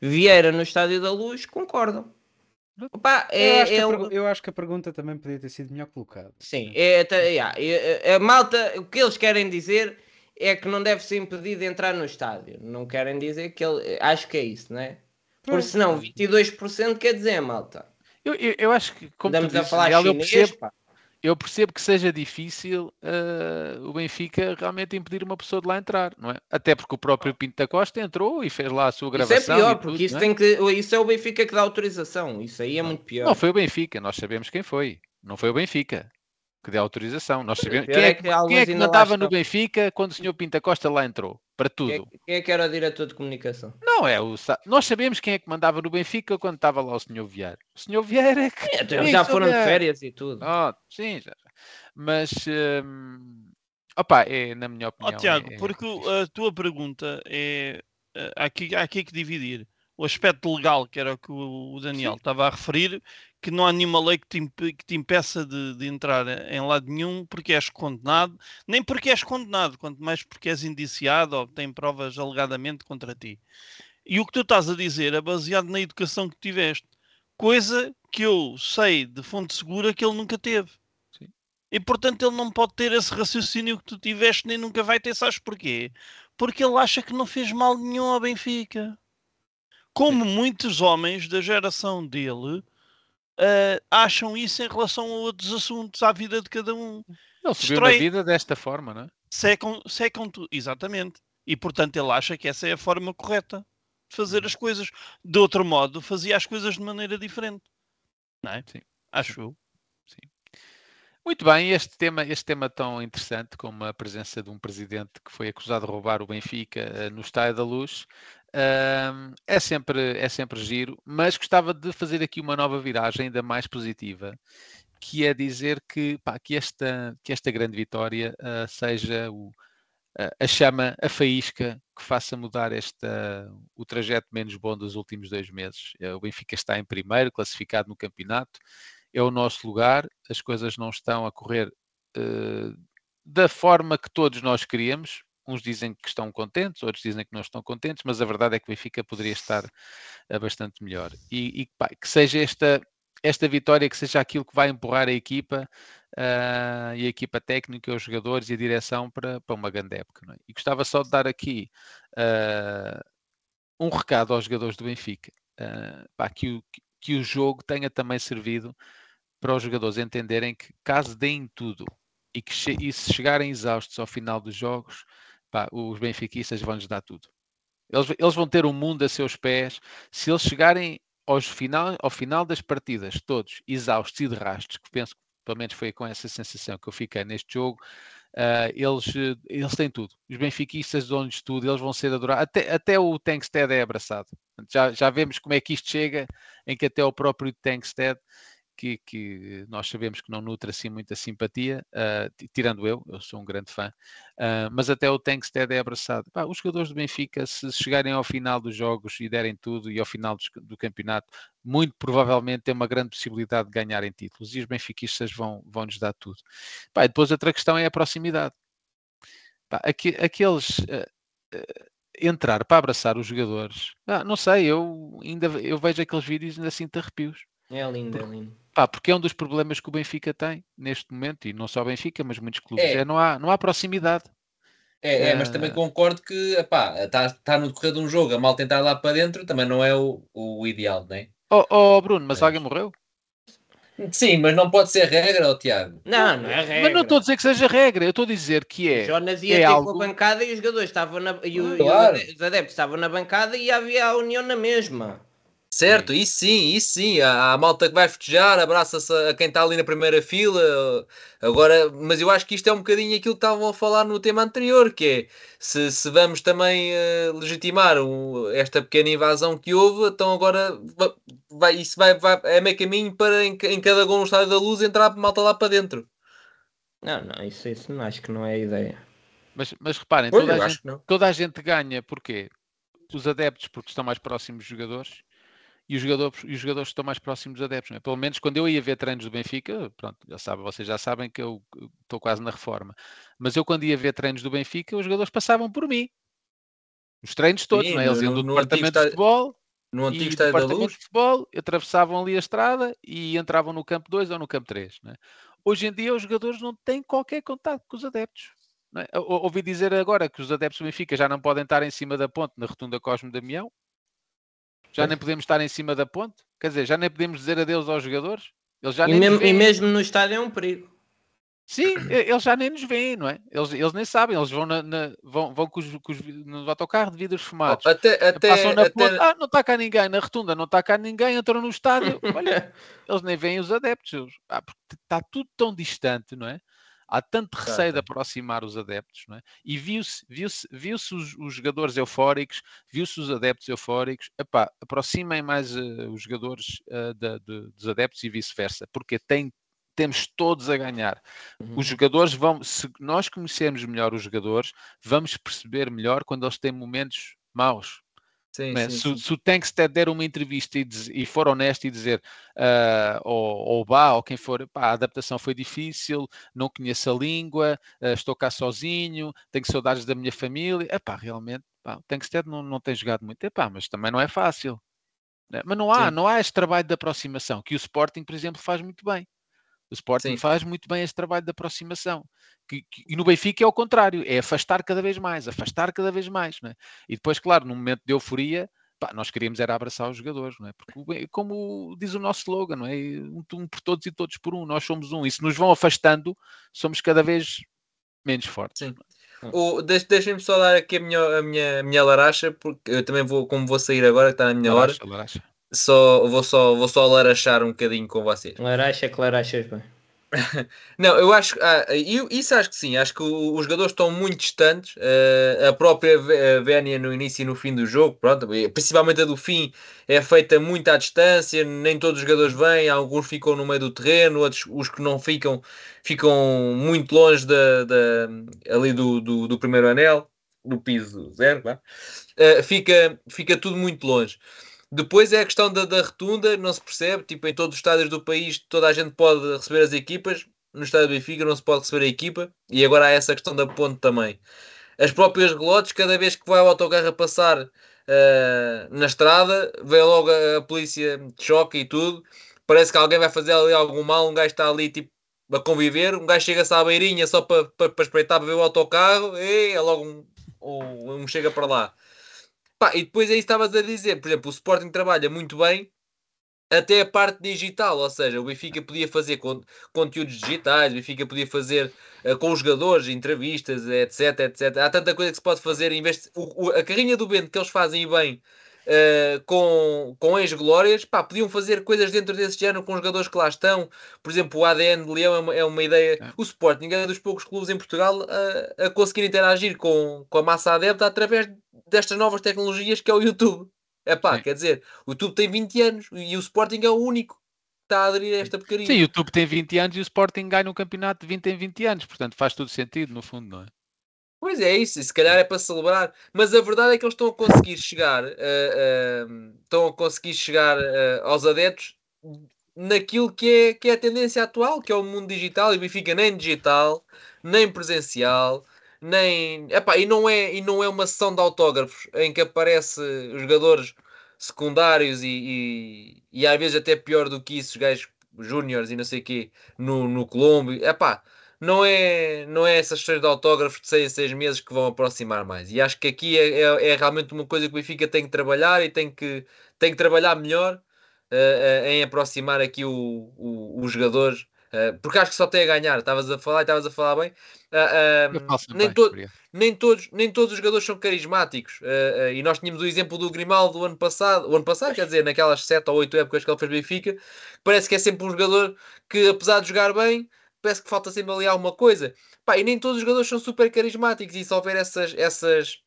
Vieira no Estádio da Luz concordam. Opa, Eu, é, acho que é a pergu- eu acho que a pergunta também podia ter sido melhor colocada. Sim, é, yeah, é- é- a malta, o que eles querem dizer é que não deve ser impedido de entrar no estádio. Não querem dizer que ele. Acho que é isso, não é? Porque senão 22% quer dizer, malta. Eu, eu, eu acho que, como tu Andamos a dizes, falar Daniel, eu chinês, percebo, pá. Eu percebo que seja difícil eh, o Benfica realmente impedir uma pessoa de lá entrar, não é? Até porque o próprio Pinto da Costa entrou e fez lá a sua Isso é gravação. pior, e porque tudo, isso, é? tem que, isso é o Benfica que dá autorização. Isso aí é muito pior. Não foi o Benfica, nós sabemos quem foi. Não foi o Benfica que deu autorização. Nós sabemos quem é é, que quem é que mandava no. Benfica quando o senhor Pinta Costa lá entrou para Quem é, tudo. quem é que era o diretor de comunicação? Não é o nós sabemos quem é que mandava no Benfica quando estava lá o senhor Vieira. O senhor Vieira é que É, é já foram de férias e tudo. Ah, sim, já. já. Mas hum, opa, é na minha opinião. Tiago, é- é porque a tua pergunta é. eh, Há aqui, há aqui que dividir. O aspecto legal, que era o que o o Daniel estava a referir, que não há nenhuma lei que te, que te impeça de, de entrar em lado nenhum porque és condenado, nem porque és condenado, quanto mais porque és indiciado ou tem provas alegadamente contra ti. E o que tu estás a dizer é baseado na educação que tiveste, coisa que eu sei de fonte segura que ele nunca teve. Sim. E portanto ele não pode ter esse raciocínio que tu tiveste, nem nunca vai ter, sabes porquê? Porque ele acha que não fez mal nenhum ao Benfica. Como muitos homens da geração dele ah, acham isso em relação a outros assuntos, à vida de cada um. Ele subiu Destrói- na vida desta forma, não é? secam, secam tu, exatamente. E portanto ele acha que essa é a forma correta de fazer as coisas. De outro modo, fazia as coisas de maneira diferente. Não é? Sim. Acho eu. Muito bem, este tema, este tema tão interessante como a presença de um presidente que foi acusado de roubar o Benfica eh, no Estádio da Luz é, sempre, é sempre giro, mas gostava de fazer aqui uma nova viragem ainda mais positiva, que é dizer que, pá, que, esta, que esta grande vitória ah, seja o, a- a chama, a faísca que faça mudar esta, o trajeto menos bom dos últimos dois meses. Eh, O Benfica está em primeiro, classificado no campeonato, é o nosso lugar, as coisas não estão a correr eh, da forma que todos nós queríamos. Uns dizem que estão contentes, outros dizem que não estão contentes, mas a verdade é que o Benfica poderia estar bastante melhor. E, e, pá, que seja esta, esta vitória, que seja aquilo que vai empurrar a equipa ah, e a equipa técnica, os jogadores e a direção para, para uma grande época. é? E gostava só de dar aqui ah, um recado aos jogadores do Benfica, ah, pá, que, o, que o jogo tenha também servido para os jogadores entenderem que caso deem tudo e que e se chegarem exaustos ao final dos jogos, pá, os benfiquistas vão-lhes dar tudo. Eles, eles vão ter o mundo a seus pés. Se eles chegarem aos final, ao final das partidas, todos exaustos e de rastros, que penso que pelo menos foi com essa sensação que eu fiquei neste jogo, ah, eles, eh, eles têm tudo. Os benfiquistas dão-lhes tudo, eles vão ser adorados. Até, até o Tankstead é abraçado. Já, já vemos como é que isto chega, em que até o próprio Tankstead, que, que nós sabemos que não nutre assim muita simpatia, ti- tirando eu, eu sou um grande fã, ah, mas até o Tankstead é abraçado. Pá, os jogadores do Benfica, se chegarem ao final dos jogos e derem tudo, e ao final dos- do, campeonato, muito provavelmente têm uma grande possibilidade de ganharem títulos, e os benfiquistas vão, vão nos dar tudo. Pá, depois outra questão é a proximidade. Pá, aque- aqueles eh, entrar para abraçar os jogadores, ah, não sei, eu ainda eu vejo aqueles vídeos e ainda sinto arrepios. É lindo, é lindo. Pá, porque é um dos problemas que o Benfica tem neste momento, e não só o Benfica, mas muitos clubes, É. é, não, há, não há proximidade. É, é, mas também Ah. concordo que está tá no decorrer de um jogo, a mal tentar lá para dentro também não é o, o ideal, não é? Oh, oh, Bruno, mas Mas- alguém morreu? Sim, mas não pode ser regra, ó, Tiago. Não, não é regra. Mas não estou a dizer que seja regra, eu estou a dizer que é. Jonas ia é ter algo- com a bancada e os jogadores estavam na. E, o- e Claro. ade- os adeptos estavam na bancada e havia a união na mesma. Certo, isso sim, isso sim. Há, há malta que vai festejar, abraça-se a a quem está ali na primeira fila. Agora, mas eu acho que isto é um bocadinho aquilo que estavam a falar no tema anterior, que é se, se vamos também eh, legitimar o- esta pequena invasão que houve, então agora va- vai, isso vai, vai, é meio caminho para em, em cada gol no estádio da luz entrar malta lá para dentro. Não, não, isso, isso não, acho que não é a ideia. Mas, mas reparem, Pois, toda a, gente, toda a gente ganha, porquê? Os adeptos, porque estão mais próximos dos jogadores, e os jogadores, e os jogadores estão mais próximos dos adeptos. é? Pelo menos quando eu ia ver treinos do Benfica, pronto, já sabem, vocês já sabem que eu estou quase na reforma, mas eu quando ia ver treinos do Benfica, os jogadores passavam por mim. Os treinos todos, Sim, não é? Eles no- iam do no departamento de futebol No antigo estádio da luz, de futebol atravessavam ali a estrada e entravam no campo 2 ou no campo 3. Hoje em dia os jogadores não têm qualquer contato com os adeptos. é? Ou- Ouvi dizer agora que os adeptos do Benfica já não podem estar em cima da ponte na rotunda Cosme Damião. Já nem podemos estar em cima da ponte. Quer dizer, já nem podemos dizer adeus aos jogadores. Eles já E nem mesmo, e mesmo no estádio é um perigo. Sim, eles já nem nos veem, não é? Eles, eles nem sabem. Eles vão, na, na- vão, vão com os, com os no autocarro de vidros fumados. até, até, Passam na até, ponte, ah, não está cá ninguém, na rotunda não está cá ninguém, entram no estádio, olha, eles nem veem os adeptos, ah, porque está tudo tão distante, não é? Há tanto receio de aproximar os adeptos, não é? E viu-se viu viu os, os jogadores eufóricos, viu-se os adeptos eufóricos, epá, aproximem mais eh, os jogadores da- de- dos adeptos e vice-versa, porque tem, temos todos a ganhar. Uhum. Os jogadores vão, se nós conhecermos melhor os jogadores, vamos perceber melhor quando eles têm momentos maus. Sim, não é? sim, se, o- sim. se o Tankstead der uma entrevista e, diz- e for honesto e dizer ah, ou, ou Bá, ou quem for, pá, a adaptação foi difícil, não conheço a língua, ah, estou cá sozinho, tenho saudades da minha família, epá, realmente, pá, o Tankstead não, não tem jogado muito, epá, mas também não é fácil. né? Mas não há, não há este trabalho de aproximação que o Sporting, por exemplo, faz muito bem. O Sporting Sim. faz muito bem esse trabalho de aproximação. Que- que- e no Benfica é o contrário, é afastar cada vez mais, afastar cada vez mais. Não é? E depois, claro, num momento de euforia, pá, nós queríamos era abraçar os jogadores, não é? Porque, como diz o nosso slogan, não é? Um, um por todos e todos por um, nós somos um. E se nos vão afastando, somos cada vez menos fortes. Sim. O, deixa- Deixem-me só dar aqui a minha, a, minha, a minha laracha, porque eu também vou, como vou sair agora, que está na minha hora, Laracha, laracha. Só, vou, só, vou só larachar um bocadinho com vocês. Laracha, clarachas bem. Não, eu acho ah, eu, isso acho que sim, acho que o- os jogadores estão muito distantes. eh, a própria Vé- a Vénia no início e no fim do jogo, pronto, principalmente a do fim, é feita muito à distância, nem todos os jogadores vêm, alguns ficam no meio do terreno, outros, os que não ficam, ficam muito longe da, da- ali do, do, do primeiro anel, do piso zero, vá. Eh, fica, fica tudo muito longe. Depois é a questão da, da retunda, não se percebe, tipo, em todos os estádios do país toda a gente pode receber as equipas, no estádio do Benfica não se pode receber a equipa, e agora há essa questão da ponte também. As próprias relotes, cada vez que vai o autocarro a passar eh, na estrada, vem logo a, a polícia de choque e tudo, parece que alguém vai fazer ali algum mal, um gajo está ali tipo a conviver, um gajo chega-se à beirinha só para pa, pa espreitar para ver o autocarro, e é logo um, um, um chega para lá. Pá, e depois é isso que estavas a dizer, por exemplo, o Sporting trabalha muito bem até a parte digital, ou seja, o Benfica podia fazer con- conteúdos digitais, o Benfica podia fazer eh, com os jogadores, entrevistas, etc, etc. Há tanta coisa que se pode fazer, em vez de- o- o- a carrinha do Bento que eles fazem bem eh, com, com ex-glórias, pá, podiam fazer coisas dentro desse género com os jogadores que lá estão. Por exemplo, o ADN de Leão é uma, é uma ideia. É. O Sporting é dos poucos clubes em Portugal a, a conseguir interagir com, com a massa adepta através destas novas tecnologias que é o YouTube. É pá, quer dizer, o YouTube tem 20 anos e o Sporting é o único que está a aderir a esta porcaria. Sim, o YouTube tem 20 anos e o Sporting ganha um campeonato de 20 em 20 anos, portanto faz todo sentido, no fundo, não é? Pois é, isso, se calhar é para celebrar, mas a verdade é que eles estão a conseguir chegar, eh, eh, estão a conseguir chegar eh, aos adeptos naquilo que é, que é a tendência atual, que é o mundo digital, e o Benfica nem digital, nem presencial, nem. Epá, e, não é, e não é uma sessão de autógrafos em que aparece os jogadores secundários e, e, e às vezes até pior do que isso, os gajos júniores e não sei o quê, no, no Colombo. Epá, não é, não é essas histórias de autógrafos de 6 a 6 meses que vão aproximar mais. E acho que aqui é, é, é realmente uma coisa que o Benfica tem que trabalhar e tem que, tem que trabalhar melhor eh, eh, em aproximar aqui o, o- os jogadores. eh, porque acho que só tem a ganhar. Estavas a falar e estavas a falar bem. Nem, to- nem todos, nem todos os jogadores são carismáticos. e nós tínhamos o exemplo do Grimaldo do ano passado, o ano passado, quer dizer, naquelas 7 ou 8 épocas que ele fez Benfica, parece que é sempre um jogador que, apesar de jogar bem, parece que falta sempre ali alguma coisa. Pá, e nem todos os jogadores são super carismáticos. E se houver essas, essas,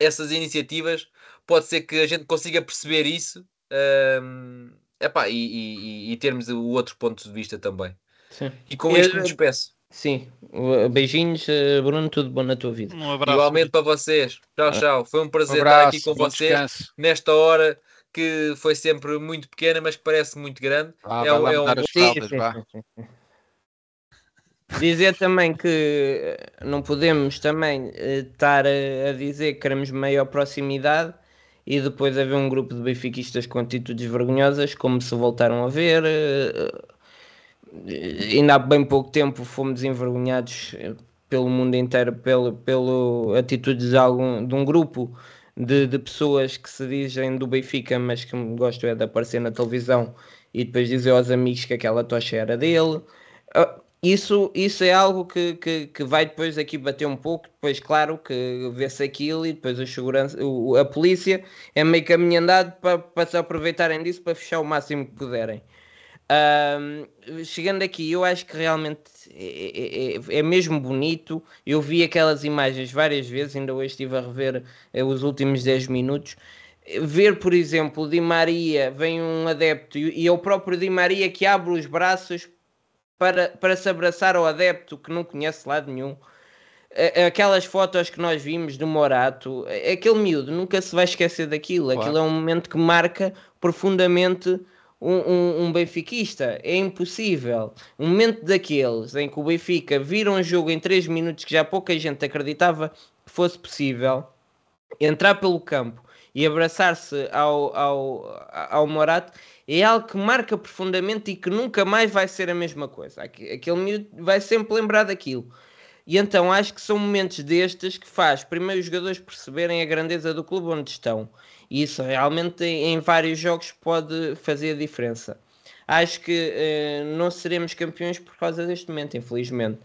essas iniciativas, pode ser que a gente consiga perceber isso. ehm, epá, e, e, e- e termos o outro ponto de vista também. Sim. E com Eu- isto me despeço. Sim. Beijinhos, uh, Bruno, tudo bom na tua vida. Um abraço. Igualmente para vocês. Tchau, tchau. Foi um Um prazer estar aqui com vocês. descanso. nesta hora que foi sempre muito pequena, mas que parece muito grande. Vá, É vai um- lá é um vá. sim, sim. Dizer também que eh, não podemos também eh, estar a, dizer que queremos maior proximidade e depois haver um grupo de benfiquistas com atitudes vergonhosas, como se voltaram a ver. eh, ainda há bem pouco tempo fomos envergonhados pelo mundo inteiro pelo, pelo atitudes de, algum, de um grupo de, de pessoas que se dizem do Benfica, mas que gostam é de aparecer na televisão e depois dizer aos amigos que aquela tocha era dele. Isso, isso é algo que, que, que vai depois aqui bater um pouco, depois claro que vê-se aquilo e depois a, segurança, a polícia é meio caminho andado para, para se aproveitarem disso para fechar o máximo que puderem. Ahm, chegando aqui, eu acho que realmente é, é- é mesmo bonito. Eu vi aquelas imagens várias vezes, ainda hoje estive a rever eh, os últimos 10 minutos. Ver, por exemplo, Di Maria, vem um adepto e, e é o próprio Di Maria que abre os braços para, para se abraçar ao adepto que não conhece lado nenhum. Aquelas fotos que nós vimos do Morato, aquele miúdo nunca se vai esquecer daquilo. Claro. Aquilo é um momento que marca profundamente um, um, um benfiquista. É impossível. Um momento daqueles em que o Benfica vira um jogo em 3 minutos que já pouca gente acreditava que fosse possível entrar pelo campo e abraçar-se ao, ao, ao Morato é algo que marca profundamente e que nunca mais vai ser a mesma coisa. Aquele miúdo vai sempre lembrar daquilo. E então acho que são momentos destes que faz primeiro os jogadores perceberem a grandeza do clube onde estão. E isso realmente em vários jogos pode fazer a diferença. Acho que eh, não seremos campeões por causa deste momento, infelizmente.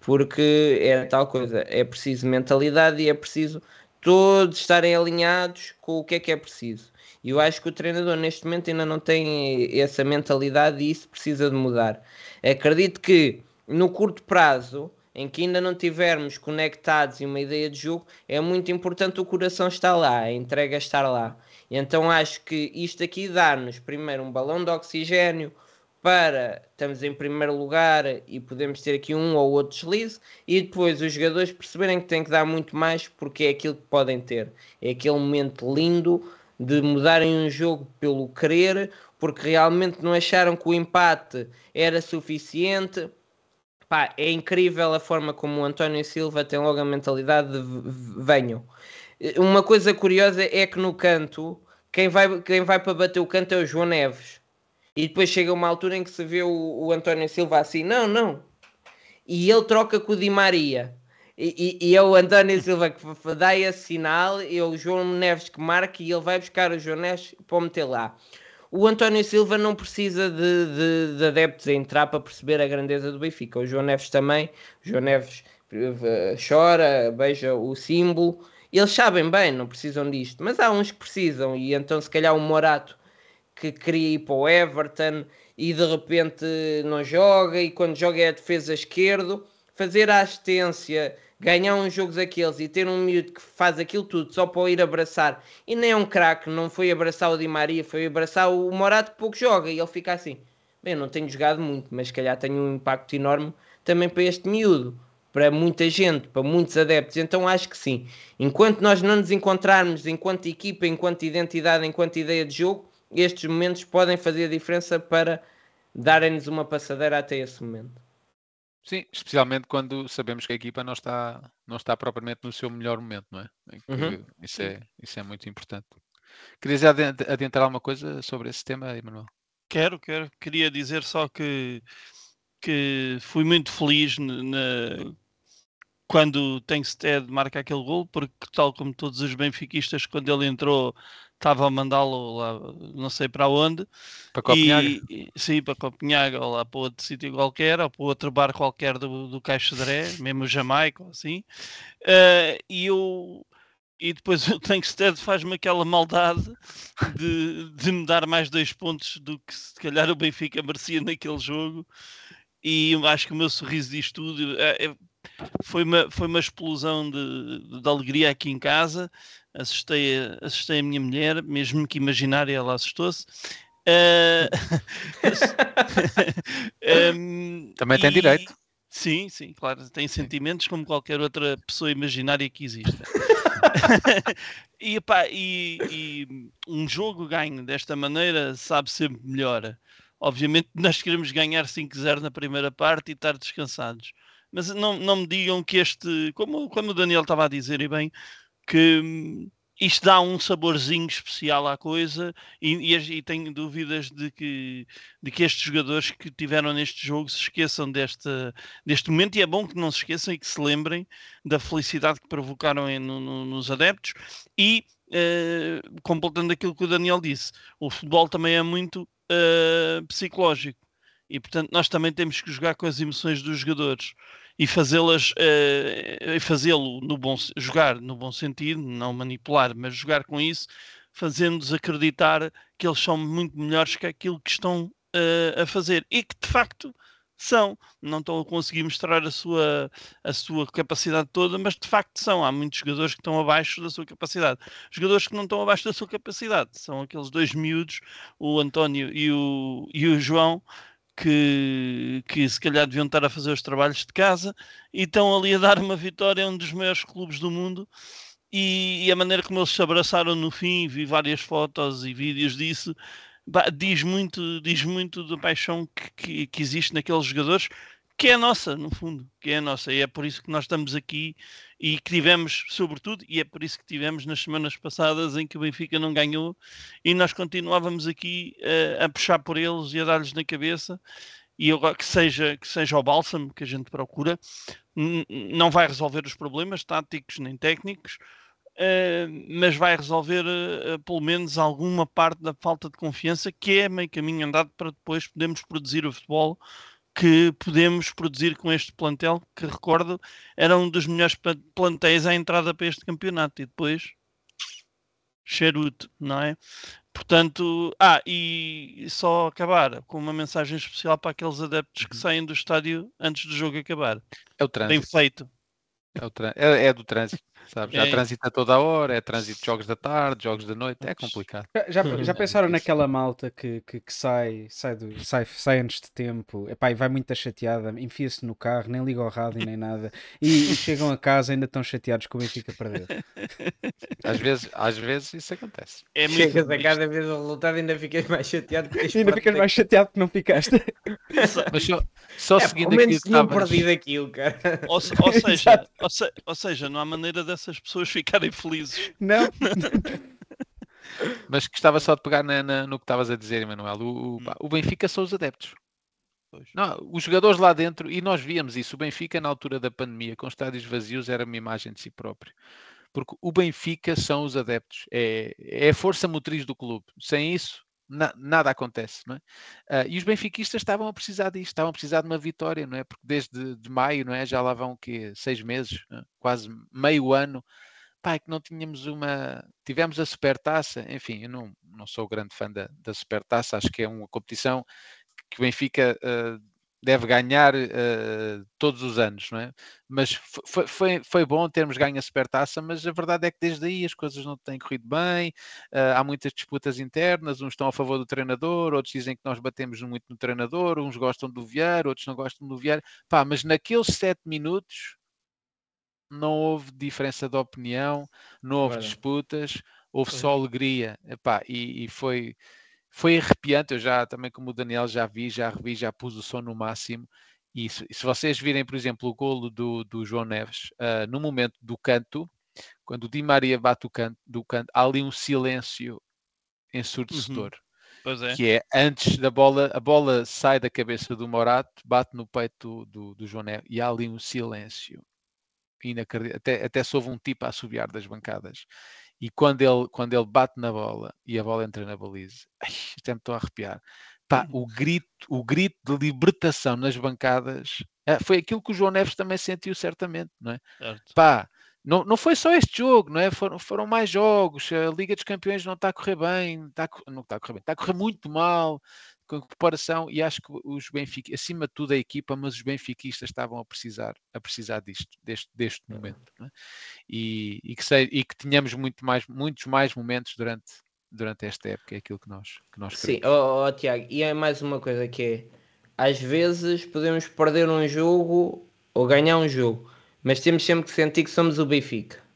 Porque é tal coisa, é preciso mentalidade e é preciso todos estarem alinhados com o que é que é preciso. Eu acho que o treinador neste momento ainda não tem essa mentalidade e isso precisa de mudar. Acredito que no curto prazo, em que ainda não tivermos conectados e uma ideia de jogo, é muito importante o coração estar lá, a entrega estar lá. Então acho que isto aqui dá-nos primeiro um balão de oxigênio para estamos em primeiro lugar e podemos ter aqui um ou outro deslize e depois os jogadores perceberem que têm que dar muito mais porque é aquilo que podem ter. É aquele momento lindo de mudarem um jogo pelo querer, porque realmente não acharam que o empate era suficiente. Pá, é incrível a forma como o António Silva tem logo a mentalidade de venham. Uma coisa curiosa é que no canto, quem vai, quem vai para bater o canto é o João Neves. E depois chega uma altura em que se vê o, o António Silva assim, não, não. E ele troca com o Di Maria. E, e, e é o António Silva que dá esse sinal, é o João Neves que marca e ele vai buscar o João Neves para meter lá. O António Silva não precisa de, de, de, adeptos a entrar para perceber a grandeza do Benfica. O João Neves também. O João Neves uh, chora, beija o símbolo. Eles sabem bem, não precisam disto. Mas há uns que precisam. E então, se calhar, o Morato que queria ir para o Everton e de repente não joga. E quando joga é a defesa esquerdo. Fazer a assistência ganhar uns jogos aqueles e ter um miúdo que faz aquilo tudo só para ir abraçar e nem é um craque, não foi abraçar o Di Maria, foi abraçar o Morato que pouco joga e ele fica assim. Bem, não tenho jogado muito, mas se calhar tenho um impacto enorme também para este miúdo, para muita gente, para muitos adeptos. Então acho que sim. Enquanto nós não nos encontrarmos enquanto equipa, enquanto identidade, enquanto ideia de jogo, estes momentos podem fazer a diferença para darem-nos uma passadeira até esse momento. Sim, especialmente quando sabemos que a equipa não está, não está propriamente no seu melhor momento, não é? Uhum. Isso, é isso é muito importante. Querias adentrar alguma coisa sobre esse tema, Emanuel? Quero, quero. Queria dizer só que, que fui muito feliz na, quando o Tengsted marca aquele gol, porque tal como todos os benfiquistas, quando ele entrou, estava a mandá-lo lá, não sei para onde. Para Copenhague? E, sim, para Copenhague, ou lá para outro sítio qualquer, ou para outro bar qualquer do, do Caixo de Dré, mesmo Jamaica, assim. Uh, e eu... E depois o Tankstead faz-me aquela maldade de, de me dar mais dois pontos do que se calhar o Benfica merecia naquele jogo. E acho que o meu sorriso diz tudo. É, é, foi uma, foi uma explosão de, de alegria aqui em casa assustei, a, assustei a minha mulher, mesmo que imaginária, ela assustou-se. Uh... um, Também tem e... direito. Sim, sim, claro, tem sentimentos como qualquer outra pessoa imaginária que exista. e, epá, e, e, um jogo ganho desta maneira sabe sempre melhor. Obviamente, nós queremos ganhar 5-0 na primeira parte e estar descansados. Mas não, não me digam que este, como, como o Daniel estava a dizer, e bem, que hum, isto dá um saborzinho especial à coisa e, e, e, tenho dúvidas de que, de que estes jogadores que tiveram neste jogo se esqueçam deste, deste momento. E é bom que não se esqueçam e que se lembrem da felicidade que provocaram em, no, no, nos adeptos. E uh, completando aquilo que o Daniel disse, o futebol também é muito uh, psicológico. E portanto nós também temos que jogar com as emoções dos jogadores e fazê-las uh, fazê-lo no bom jogar no bom sentido, não manipular, mas jogar com isso, fazendo-nos acreditar que eles são muito melhores que aquilo que estão uh, a fazer e que de facto são, não estão a conseguir mostrar a sua, a sua capacidade toda, mas de facto são. Há muitos jogadores que estão abaixo da sua capacidade. Jogadores que não estão abaixo da sua capacidade são aqueles dois miúdos, o António e o, e o João, que, que se calhar deviam estar a fazer os trabalhos de casa e estão ali a dar uma vitória a um dos maiores clubes do mundo. E, e a maneira como eles se abraçaram no fim, vi várias fotos e vídeos disso, diz muito, diz muito da paixão que, que, que existe naqueles jogadores que é nossa, no fundo, que é nossa. E é por isso que nós estamos aqui e que tivemos, sobretudo, e é por isso que tivemos nas semanas passadas em que o Benfica não ganhou e nós continuávamos aqui uh, a puxar por eles e a dar-lhes na cabeça. E eu, que, seja, que seja o bálsamo que a gente procura, não vai resolver os problemas táticos nem técnicos, uh, mas vai resolver uh, pelo menos alguma parte da falta de confiança, que é meio caminho andado para depois podermos produzir o futebol que podemos produzir com este plantel, que recordo era um dos melhores plantéis à entrada para este campeonato e depois charuto, não é? Portanto, ah, e só acabar com uma mensagem especial para aqueles adeptos que uhum. saem do estádio antes do jogo acabar. É o trânsito. Bem feito. É, o é, é do trânsito. Sabes? Já é. transita toda a hora, é trânsito de jogos da tarde, jogos da noite, é complicado. Já, já pensaram naquela malta que, que, que, sai, sai, do, sai, sai antes de tempo epá, e vai muito chateada, enfia-se no carro, nem liga ao rádio nem nada, e, e chegam a casa ainda estão chateados com o Benfica perder. Às vezes, às vezes isso acontece. É Chegas a cada vez o resultado e ainda ficas mais chateado que Ainda ficas mais chateado que não ficaste. Mas só, só é, seguindo aquilo que estavas... perdido aquilo, cara. Ou, ou seja, ou, se, ou seja, não há maneira de essas pessoas ficarem felizes. Não. Mas gostava só de pegar na, na, no que estavas a dizer, Emanuel. O, o, hum. o, Benfica são os adeptos. Não, os jogadores lá dentro, e nós víamos isso. O Benfica, na altura da pandemia, com estádios vazios, era uma imagem de si próprio. Porque o Benfica são os adeptos, é, é a força motriz do clube. Sem isso, na, nada acontece, não é? Uh, e os benfiquistas estavam a precisar disto, estavam a precisar de uma vitória, não é? Porque desde de maio, não é? Já lá vão que seis meses, é? quase meio ano, pá, é que não tínhamos uma. Tivemos a supertaça, enfim, eu não, não sou grande fã da, da supertaça, acho que é uma competição que o Benfica uh, deve ganhar uh, todos os anos, não é? Mas foi, foi, foi bom termos ganho a supertaça, mas a verdade é que desde aí as coisas não têm corrido bem, uh, há muitas disputas internas, uns estão a favor do treinador, outros dizem que nós batemos muito no treinador, uns gostam do Vieira, outros não gostam do Vieira, pá, mas naqueles sete minutos não houve diferença de opinião, não houve disputas, houve só alegria, Epá, e, e foi foi arrepiante. Eu já também, como o Daniel, já vi, já revi, já pus o som no máximo. E se, se vocês virem, por exemplo, o golo do, do João Neves, uh, no momento do canto, quando o Di Maria bate o canto, do canto, há ali um silêncio ensurdecedor. Uhum. É. Que é antes da bola, a bola sai da cabeça do Morato, bate no peito do, do, do João Neves e há ali um silêncio inacreditável. Até, até soube um tipo a assobiar das bancadas. E quando ele, quando ele bate na bola e a bola entra na baliza, até me estou a arrepiar. Pá, o grito, o grito de libertação nas bancadas é, foi aquilo que o João Neves também sentiu certamente, não é? Certo. Pá, não, não foi só este jogo, não é? Foram, foram mais jogos. A Liga dos Campeões não está a correr bem, está a, não está a correr bem, está a correr muito mal com preparação e acho que os Benfica, acima de tudo a equipa, mas os benfiquistas estavam a precisar, a precisar disto, deste, deste momento. É? E, e, que sei, e que tenhamos muito mais, muitos mais momentos durante, durante esta época, é aquilo que nós, que nós Sim, oh, oh, Tiago, e é mais uma coisa que é, às vezes podemos perder um jogo ou ganhar um jogo, mas temos sempre que sentir que somos o Benfica.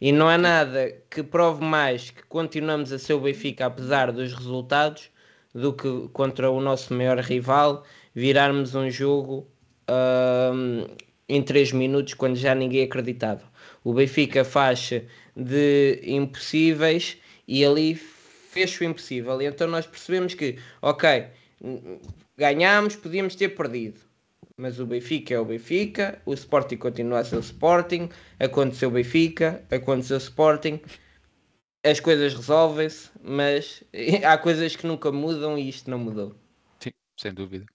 E não há nada que prove mais que continuamos a ser o Benfica apesar dos resultados do que contra o nosso maior rival virarmos um jogo um, em 3 minutos quando já ninguém acreditava. O Benfica faz de impossíveis e ali fez o impossível. E então nós percebemos que, ok, ganhámos, podíamos ter perdido. Mas o Benfica é o Benfica, o Sporting continua a ser o Sporting, aconteceu o Benfica, aconteceu o Sporting as coisas resolvem-se, mas há coisas que nunca mudam e isto não mudou. Sim, sem dúvida.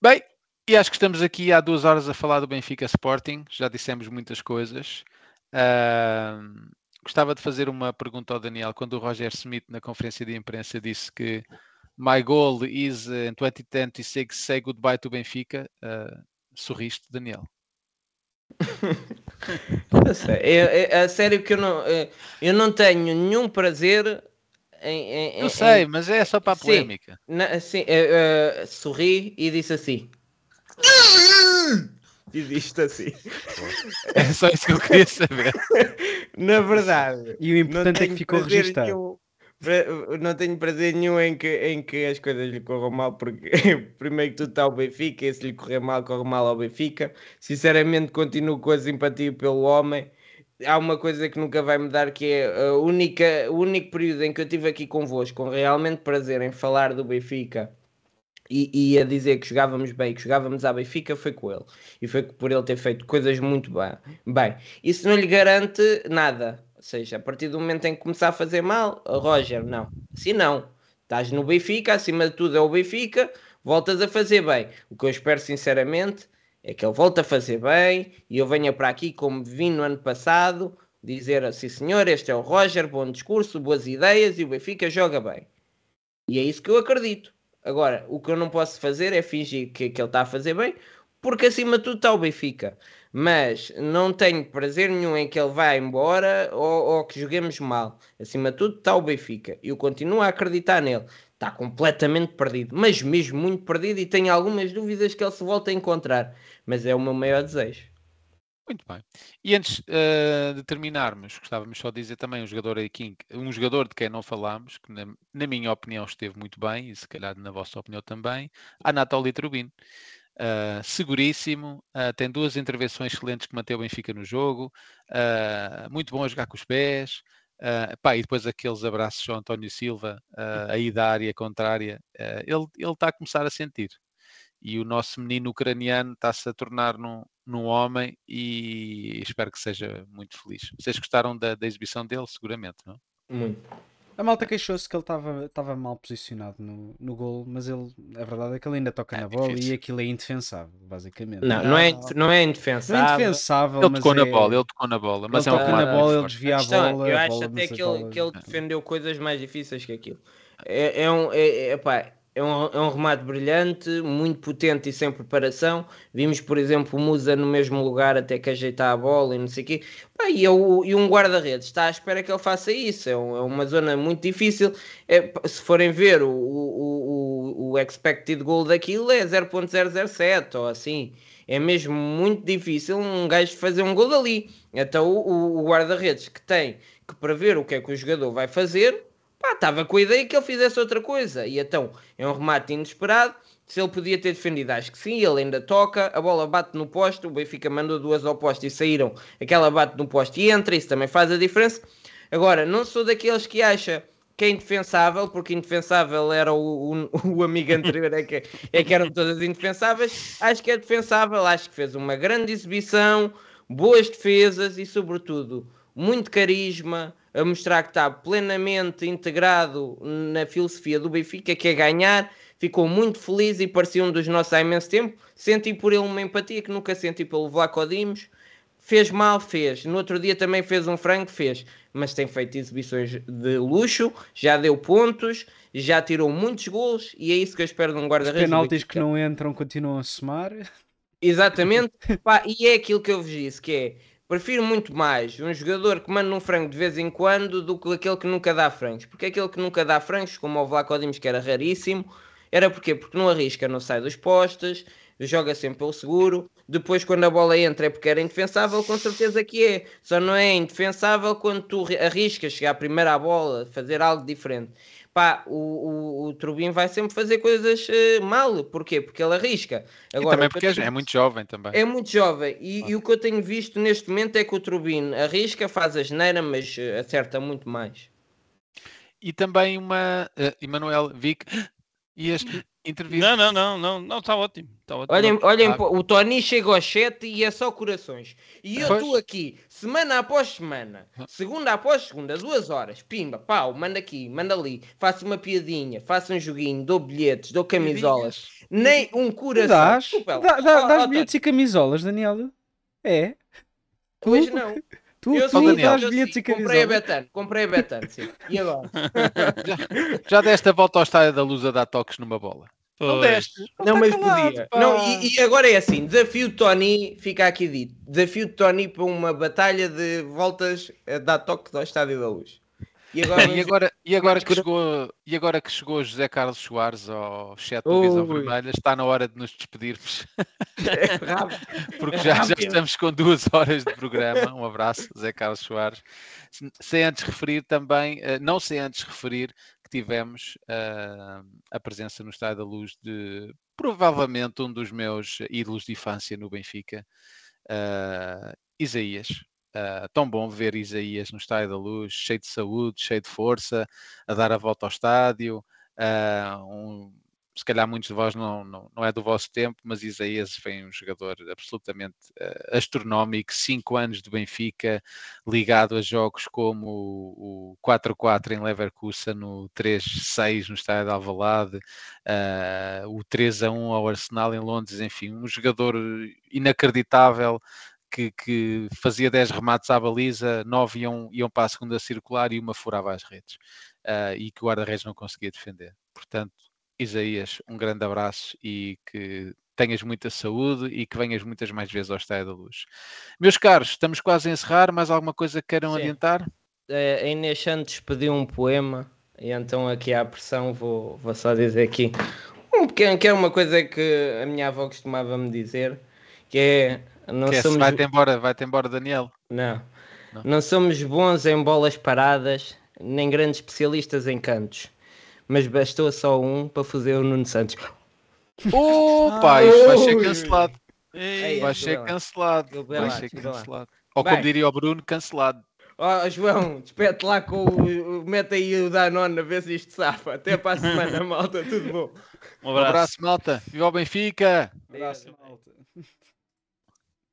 Bem, e acho que estamos aqui há duas horas a falar do Benfica Sporting, já dissemos muitas coisas. Uh, gostava de fazer uma pergunta ao Daniel. Quando o Roger Smith, na conferência de imprensa, disse que My goal is uh, in 2026 say goodbye to Benfica, uh, sorriste, Daniel? é, é, a sério que eu não, é, eu não tenho nenhum prazer em. em eu sei, em... mas é só para a polémica. Sim, na, sim uh, uh, sorri e disse assim. Diz isto assim. É só isso que eu queria saber. Na verdade. E o importante é que ficou registado. Não tenho prazer nenhum em que, em que as coisas lhe corram mal, porque primeiro que tudo está o Benfica, e se lhe correr mal, corre mal ao Benfica. Sinceramente, continuo com a simpatia pelo homem. Há uma coisa que nunca vai mudar, que é a única, o único período em que eu estive aqui convosco com realmente prazer em falar do Benfica e, e a dizer que jogávamos bem, que jogávamos à Benfica, foi com ele. E foi por ele ter feito coisas muito bem. bem. Isso não lhe garante nada. Ou seja, a partir do momento em que começar a fazer mal, oh, Roger, não. Assim não. Estás no Benfica, acima de tudo é o Benfica, voltas a fazer bem. O que eu espero sinceramente é que ele volte a fazer bem e eu venha para aqui como vim no ano passado dizer assim, senhor, este é o Roger, bom discurso, boas ideias e o Benfica joga bem. E é isso que eu acredito. Agora, o que eu não posso fazer é fingir que, que ele está a fazer bem, porque acima de tudo está o Benfica. Mas não tenho prazer nenhum em que ele vá embora ou, ou que joguemos mal. Acima de tudo está o Benfica. Eu continuo a acreditar nele. Está completamente perdido, mas mesmo muito perdido e tenho algumas dúvidas que ele se volte a encontrar. Mas é o meu maior desejo. Muito bem. E antes eh, de terminarmos, gostávamos só de dizer também um jogador aqui, um jogador de quem não falámos, que na, na minha opinião esteve muito bem, e se calhar na vossa opinião também, Anatoly Trubin. Uh, seguríssimo, uh, tem duas intervenções excelentes que manteve o Benfica no jogo, uh, muito bom a jogar com os pés, pá, e depois aqueles abraços ao António Silva, aí da área contrária, ele está a começar a sentir. E o nosso menino ucraniano está-se a tornar num, num homem e espero que seja muito feliz. Vocês gostaram da, da exibição dele, seguramente, não? Muito. A malta queixou-se que ele estava mal posicionado no, no gol, mas ele, a verdade é que ele ainda toca É na bola difícil. e aquilo é indefensável, basicamente. Não, não é, não é Não indefensável. é indefensável, Ele mas tocou na é- bola, ele tocou na bola, mas ele é um toca na bola, ele desvia a questão é, bola. eu a acho bola até não que ele, que ele defendeu coisas mais difíceis que aquilo. É, é um, é, é, pá, é, um, é um remate brilhante, muito potente e sem preparação. Vimos, por exemplo, o Musa no mesmo lugar até que ajeitar a bola e não sei o quê. Pá, e, é e um guarda-redes está à espera que ele faça isso. É, um- é uma zona muito difícil. É, se forem ver o, o, o, o expected goal daquilo é 0.007 ou assim. É mesmo muito difícil um gajo fazer um gol ali. Então o- o guarda-redes que tem que prever o que é que o jogador vai fazer, pá, estava com a ideia que ele fizesse outra coisa. E então é um remate inesperado. Se ele podia ter defendido, acho que sim. Ele ainda toca, a bola bate no poste. O Benfica mandou duas ao poste e saíram. Aquela bate no poste e entra. Isso também faz a diferença. Agora, não sou daqueles que acha que é indefensável, porque indefensável era o, o, o amigo anterior, é que, é que eram todas indefensáveis. Acho que é defensável, acho que fez uma grande exibição, boas defesas e, sobretudo, muito carisma, a mostrar que está plenamente integrado na filosofia do Benfica, que é ganhar. Ficou muito feliz e parecia um dos nossos há imenso tempo. Senti por ele uma empatia que nunca senti pelo Vlaco Dimos. Fez mal, fez. No outro dia também fez um frango, fez. Mas tem feito exibições de luxo, já deu pontos, já tirou muitos gols e é isso que eu espero de um Os guarda-redes. penaltis que não entram continuam a somar. Exatamente. Pá, e é aquilo que eu vos disse, que é, prefiro muito mais um jogador que manda um frango de vez em quando do que aquele que nunca dá frangos. Porque aquele que nunca dá frangos, como o Vlaco Dimos, que era raríssimo, era porquê? Porque não arrisca, não sai dos postes, joga sempre pelo seguro. Depois, quando a bola entra, é porque era indefensável, com certeza que é. Só não é indefensável quando tu ri- arriscas chegar primeiro à bola, fazer algo diferente. Pá, o, o, o Trubin vai sempre fazer coisas eh, mal. Porquê? Porque ele arrisca. E Agora, também que eu porque é, tenho- é muito jovem também. é muito jovem e, e o que eu tenho visto neste momento é que o Trubin arrisca, faz a geneira, mas eh, acerta muito mais. E também uma uh, Emanuel Vic e este entrevista. Não, não, não, não, não, está ótimo. Está ótimo. Olhem, olhem Ah. o Tony chega ao chat e é só corações. E eu estou aqui, semana após semana, segunda após segunda, duas horas, pimba, pau, manda aqui, manda ali, faço uma piadinha, faço um joguinho, dou bilhetes, dou camisolas, nem um coração. Dás, Desculpa dá, dá, dás bilhetes e camisolas, Daniel? É? Pois não. Tu, Eu tu sou Daniel. dás bilhetes e comprei a? Betano, comprei a Betano, sim. E agora? Já deste a volta ao estádio da luz a dar toques numa bola. Não deste. Não, Está mas calado, podia. pá. Não, e, e agora é assim: desafio Tony, fica aqui dito. Desafio Tony para uma batalha de voltas a dar toques ao Estádio da Luz. E agora, E agora, e, agora vamos que chegou, e agora que chegou José Carlos Soares ao chat do Visão. Vermelha, está na hora de nos despedirmos, Rápido. porque já, já Rápido. estamos com duas horas de programa. Um abraço, José Carlos Soares. Se- Sem antes referir também, eh, não sem antes referir que tivemos ah, a presença no Estádio da Luz de provavelmente um dos meus ídolos de infância no Benfica, ah, Isaías. Ah, tão bom ver Isaías no Estádio da Luz, cheio de saúde, cheio de força, a dar a volta ao estádio. ah, um- se calhar muitos de vós não, não, não é do vosso tempo, mas Isaías foi um jogador absolutamente ah, astronómico, cinco anos de Benfica, ligado a jogos como o, o 4-4 em Leverkusen, o 3-6 no estádio de Alvalade, ah, o 3-1 ao Arsenal em Londres, enfim, um jogador inacreditável, que, que fazia 10 remates à baliza, 9 iam, iam para a segunda circular e uma furava as redes. ah, e que o guarda-redes não conseguia defender. Portanto, Isaías, um grande abraço e que tenhas muita saúde e que venhas muitas mais vezes ao Estádio da Luz. Meus caros, estamos quase a encerrar. Mais alguma coisa que queiram Sim. adiantar? Eh, a Inês Santos pediu um poema e então aqui à pressão vou, vou só dizer aqui um pequeno, que é uma coisa que a minha avó costumava me dizer, que é não Que é, somos vai-te embora, vai-te embora, Daniel. não, Não. não somos bons em bolas paradas, nem grandes especialistas em cantos, mas bastou só um para fazer o Nuno Santos. Opa, isto vai ser cancelado. Ei, Vai ser lá. cancelado. Vai lá, ser cancelado. Ou como diria o Bruno, cancelado. Ó João, despete lá com o, mete aí o Danone a ver se isto safa. Até para a semana, malta, tudo bom. um Um abraço. abraço, malta. Viva o Benfica! Abraço, malta.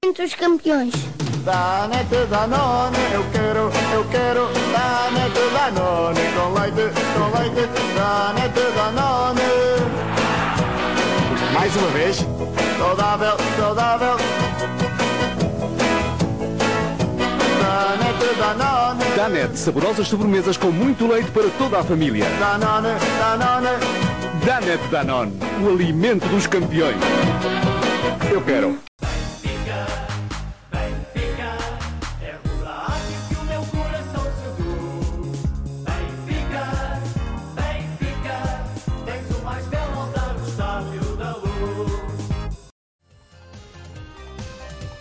Entre os campeões. Danete Danone, eu quero, eu quero Danete Danone Com leite, com leite Danete Danone Mais uma vez. Saudável, saudável Danete Danone Danette, saborosas sobremesas com muito leite para toda a família. Danone, Danone Danette Danone, o alimento dos campeões. Eu quero.